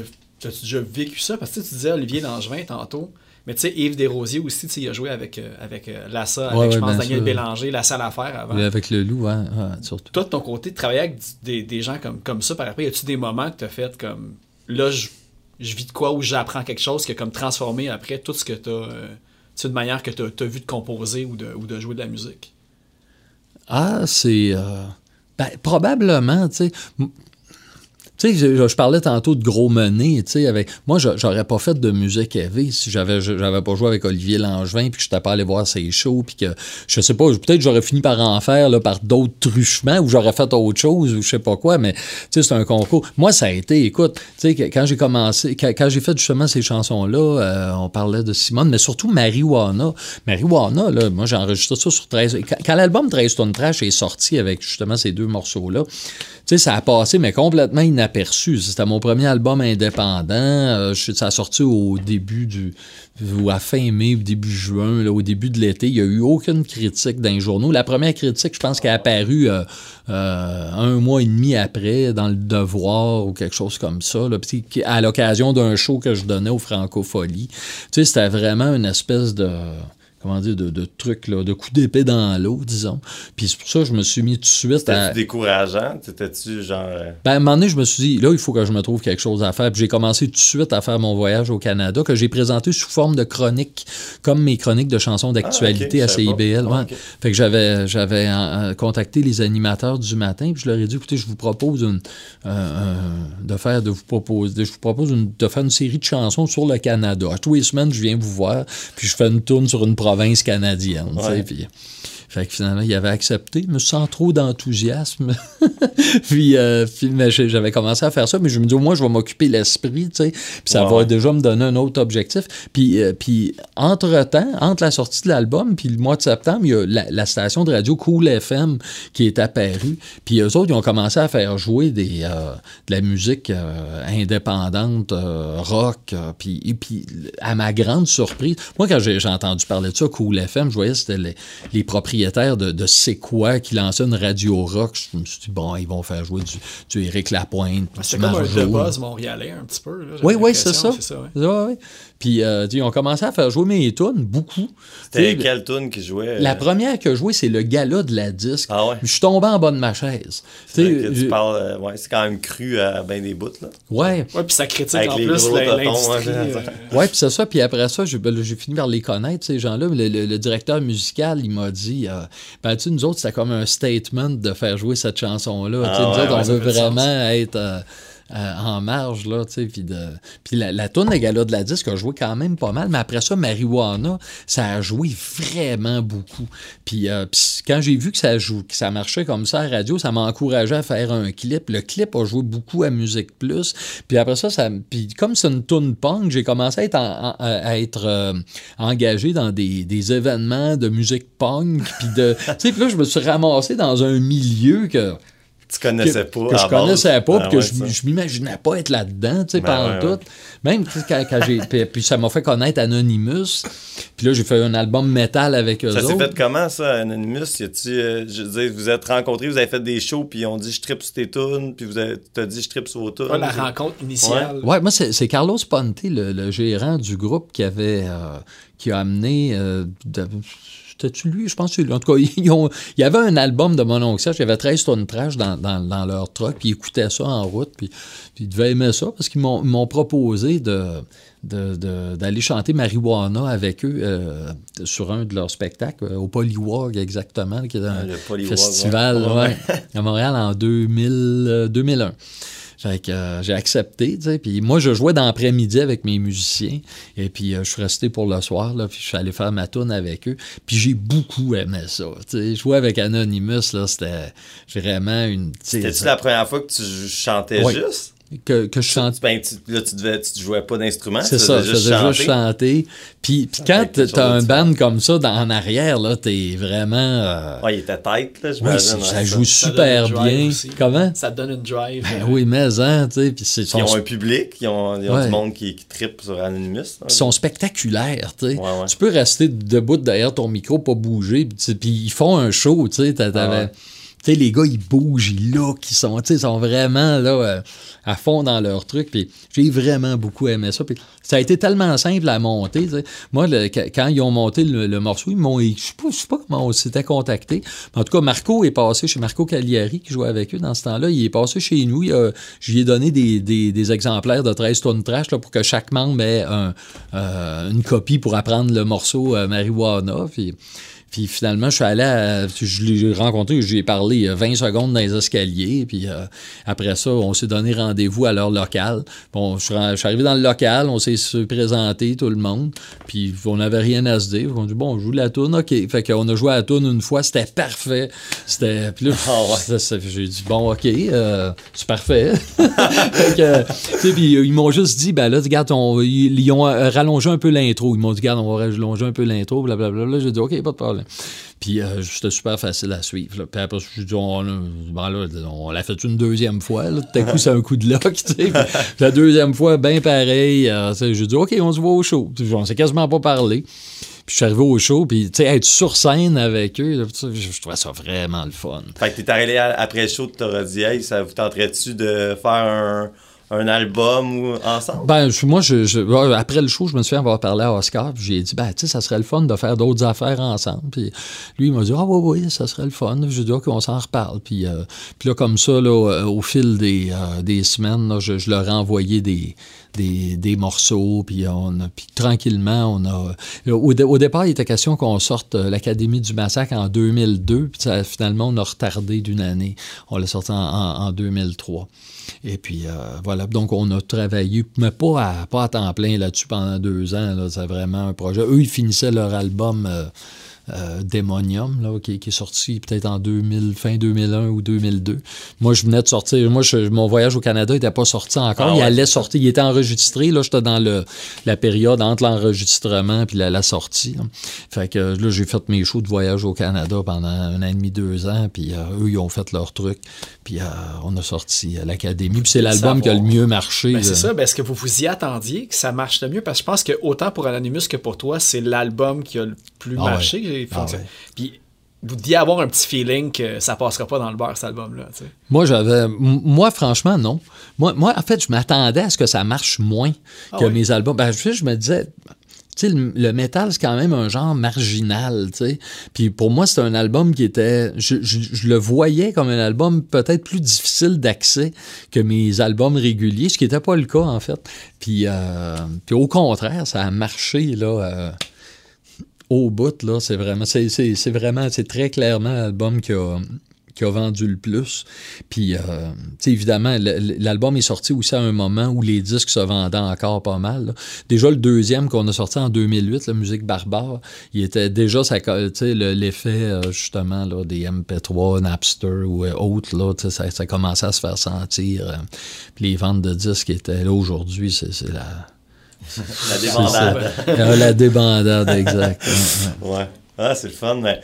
t'as-tu déjà vécu ça? Parce que tu disais Olivier Langevin tantôt, mais tu sais, Yves Desrosiers aussi, tu sais, il a joué avec, euh, avec euh, Lassa, avec, Ouais, je pense, Daniel. Bélanger, la salle à faire avant. avec le loup, hein, ouais, surtout. Toi, de ton côté, de travailler avec des, des gens comme, comme ça, par après, y a-tu des moments que tu as fait comme là, je, je vis de quoi ou j'apprends quelque chose qui a comme transformé après tout ce que tu as. une manière que tu as, vu de composer ou de, ou de jouer de la musique? Ah, c'est. euh, ben, probablement, tu sais. Tu sais, je, je parlais tantôt de gros mené, tu sais, avec... Moi, j'aurais pas fait de musique heavy si j'avais j'avais pas joué avec Olivier Langevin, puis que je n'étais pas allé voir ses shows, puis que, je sais pas, peut-être j'aurais fini par en faire, là, par d'autres truchements, ou j'aurais fait autre chose, ou je sais pas quoi, mais, tu sais, c'est un concours. Moi, ça a été, écoute, tu sais, quand j'ai commencé, quand, j'ai fait justement ces chansons-là, euh, on parlait de Simone, mais surtout Marijuana. Marijuana, là, moi, j'ai enregistré ça sur 13... Quand, l'album 13 tonnes trash est sorti avec justement ces deux morceaux-là, tu sais, ça a passé, mais complètement inaperçu. C'était mon premier album indépendant. Euh, ça a sorti au début du. ou à fin mai, ou début juin, au début de l'été. Il n'y a eu aucune critique dans les journaux. La première critique, je pense qu'elle est apparue euh, euh, un mois et demi après, dans le Devoir ou quelque chose comme ça, à l'occasion d'un show que je donnais au Francofolie. Tu sais, c'était vraiment une espèce de comment dire, de, de truc, là, de coup d'épée dans l'eau, disons. Puis c'est pour ça que je me suis mis tout de suite à... C'était-tu décourageant? T'étais-tu genre. euh, Ben, à un moment donné, je me suis dit, là, il faut que je me trouve quelque chose à faire. Puis j'ai commencé tout de suite à faire mon voyage au Canada, que j'ai présenté sous forme de chronique, comme mes chroniques de chansons d'actualité Ah, ok, à. CIBL. ouais. Fait que j'avais, j'avais euh, contacté les animateurs du matin, puis je leur ai dit, écoutez, je vous propose une, euh, euh, de faire, de vous proposer, je vous propose une- de faire une série de chansons sur le Canada. À tous les semaines, je viens vous voir, puis je fais une tourne sur une province canadienne. tu sais, Ouais. puis- fait que finalement, il avait accepté, mais sans trop d'enthousiasme. puis, euh, puis, j'avais commencé à faire ça, mais je me dis, au moins, je vais m'occuper l'esprit, tu sais. Puis ça va déjà me donner un autre objectif. Puis, euh, puis entre-temps, entre la sortie de l'album puis le mois de septembre, il y a la, la station de radio Cool FM qui est apparue. Puis eux autres, ils ont commencé à faire jouer des, euh, de la musique indépendante, rock. puis, et puis, à ma grande surprise, moi, quand j'ai entendu parler de ça, Cool FM, je voyais que c'était les, les propriétaires de, de C'est quoi qui lançaient une radio rock. Je me suis dit, bon, ils vont faire jouer du, du Éric Lapointe, puis C'est comme un. The Buzz montréalais, un petit peu. là, Oui, oui, c'est ça. l'impression, C'est ça, ouais. Ouais, ouais. Puis, euh, tu sais, ils ont commencé à faire jouer mes tunes, beaucoup. C'était Tu sais, quelle tune qui jouait? La euh, première que je jouais, c'est le gala de la disque. Ah ouais? Je suis tombé en bas de ma chaise. C'est Tu que parles, euh, ouais, c'est quand même cru à bien des bouts, là. Ouais, Ouais, puis ça critique Avec en les plus totons, l'industrie. ouais, euh, ouais, puis c'est ça. Puis après ça, j'ai ben, fini par les connaître, ces gens-là. Le, le- le directeur musical, il m'a dit, euh, ben, tu sais, nous autres, c'était comme un statement de faire jouer cette chanson-là. Ah Tu sais, nous ouais, autres, ouais, on veut vraiment être euh, en marge, là, tu sais. Puis, de... puis la, la tourne des galas de la disque a joué quand même pas mal. Mais après ça, Marijuana, ça a joué vraiment beaucoup. Puis, euh, quand j'ai vu que ça, joue, que ça marchait comme ça à radio, ça m'a encouragé à faire un clip. Le clip a joué beaucoup à Musique Plus. Puis après ça, ça puis comme c'est une tune punk, j'ai commencé à être, euh, engagé dans des, des événements de musique punk. Puis de, tu sais, puis là, je me suis ramassé dans un milieu que Tu connaissais que, pas. que je base. connaissais pas, Ah puis que ouais, je, je m'imaginais pas être là-dedans, tu sais, Ben pendant ouais, tout. ouais. Même tu sais, quand, quand j'ai. Puis, puis ça m'a fait connaître Anonymous. Puis là, j'ai fait un album métal avec eux Ça s'est fait comment, ça, Anonymous? Y euh, je veux dire, vous êtes rencontrés, vous avez fait des shows, puis ils ont dit je tripe sur tes tunes, puis vous avez, t'as dit je tripe sur vos tunes. ouais, la rencontre initiale. Ouais, moi, c'est c'est Carlos Ponte, le, le gérant du groupe, qui avait. euh, qui a amené. euh, de- c'était-tu lui? Je pense que En tout cas, ils ont, il y avait un album de mon oncle il y avait 13 tonnes trash dans, dans, dans, leur truck, puis ils écoutaient ça en route, puis, puis ils devaient aimer ça parce qu'ils m'ont proposé de d'aller chanter Marijuana avec eux euh, sur un de leurs spectacles, euh, au Polywog exactement, qui est un ah, festival à Montréal en 2000, 2001. Euh, j'ai accepté, tu sais. Puis moi, je jouais dans l'après-midi avec mes musiciens. Et puis je suis resté pour le soir, là. Puis je suis allé faire ma tourne avec eux. Puis j'ai beaucoup aimé ça. Tu sais, jouer avec Anonymous, là, c'était vraiment une. C'était-tu la première fois que tu chantais juste? Que, que je chante. Ben, tu, là, tu, devais, tu jouais pas d'instrument. C'est ça, je faisais juste chanter. Puis, puis quand t'as un band comme ça dans, en arrière, là, t'es vraiment. Euh... Ouais, il était tête, là, oui, ça joue super bien. Comment? Ça te donne une drive. Ben, oui, mais, hein, tu sais. Puis c'est. Ils ont un public, ils ont, ils ont du monde qui, qui tripe sur Anonymous. Ils sont spectaculaires, tu sais. Tu peux rester debout derrière ton micro, pas bouger, puis ils font un show, tu sais. Les gars, ils bougent, ils look, ils sont, ils sont vraiment là, euh, à fond dans leur truc. Puis j'ai vraiment beaucoup aimé ça. Puis ça a été tellement simple à monter. Moi, quand ils ont monté le, morceau, ils m'ont. Je ne sais pas comment on s'était contacté. En tout cas, Marco est passé chez Marco Cagliari, qui jouait avec eux dans ce temps-là. Il est passé chez nous. je lui ai donné des, exemplaires de 13 tonnes trash là, pour que chaque membre ait euh, une copie pour apprendre le morceau euh, Marijuana. Puis finalement, je suis allé à, je l'ai rencontré, je lui ai parlé 20 euh, secondes dans les escaliers. Puis euh, après ça, on s'est donné rendez-vous à l'heure locale. Bon, je suis, arrivé dans le local, on s'est présenté, tout le monde. Puis on n'avait rien à se dire. On a dit, bon, on joue la tourne, OK. Fait qu'on a joué à la tourne une fois, c'était parfait. C'était. Puis là, ah j'ai dit, bon, OK, euh, c'est parfait. fait que, puis ils m'ont juste dit, ben là, regarde, ils, ont rallongé un peu l'intro. Ils m'ont dit, regarde, on va rallonger un peu l'intro, blablabla. J'ai dit, OK, pas de problème. Puis euh, c'était super facile à suivre. Puis après, je dis, on, on l'a fait une deuxième fois. Tout à coup, c'est un coup de lock. la deuxième fois, bien pareil. Euh, j'ai dit, OK, on se voit au show. on s'est quasiment pas parlé. Puis je suis arrivé au show, puis tu sais, être sur scène avec eux, je, trouvais ça vraiment le fun. Fait que t'es arrivé après le show, tu t'auras dit, hey, ça vous tenterait-tu de faire un un album ou ensemble? Ben, moi, je, après le show, je me suis fait avoir parlé à Oscar, puis j'ai dit, ben, tu sais, ça serait le fun de faire d'autres affaires ensemble. Puis lui, il m'a dit, ah, oui, oui, ça serait le fun. J'ai dit, OK, on s'en reparle. Puis, euh, puis là, comme ça, là, au fil des, euh, des semaines, je, leur ai envoyé des, des, morceaux, puis, on puis tranquillement, on a... Au, départ, il était question qu'on sorte euh, l'Académie du Massacre en 2002, puis finalement, on a retardé d'une année. On l'a sorti en, en 2003. Et puis, euh, voilà. Donc, on a travaillé, mais pas à, pas à temps plein là-dessus pendant deux ans. C'est vraiment un projet. Eux, ils finissaient leur album. Euh, euh, Démonium, là, qui, est sorti peut-être en 2000, fin 2001 ou 2002. Moi, je venais de sortir. Moi, mon voyage au Canada n'était pas sorti encore. Ah il allait sortir. Il était enregistré. Là, j'étais dans le, la période entre l'enregistrement et la, sortie. Fait que là, j'ai fait mes shows de voyage au Canada pendant un an et demi, deux ans. Puis euh, eux, ils ont fait leur truc. Puis euh, on a sorti l'Académie. Puis c'est l'album qui a le mieux marché. Ben, c'est ça. Ben, est-ce que vous vous y attendiez que ça marche le mieux? Parce que je pense que autant pour Anonymous que pour toi, c'est l'album qui a le plus ah marché. Ah Puis vous deviez avoir un petit feeling que ça passera pas dans le bar, cet album-là. Moi, j'avais. Moi, franchement, non. Moi, moi, en fait, je m'attendais à ce que ça marche moins ah que mes albums. Ben, je, je me disais. Tu sais, le, métal, c'est quand même un genre marginal, tu sais. Puis pour moi, c'est un album qui était... Je, je, le voyais comme un album peut-être plus difficile d'accès que mes albums réguliers, ce qui n'était pas le cas, en fait. Puis, euh, puis au contraire, ça a marché, là... Euh, au bout, là, c'est vraiment, c'est, vraiment, c'est très clairement l'album qui a, vendu le plus. Puis, euh, évidemment, l'album est sorti aussi à un moment où les disques se vendaient encore pas mal. Déjà, le deuxième qu'on a sorti en 2008, la musique barbare, il était déjà l'effet, euh, justement, là, des MP3, Napster ou euh, autres, là, ça, ça commençait à se faire sentir. les ventes de disques étaient là aujourd'hui, c'est la la débandade. la débandade, exact. ouais. Ah, c'est le fun, mais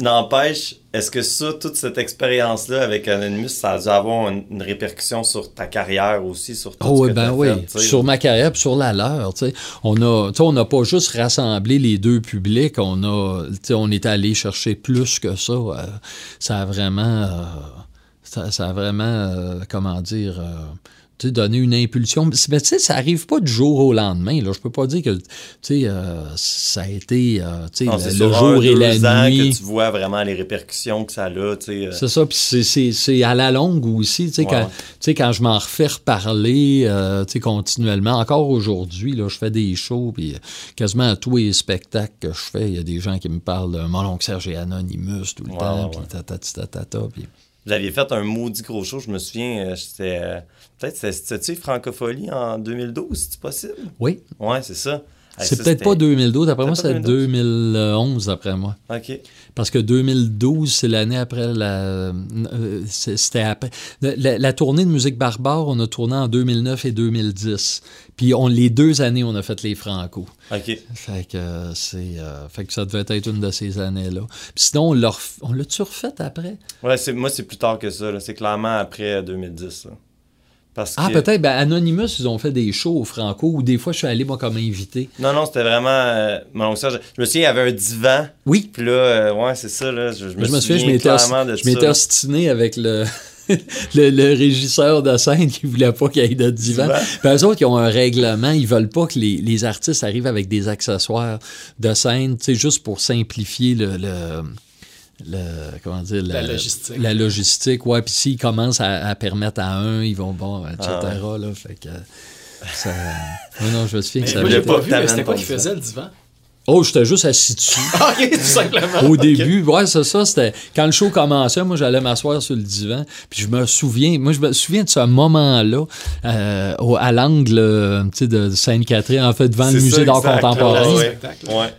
n'empêche, est-ce que ça, toute cette expérience-là avec Anonymous, ça a dû avoir une, répercussion sur ta carrière aussi, sur tout oh, ce que ben oui, sur ma carrière sur la leur. On a, on n'a pas juste rassemblé les deux publics, on a, on est allé chercher plus que ça. Euh, ça a vraiment, euh, ça, a vraiment, euh, comment dire donner une impulsion. Mais tu sais, ça arrive pas du jour au lendemain. Là. Je peux pas dire que tu sais, euh, ça a été euh, tu sais, le, jour et la nuit. que tu vois vraiment les répercussions que ça a, tu sais. euh, C'est ça, puis c'est- c'est c'est à la longue aussi, tu sais, Ouais. quand, tu sais, quand je m'en refais reparler, tu sais, continuellement, encore aujourd'hui, là, je fais des shows, puis quasiment à tous les spectacles que je fais, il y a des gens qui me parlent de mon oncle Serge et Anonymous tout le Ouais, temps, puis puis... Vous aviez fait un maudit gros show, je me souviens, c'était. Peut-être c'était- c'était-tu Francophonie en 2012, c'est possible? Oui, Ouais, c'est ça. Hey, c'est peut-être pas c'était- 2012, d'après moi, C'était c'est pas 2011, d'après moi. Ok. Parce que 2012, c'est l'année après la. euh, C'était après. La, la tournée de musique barbare, on a tourné en 2009 et 2010. Puis on, les deux années, on a fait les Franco. Ok. Fait que, euh, c'est, euh, fait que ça devait être une de ces années-là. Puis sinon, on l'a on l'a-tu refait après? Ouais, c'est, moi, c'est plus tard que ça. là. C'est clairement après 2010. là. Parce que... Ah, peut-être. Ben, Anonymous, ils ont fait des shows au Franco où des fois, je suis allé, moi, comme invité. Non, non, c'était vraiment. euh, mon oncle Serge. Je me souviens, il y avait un divan. Oui. Puis là, euh, ouais, c'est ça. Là, je, je me Je me souviens, je souviens m'étais, je ostiné avec le, le, le régisseur de scène qui voulait pas qu'il y ait de divan. Divan? Puis eux autres, ils ont un règlement. Ils veulent pas que les, les artistes arrivent avec des accessoires de scène, tu sais, juste pour simplifier le... le le- comment dire La logistique. la logistique ouais puis s'ils commencent à, à permettre à un ils vont bon etc Ah là fait que ça non je me souviens que Mais ça avait- pas vu, mais c'était quoi qui faisait le divan? oh j'étais juste assis dessus ok, tout simplement. Au début, ouais, c'est ça. C'était quand le show commençait, moi j'allais m'asseoir sur le divan, puis je me souviens, moi je me souviens de ce moment-là euh, au- à l'angle, euh, tu sais, de Sainte-Catherine, en fait, devant le musée d'art contemporain. Ouais.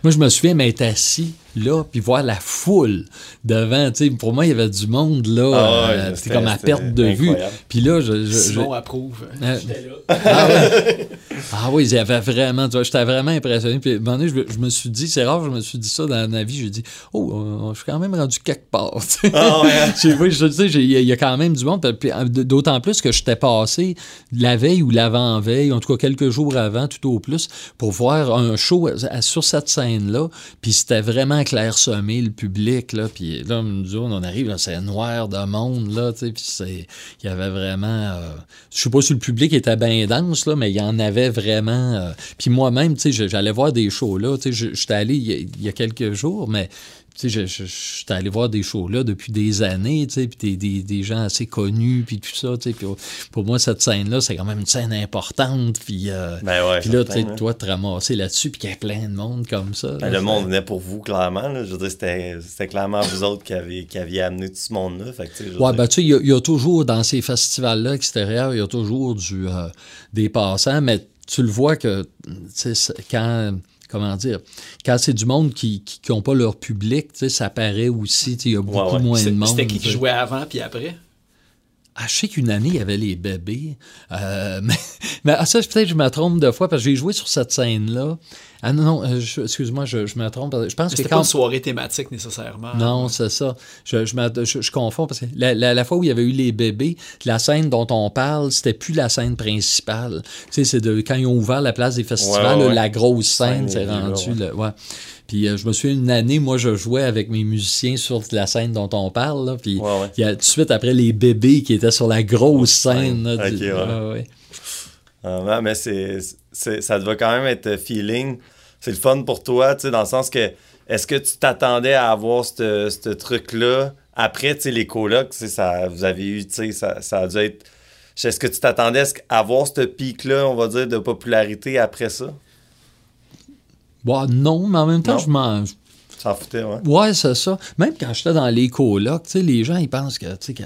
Moi, je me souviens m'être assis là, puis voir la foule devant. Tu sais, pour moi, il y avait du monde là. Ah ouais, euh, c'était- comme à perte de vue. Puis là, je, je- je- Simon approuve. Euh, J'étais là. ah, ouais. Ah oui, il y avait vraiment, tu vois, j'étais vraiment impressionné. Puis à un moment donné, je, me- je me suis dit, c'est rare, je me suis dit ça dans ma vie, j'ai dit, oh, euh, je suis quand même rendu quelque part. Ah ouais. Oui, je il y, a- il y a quand même du monde. D'autant plus que j'étais passé la veille ou l'avant-veille, en tout cas quelques jours avant, tout au plus, pour voir un show à- sur cette scène-là. Puis c'était vraiment clairsemé, le public. Là, puis là, on arrive, c'est noir de monde. Là, puis il y avait vraiment. euh, je sais pas si le public était bien dense, là, mais il y en avait vraiment. euh, puis moi-même, j'allais voir des shows là. J'étais allé il y a quelques jours, mais tu sais, je- j'étais allé voir des shows là depuis des années, tu sais, puis des, des, des gens assez connus, puis tout ça, tu sais. Puis pour- moi, cette scène-là, c'est quand même une scène importante, puis... euh, Ben ouais. puis là, tu sais, là. toi, te ramasser là-dessus, puis qu'il y a plein de monde comme ça. Ben, là, le monde venait pour vous, clairement. là. Je veux dire, c'était, clairement vous autres qui aviez, qui aviez amené tout ce monde-là. Fait que, Ouais, ben, tu sais, il y a- il y, a toujours, dans ces festivals-là extérieurs, il y a toujours du, euh, des passants, mais tu le vois que, tu sais, c'est- quand, comment dire, quand c'est du monde qui n'ont pas leur public, tu sais, ça paraît aussi, il y a beaucoup ouais. moins de monde. c'était qui qui jouait avant puis après? Ah, je sais qu'une année, il y avait les bébés. Euh, mais mais ah, ça, peut-être que je me trompe deux fois parce que j'ai joué sur cette scène-là. Ah non, non, euh, je- excuse-moi, je, je me trompe. Je pense que C'était pas quand. une soirée thématique nécessairement. Non, c'est ça. Je, je, me- je- je confonds parce que la, la- la fois où il y avait eu les bébés, la scène dont on parle, c'était plus la scène principale. Tu sais, c'est de quand ils ont ouvert la place des festivals, Ouais, ouais, là, ouais. la grosse scène, Scène, c'est là, rendu. ouais. Puis euh, je me souviens une année, moi, je jouais avec mes musiciens sur la scène dont on parle. Là, puis Ouais, ouais. il y a tout de suite après les bébés qui étaient sur la grosse scène. là, Ok, du- ouais. ouais, ouais. Ah, mais c'est- ça doit quand même être feeling. C'est le fun pour toi, tu sais, dans le sens que est-ce que tu t'attendais à avoir ce truc-là après, tu sais, les colocs, ça, vous avez eu, tu sais, ça, ça a dû être. Est-ce que tu t'attendais à avoir ce pic-là, on va dire, de popularité après ça? Bon, non, mais en même temps, Non. je m'en. T'en foutais, ouais. Ouais, c'est ça. Même quand j'étais dans les colocs, tu sais, les gens, ils pensent que, tu sais, que,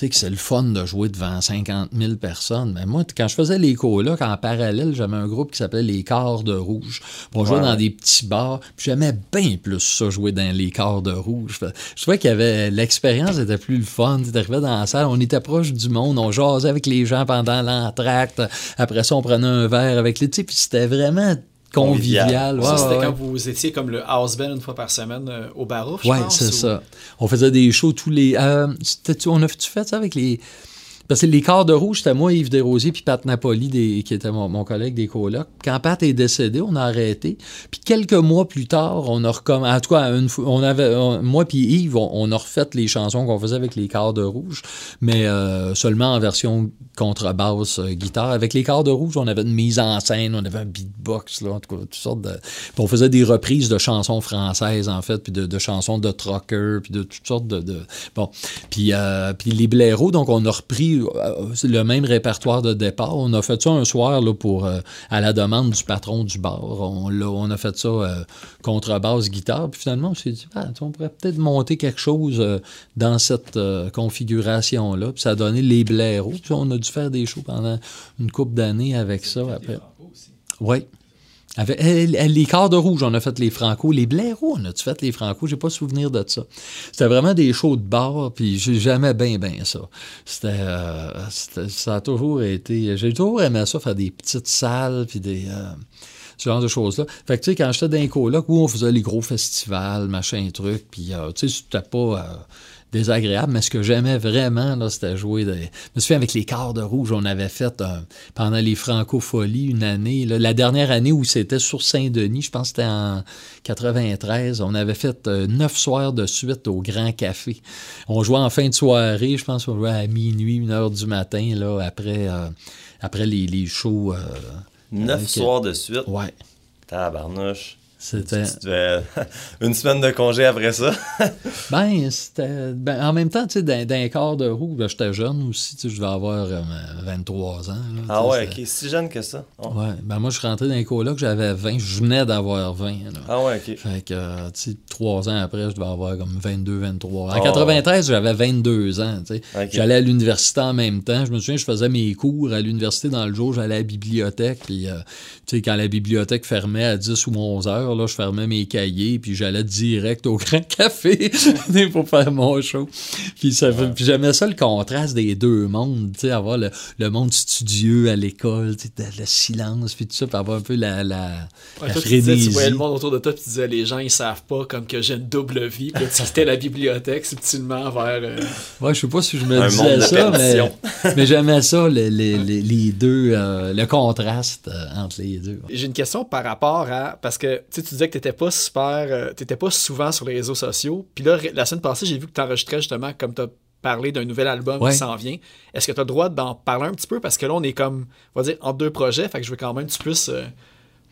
sais, que c'est le fun de jouer devant 50 000 personnes. Mais moi, quand je faisais les colocs, en parallèle, j'avais un groupe qui s'appelait les Corps de Rouge. On jouait Ouais. dans des petits bars. Puis j'aimais bien plus ça, jouer dans les Corps de Rouge. Je trouvais qu'il y avait... L'expérience était plus le fun. Tu arrivais dans la salle, on était proche du monde, on jasait avec les gens pendant l'entracte. Après ça, on prenait un verre avec les... Tu sais, puis c'était vraiment convivial. Ouais, ça, c'était ouais, quand vous étiez comme le house band une fois par semaine euh, au Barouf, je Ouais, pense, c'est ou- ça. On faisait des shows tous les. euh, on a-tu fait ça avec les. Parce que les quarts de rouge, c'était moi, Yves Desrosiers, puis Pat Napoli, qui était mon, mon collègue des colocs. Quand Pat est décédé, on a arrêté. Puis quelques mois plus tard, on a recommencé. En tout cas, on avait, moi puis Yves, on, a refait les chansons qu'on faisait avec les quarts de rouge, mais euh, seulement en version contrebasse, euh, guitare. Avec les quarts de rouge, on avait une mise en scène, on avait un beatbox, là, en tout cas, toutes sortes de. Puis on faisait des reprises de chansons françaises, en fait, puis de, de chansons de trucker, puis de toutes sortes de. de- bon. Puis, euh, puis les blaireaux, donc on a repris le même répertoire de départ. On a fait ça un soir là, pour, euh, à la demande du patron du bar. On a fait ça euh, contrebasse, guitare. Puis finalement, on s'est dit, Ah, on pourrait peut-être monter quelque chose euh, dans cette euh, configuration-là. Puis ça a donné les blaireaux. Puis on a dû faire des shows pendant une couple d'années avec ça. Après. Oui. Les quarts de rouge, on a fait les Franco. Les blaireaux, on a-tu fait les Franco? J'ai pas souvenir de ça. C'était vraiment des shows de bar, puis j'ai jamais bien, bien ça. C'était, euh, ça a toujours été... J'ai toujours aimé ça, faire des petites salles, puis des... euh, ce genre de choses-là. Fait que, tu sais, quand j'étais dans les colocs, où on faisait les gros festivals, machin, truc, puis, euh, tu sais, c'était pas... désagréable, mais ce que j'aimais vraiment, là, c'était jouer. Je me souviens avec les quarts de rouge, on avait fait euh, pendant les Francopholies une année, là, la dernière année où c'était sur Saint-Denis, je pense que c'était en 93, on avait fait euh, neuf soirs de suite au Grand Café. On jouait en fin de soirée, je pense qu'on jouait à minuit, une heure du matin, là, après, euh, après les, les shows. Neuf soirs de suite? Ouais, Tabarnouche. C'était. Une semaine de congé après ça. Ben, c'était. Ben, en même temps, tu sais, d'un, quart de roue, ben, j'étais jeune aussi, tu sais, je devais avoir euh, 23 ans. là, ah ouais, ok. Si jeune que ça. Oh. Ouais, ben moi, je suis rentré dans les colocs, j'avais 20, je venais d'avoir 20. là. Ah ouais, ok. Fait que, euh, tu sais, trois ans après, je devais avoir comme 22, 23. En Oh. 93, j'avais 22 ans, tu sais. J'allais à l'université en même temps. Je me souviens, je faisais mes cours à l'université dans le jour, j'allais à la bibliothèque, puis, euh, tu sais, quand la bibliothèque fermait à 10 ou 11 heures, là, je fermais mes cahiers, puis j'allais direct au Grand Café pour faire mon show. Puis, ça puis j'aimais ça, le contraste des deux mondes, tu sais, avoir le, le monde studieux à l'école, tu sais, le silence, puis tout ça, puis avoir un peu la, la, Ouais, la toi, tu, disais, tu voyais le monde autour de toi, puis tu disais, les gens, ils savent pas comme que j'ai une double vie. Puis tu quittais la bibliothèque subtilement vers. euh, Ouais, je sais pas si je me Un disais ça, mais, mais j'aimais ça, le- le- le- les deux, euh, le contraste euh, entre les deux. J'ai une question par rapport à. Parce que tu sais, tu disais que t'étais pas super. euh, t'étais pas souvent sur les réseaux sociaux. Puis là, la semaine passée, j'ai vu que t'enregistrais justement, comme t'as parlé d'un nouvel album Ouais. qui s'en vient. Est-ce que t'as le droit d'en parler un petit peu? Parce que là, on est comme, on va dire, entre deux projets. Fait que je veux quand même que tu puisses euh,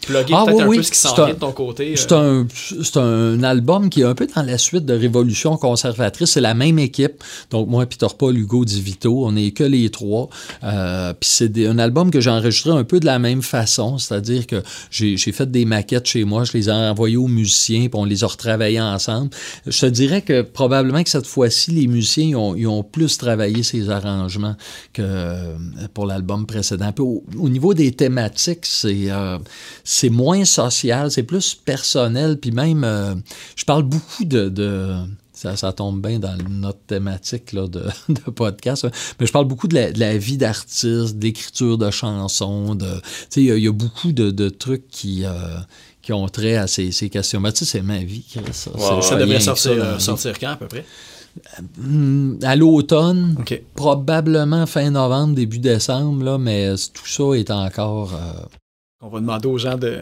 plugger Ah, peut-être oui, un oui. peu ce qui s'en C'est un- vient de ton côté. euh. C'est un, album qui est un peu dans la suite de Révolution conservatrice. C'est la même équipe. Donc, moi, Peter Paul, Hugo Di Vito, on n'est que les trois. Euh, Puis c'est un album que j'ai enregistré un peu de la même façon. C'est-à-dire que j'ai fait des maquettes chez moi, je les ai envoyées aux musiciens, puis on les a retravaillées ensemble. Je te dirais que probablement que cette fois-ci, les musiciens ils ont, ils ont plus travaillé ces arrangements que euh, pour l'album précédent. Au, au niveau des thématiques, c'est euh, c'est moins social, c'est plus personnel, puis même, euh, je parle beaucoup de... de- ça, ça tombe bien dans notre thématique là, de, de podcast, hein. mais je parle beaucoup de la, de la vie d'artiste, d'écriture de chansons, de, il y, a- il y a beaucoup de, de trucs qui, euh, qui ont trait à ces, ces questions. Mais tu sais, c'est ma vie, ça. Ça devrait sortir, ça, euh, sortir quand à peu près? Hmm, à l'automne, probablement fin novembre, début décembre, là, mais tout ça est encore... euh, On va demander aux gens de,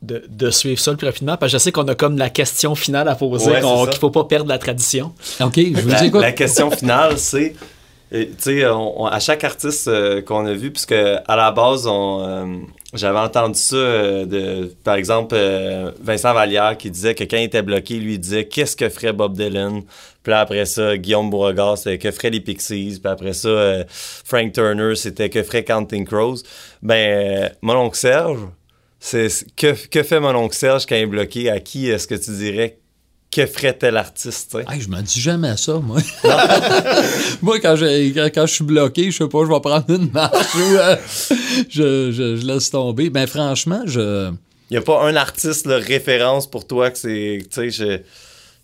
de, de suivre ça le plus rapidement. Parce que je sais qu'on a comme la question finale à poser, Ouais, qu'il faut pas perdre la tradition. OK, je vous La, dis quoi? la question finale, c'est, euh, tu sais, à chaque artiste euh, qu'on a vu, puisque à la base, on, euh, j'avais entendu ça euh, de, par exemple, euh, Vincent Vallière qui disait que quand il était bloqué, lui il disait qu'est-ce que ferait Bob Dylan? Puis là, après ça, Guillaume Beauregard, c'était que ferait les Pixies. Puis après ça, euh, Frank Turner, c'était que ferait Counting Crows. Ben, euh, mon oncle Serge, c'est que, que fait mon oncle Serge quand il est bloqué? À qui est-ce que tu dirais que ferait tel artiste? Hey, je me dis jamais ça, moi. moi, quand je, quand, quand je suis bloqué, je sais pas, je vais prendre une marche ou euh, je, je, je laisse tomber. Ben, franchement, je. Il n'y a pas un artiste de référence pour toi que c'est. Tu sais, je-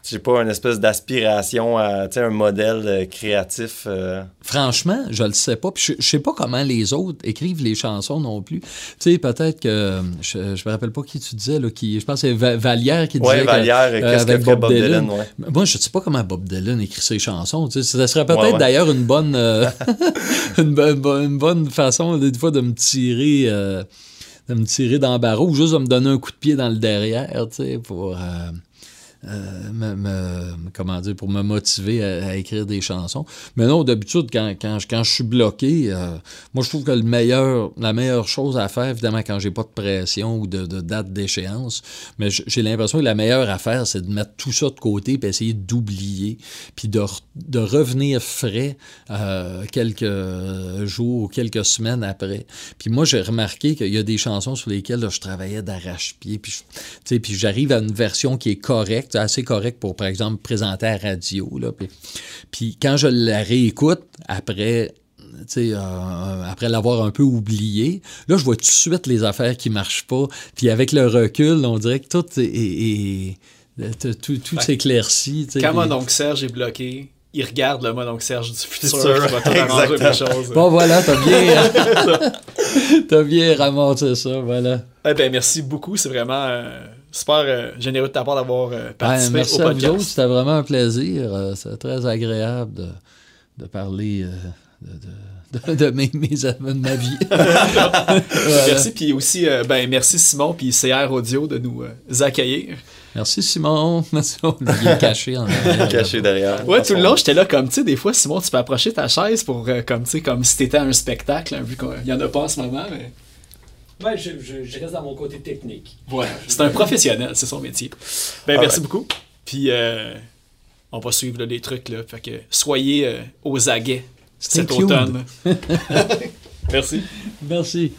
j'ai pas une espèce d'aspiration à un modèle euh, créatif. Euh. Franchement, je le sais pas. je, sais pas comment les autres écrivent les chansons non plus. Tu sais, peut-être que je, je me rappelle pas qui tu disais là, qui je pense que c'est Vallière qui disait. Ouais, Vallière, que, qu'est-ce que Bob, Bob Dylan. Moi, je sais pas comment Bob Dylan écrit ses chansons. Tu sais, ça serait peut-être d'ailleurs une bonne euh, une, bonne façon des fois de me tirer de me tirer dans le barreau ou juste de me donner un coup de pied dans le derrière, tu sais, pour euh, me, comment dire, pour me motiver à, écrire des chansons. Mais non, d'habitude, quand, quand, quand, je suis bloqué, euh, moi, je trouve que le meilleur, la meilleure chose à faire, évidemment, quand j'ai pas de pression ou de, date d'échéance, mais j'ai l'impression que la meilleure affaire, c'est de mettre tout ça de côté puis essayer d'oublier, puis de, de revenir frais euh, quelques jours ou quelques semaines après. Puis moi, j'ai remarqué qu'il y a des chansons sur lesquelles je travaillais d'arrache-pied, puis j'arrive à une version qui est correcte assez correct pour, par exemple, présenter à la radio. Là. Puis, quand je la réécoute, après euh, après l'avoir un peu oublié, là, je vois tout de suite les affaires qui marchent pas. Puis avec le recul, on dirait que tout est, tout, tout s'éclaircit. Quand mon oncle Serge est bloqué, il regarde le mon oncle Serge du futur qui va. Bon, voilà, t'as bien, t'as bien ramassé ça, voilà. Eh ben, merci beaucoup, c'est vraiment... Euh, super euh, généreux de ta part d'avoir euh, participé ben, merci au podcast. À vous c'était vraiment un plaisir. Euh, c'est très agréable de, de parler de, de, de, mes, mes, de, ma vie. Merci. Puis aussi, ben, merci Simon puis CR Audio de nous accueillir. Merci Simon. Il est caché en arrière. caché derrière. Ouais, tout le long, j'étais là comme, tu sais, des fois, Simon, tu peux approcher ta chaise pour, comme, tu sais, comme si t'étais à un spectacle, hein, vu qu'il n'y en a pas en ce moment, mais... Ouais, je, je, reste dans mon côté technique. Ouais, c'est un professionnel, c'est son métier. Ben, ah merci beaucoup. Puis, euh, on va suivre les trucs, là. Fait que soyez euh, aux aguets cet automne. merci. Merci.